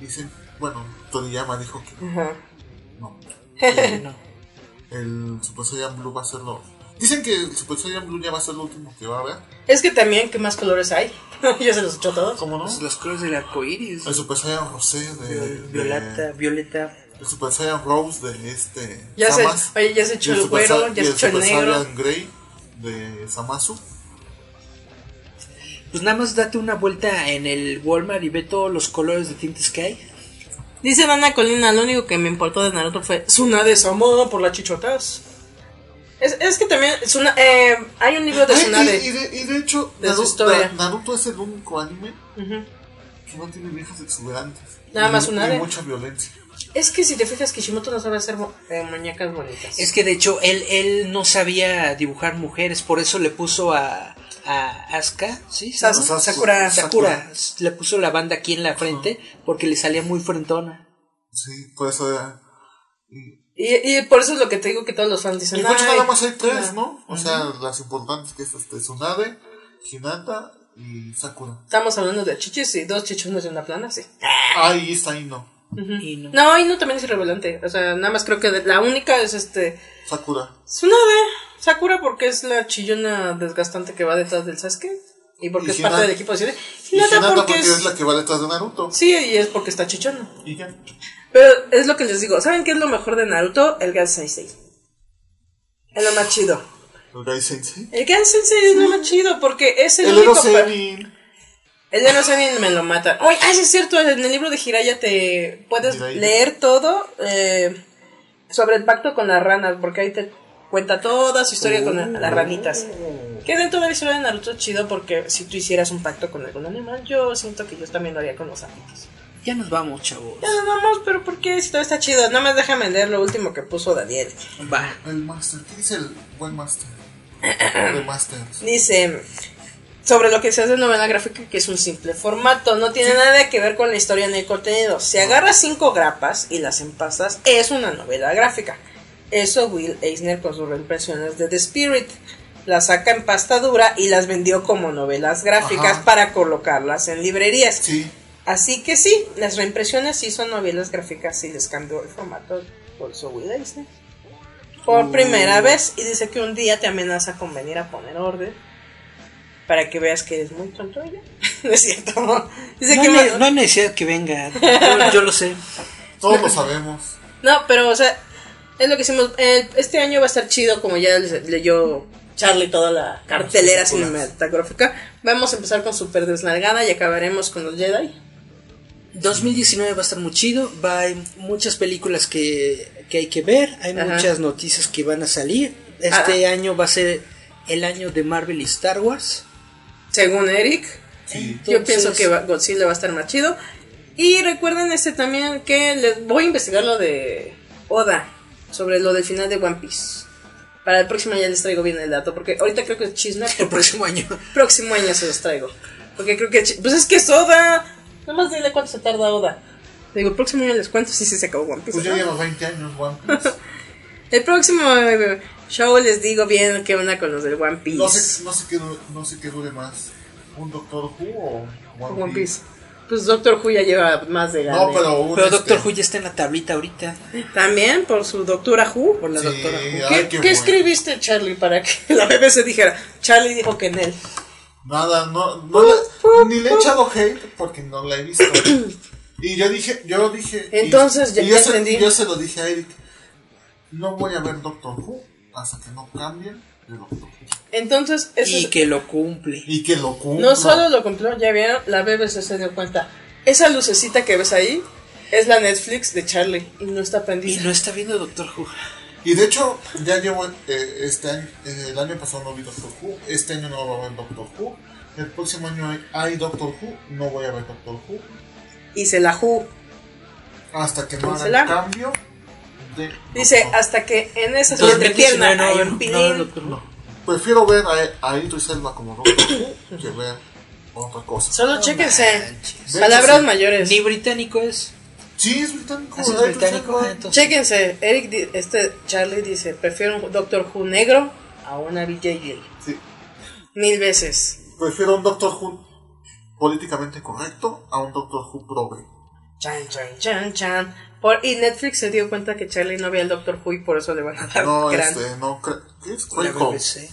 dicen, bueno, Toriyama dijo que Ajá. no. No. El Super Saiyan Blue va a ser lo. Dicen que el Super Saiyan Blue ya va a ser lo último que va a haber. Es que también, ¿qué más colores hay? ya se los echó todos. ¿Cómo no? Pues los colores del arco iris. El Super Saiyan Rosé de. de- Violeta, violeta. el Super Saiyan Rose de este. Ya se, oye, ya se echó el Super güero, Sa- ya se el echó el Super negro. Saiyan Grey de Samasu. Pues nada más date una vuelta en el Walmart y ve todos los colores de Tint Sky. Dice Dana Colina, lo único que me importó de Naruto fue Tsunade Sama por las chichotas. Es, es que también, Tsuna- eh, hay un libro de Tsunade. y, y de, y de hecho, De su Naruto. Na- Naruto es el único anime Ujú. que no tiene viejas exuberantes. Nada Ni- más Tsunade. mucha violencia. Es que si te fijas, Kishimoto no sabe hacer eh, muñecas bonitas. Es que de hecho él, él no sabía dibujar mujeres, por eso le puso a, a Asuka, ¿sí? Sakura. Sakura. Sakura, le puso la banda aquí en la frente porque le salía muy frentona. Sí, por eso era. Y, Y, por eso es lo que te digo que todos los fans dicen. y de hecho "Ay, nada más hay tres, ¿no? O sea, las importantes que es este, Tsunade, Hinata y Sakura. Estamos hablando de chichis y dos chichones de una plana, sí. Ahí está ahí no. Y no. No, no también es irrelevante. O sea, nada más creo que la única es este. Sakura. Tsunade. Sakura porque es la chillona desgastante que va detrás del Sasuke. Y porque Y es parte del equipo de. Y Hinata porque, porque es... es la que va detrás de Naruto. Sí, y es porque está chichona. Y ya. Pero es lo que les digo. ¿Saben qué es lo mejor de Naruto? El Gan Sensei. Es lo más chido. El Gai Sensei. El Gan Sensei es lo más chido porque es el, El único... El de no sé me lo mata. Oye, ah, sí es cierto, en el libro de Jiraya te puedes leer todo eh, sobre el pacto con las ranas, porque ahí te cuenta toda su historia con la- las ranitas. Que dentro de la historia de Naruto es chido porque si tú hicieras un pacto con algún animal, yo siento que yo también lo haría con los amigos. Ya nos vamos, chavos. Ya nos vamos, pero ¿por qué? Si todo está chido. Nada más déjame leer lo último que puso Daniel. Va. El Master. ¿Qué dice el buen Master? De Masters. Dice sobre lo que se hace en novela gráfica que es un simple formato, no tiene nada que ver con la historia ni el contenido. Si agarras cinco grapas y las empastas, es una novela gráfica. Eso Will Eisner con sus reimpresiones de The Spirit. Las saca en pasta dura y las vendió como novelas gráficas Ajá. para colocarlas en librerías. Sí. Así que sí, las reimpresiones sí son novelas gráficas y les cambió el formato por eso Will Eisner. Por primera vez y dice que un día te amenaza con venir a poner orden para que veas que eres muy tonto ella. no es cierto. Dice No, que hay, me- no hay necesidad que venga. Yo, yo lo sé. Todos lo sabemos. No, pero o sea, es lo que hicimos. eh, este año va a estar chido, como ya les- leyó Charlie toda la cartelera cinematográfica. Vamos a empezar con Super Desnalgada y acabaremos con los Jedi. 2019 va a estar muy chido. Va haber muchas películas que, que hay que ver. Hay Ajá. muchas noticias que van a salir. Este año va a ser el año de Marvel y Star Wars. Según Eric, Sí. yo Entonces- pienso que Godzilla va a estar más chido. Y recuerden este también que les voy a investigar lo de Oda sobre lo del final de One Piece. Para el próximo ya les traigo bien el dato, porque ahorita creo que es chisme. El próximo año. próximo año se los traigo. Porque creo que. Pues es que es Oda. Nada más dile cuánto se tarda Oda. Digo, el próximo año les cuento si se acabó One Piece. Pues ya ¿no? lleva 20 años One Piece. El próximo show les digo bien qué onda con los del One Piece. No sé, no sé, qué, no sé qué dure más. ¿Un Doctor Who o One, One Piece. Pues Doctor Who ya lleva más de No, gane. pero un Pero este, Doctor Who ya está en la tablita ahorita. También por su Doctora Who. Por la Sí, doctora Who. ay, ¿Qué, escribiste, Charlie, para que la BBC dijera? Charlie dijo que en él. Nada, no, no ni le he echado hate porque no la he visto. Y yo dije, yo dije. y- Entonces, ya- y yo se, yo se lo dije a Eric. No voy a ver Doctor Who hasta que no cambien de Doctor Who. Entonces, eso Y es- que lo cumple. Y que lo cumpla. no solo lo cumplió, ya vieron, la BBC se dio cuenta. Esa lucecita que ves ahí es la Netflix de Charlie y no está Y prendida. no está viendo Doctor Who. Y de hecho, ya llevo eh, este año, eh, el año pasado no vi Doctor Who, este año no va a haber Doctor Who, El próximo año hay, hay Doctor Who. No voy a ver Doctor Who. Y se la ju. Hasta que no hagan Dísela. cambio de. Dice, hasta que en esa Entonces, siguiente pierna no, no, hay no, un no, pilín. no. Prefiero ver a, a Idris Elba como Doctor Who que ver otra cosa. Solo chéquense. Palabras Sí. mayores. Ni británico es. Sí, es británico. ¿Así es británico? Chéquense. Eric, este Charlie dice, prefiero un Doctor Who negro a una BJJ. Sí. Mil veces. Prefiero un Doctor Who políticamente correcto a un Doctor Who progre. Chan, chan, chan, chan. Por, y Netflix se dio cuenta que Charlie no veía el Doctor Who y por eso le van a dar No, gran. este, no, ¿qué es? BBC.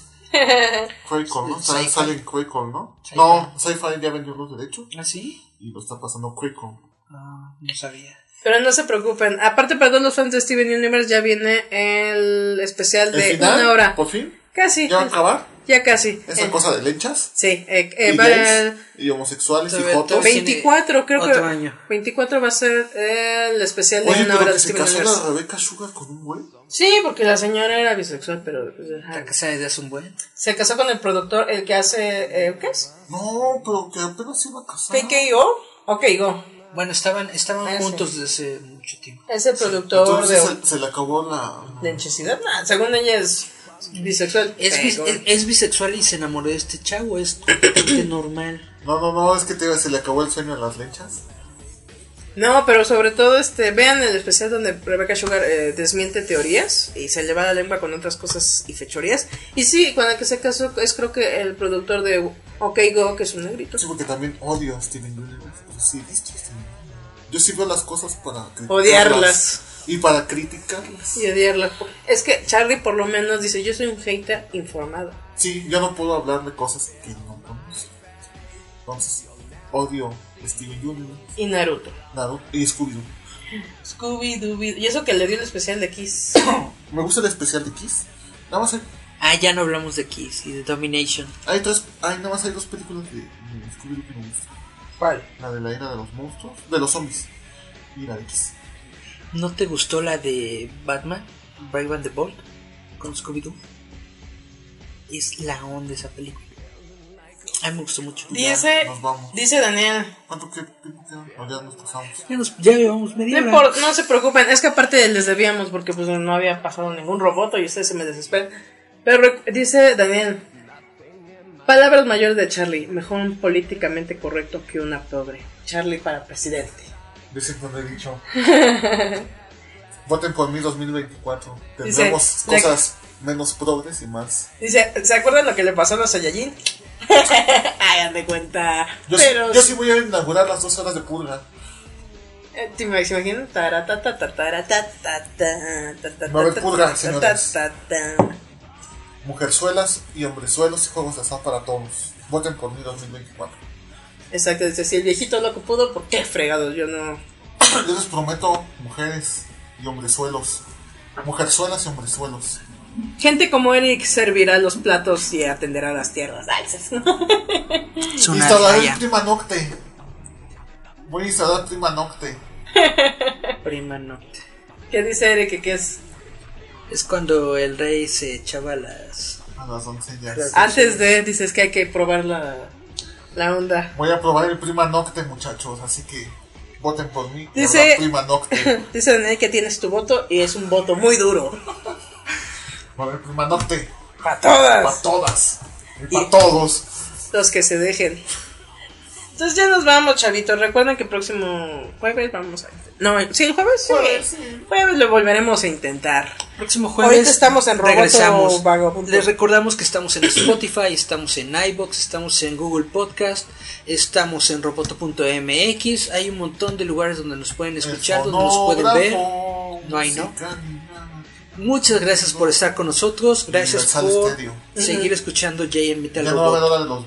Craycall, ¿no? Sale, en Craycall, ¿no? No, Sci-Fi ya vendió los derechos ¿Ah, sí? y lo está pasando Craycall. Ah, no sabía. Pero no se preocupen. Aparte, para todos los fans de Steven Universe, ya viene el especial ¿El de final? una hora. ¿Por fin? Casi. ¿Ya va a acabar? Ya casi. ¿Esa Eh, cosa de lenchas? Sí, eh, eh, ¿Y va gays? ¿Y homosexuales? ¿Y jotos? todavía- 24, creo Otro que. año. 24 va a ser el especial de Oye, una pero hora que de se casó la Rebecca Sugar con un güey. Sí, porque la señora era bisexual, pero. pues. La casa desde hace un buen. Se casó con el productor, el que hace. Eh, ¿Qué es? No, pero que apenas se iba a casar. PKO. Ok, go. Bueno, estaban, estaban Ah, sí. juntos desde hace mucho tiempo. Es el productor Entonces de. se, se le acabó la... ¿De necesidad? Nah, según ella es bisexual. Es, bis- es, es bisexual y se enamoró de este chavo. Es completamente normal. No, no, no, es que te digo, se le acabó el sueño a las lenchas. No, pero sobre todo, este, vean el especial donde Rebecca Sugar eh, desmiente teorías y se lleva la lengua con otras cosas y fechorías. Y sí, con el que se casó es creo que el productor de OK Go, que es un negrito. Sí, porque también odio a Steven Universe. Sí. Yo sí veo las cosas para criticarlas. Odiarlas. Y para criticarlas. Y odiarla. Es que Charlie por lo menos dice, yo soy un hater informado. Sí, yo no puedo hablar de cosas que no conozco. Entonces, odio Steven Universe, Y Naruto. Naruto y Scooby-Doo. Scooby-Doo. Y eso que le dio el especial de Kiss. Me gusta el especial de Kiss. Nada más hay, Ah, ya no hablamos de Kiss y de Domination. hay tres, hay, nada más hay dos películas de, de Scooby-Doo que me gustan. ¿Cuál? La de la era de los monstruos, de los zombies. Y la de Kiss. ¿No te gustó la de Batman? Brave and the Bold con Scooby-Doo. Es la onda esa película. A mí me gustó mucho. Dice, nos vamos. dice Daniel, ¿Cuánto tiempo ya nos pasamos. Ya, nos, ya llevamos No, media hora. impor- no se preocupen, es que aparte les debíamos porque pues no había pasado ningún roboto y ustedes se me desesperan. Pero dice Daniel, palabras mayores de Charlie, mejor un políticamente correcto que una pobre. Charlie para presidente. Dicen cuando he dicho. Voten por mí 2024. Dice, Tendremos la- cosas menos progres y más. Dice, ¿se acuerdan lo que le pasó a los Saiyajin? Hagan de cuenta. Yo, sí- Pero, yo sí voy a inaugurar las dos horas de purga. eh, ¿te imaginas? Taratata, taratata, taratata, Va a haber taratata, señores. Mujerzuelas y hombrezuelos y juegos de azar para todos. Voten por mí 2024. Exacto, dice, si el viejito loco pudo, ¿por qué fregados? Yo no... Yo les prometo mujeres y hombrezuelos. Mujerzuelas y hombrezuelos. Gente como Eric servirá los platos y atenderá las tierras. Una Instalaré el Prima Nocte. Voy a instalar Prima Nocte. Prima no. ¿Qué dice Eric que es? Es cuando el rey se echaba las. A las doncellas. Antes de, dices que hay que probar la, la onda. Voy a probar el Prima Nocte, muchachos. Así que voten por mí. Dice- Prima Nocte. Dice Daniel que tienes tu voto y es un voto muy duro. A haber Prima Nocte. Para Para todas. todas. Y Y- para todos. Los que se dejen. Entonces ya nos vamos, chavitos. Recuerden que el próximo jueves vamos a... No, ¿sí el jueves? Sí. Jueves, sí. Jueves lo volveremos a intentar. Próximo jueves. Ahorita estamos en Roboto regresamos. Les recordamos que estamos en Spotify, estamos en iBox, estamos en Google Podcast, estamos en roboto.mx. Hay un montón de lugares donde nos pueden escuchar, donde nos pueden ver. No hay, ¿no? Muchas gracias por estar con nosotros. Gracias Universal por Stereo. seguir escuchando JM Metal Robot.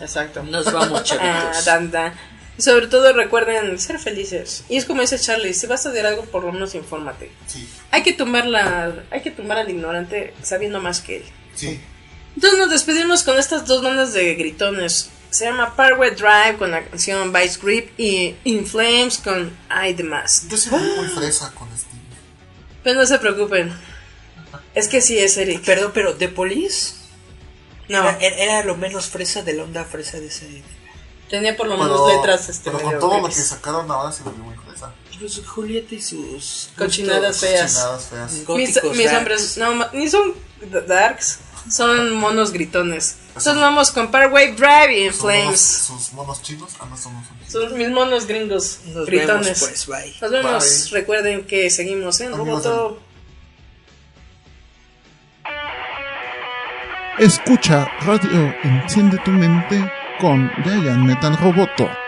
Exacto. Nos vamos, Ah, chavitos. dan, dan. Y sobre todo recuerden ser felices. Y es como dice Charlie, si vas a ver algo, por lo menos infórmate. Sí, Hay que tumbar la, hay que tumbar al ignorante sabiendo más que él. sí. Entonces nos despedimos con estas dos bandas de gritones. Se llama Parkway Drive con la canción Vice Grip y In Flames con I The Mask. Yo soy muy fresa con este. Pero no se preocupen. Es que sí es Eric. Perdón, pero ¿The Police? No. Era, era- lo menos fresa de la onda fresa de ese. Tenía por lo Pero, menos letras. Este, pero con todo lo que sacaron ahora se volvió muy fresa. Pues Julieta y sus. Cochinadas gustos feas. Chinadas feas. Mis, mis hombres, no, ma- ni son darks, son monos gritones. Son vamos con Parkway Drive y monos, Flames. sus monos chinos. Ah, no son monos chinos. Son mis monos gringos Nos gritones. vemos, pues, bye. Nos vemos. Bye. Recuerden que seguimos en Roboto. Escucha Radio Enciende tu mente con Giant Metal Roboto.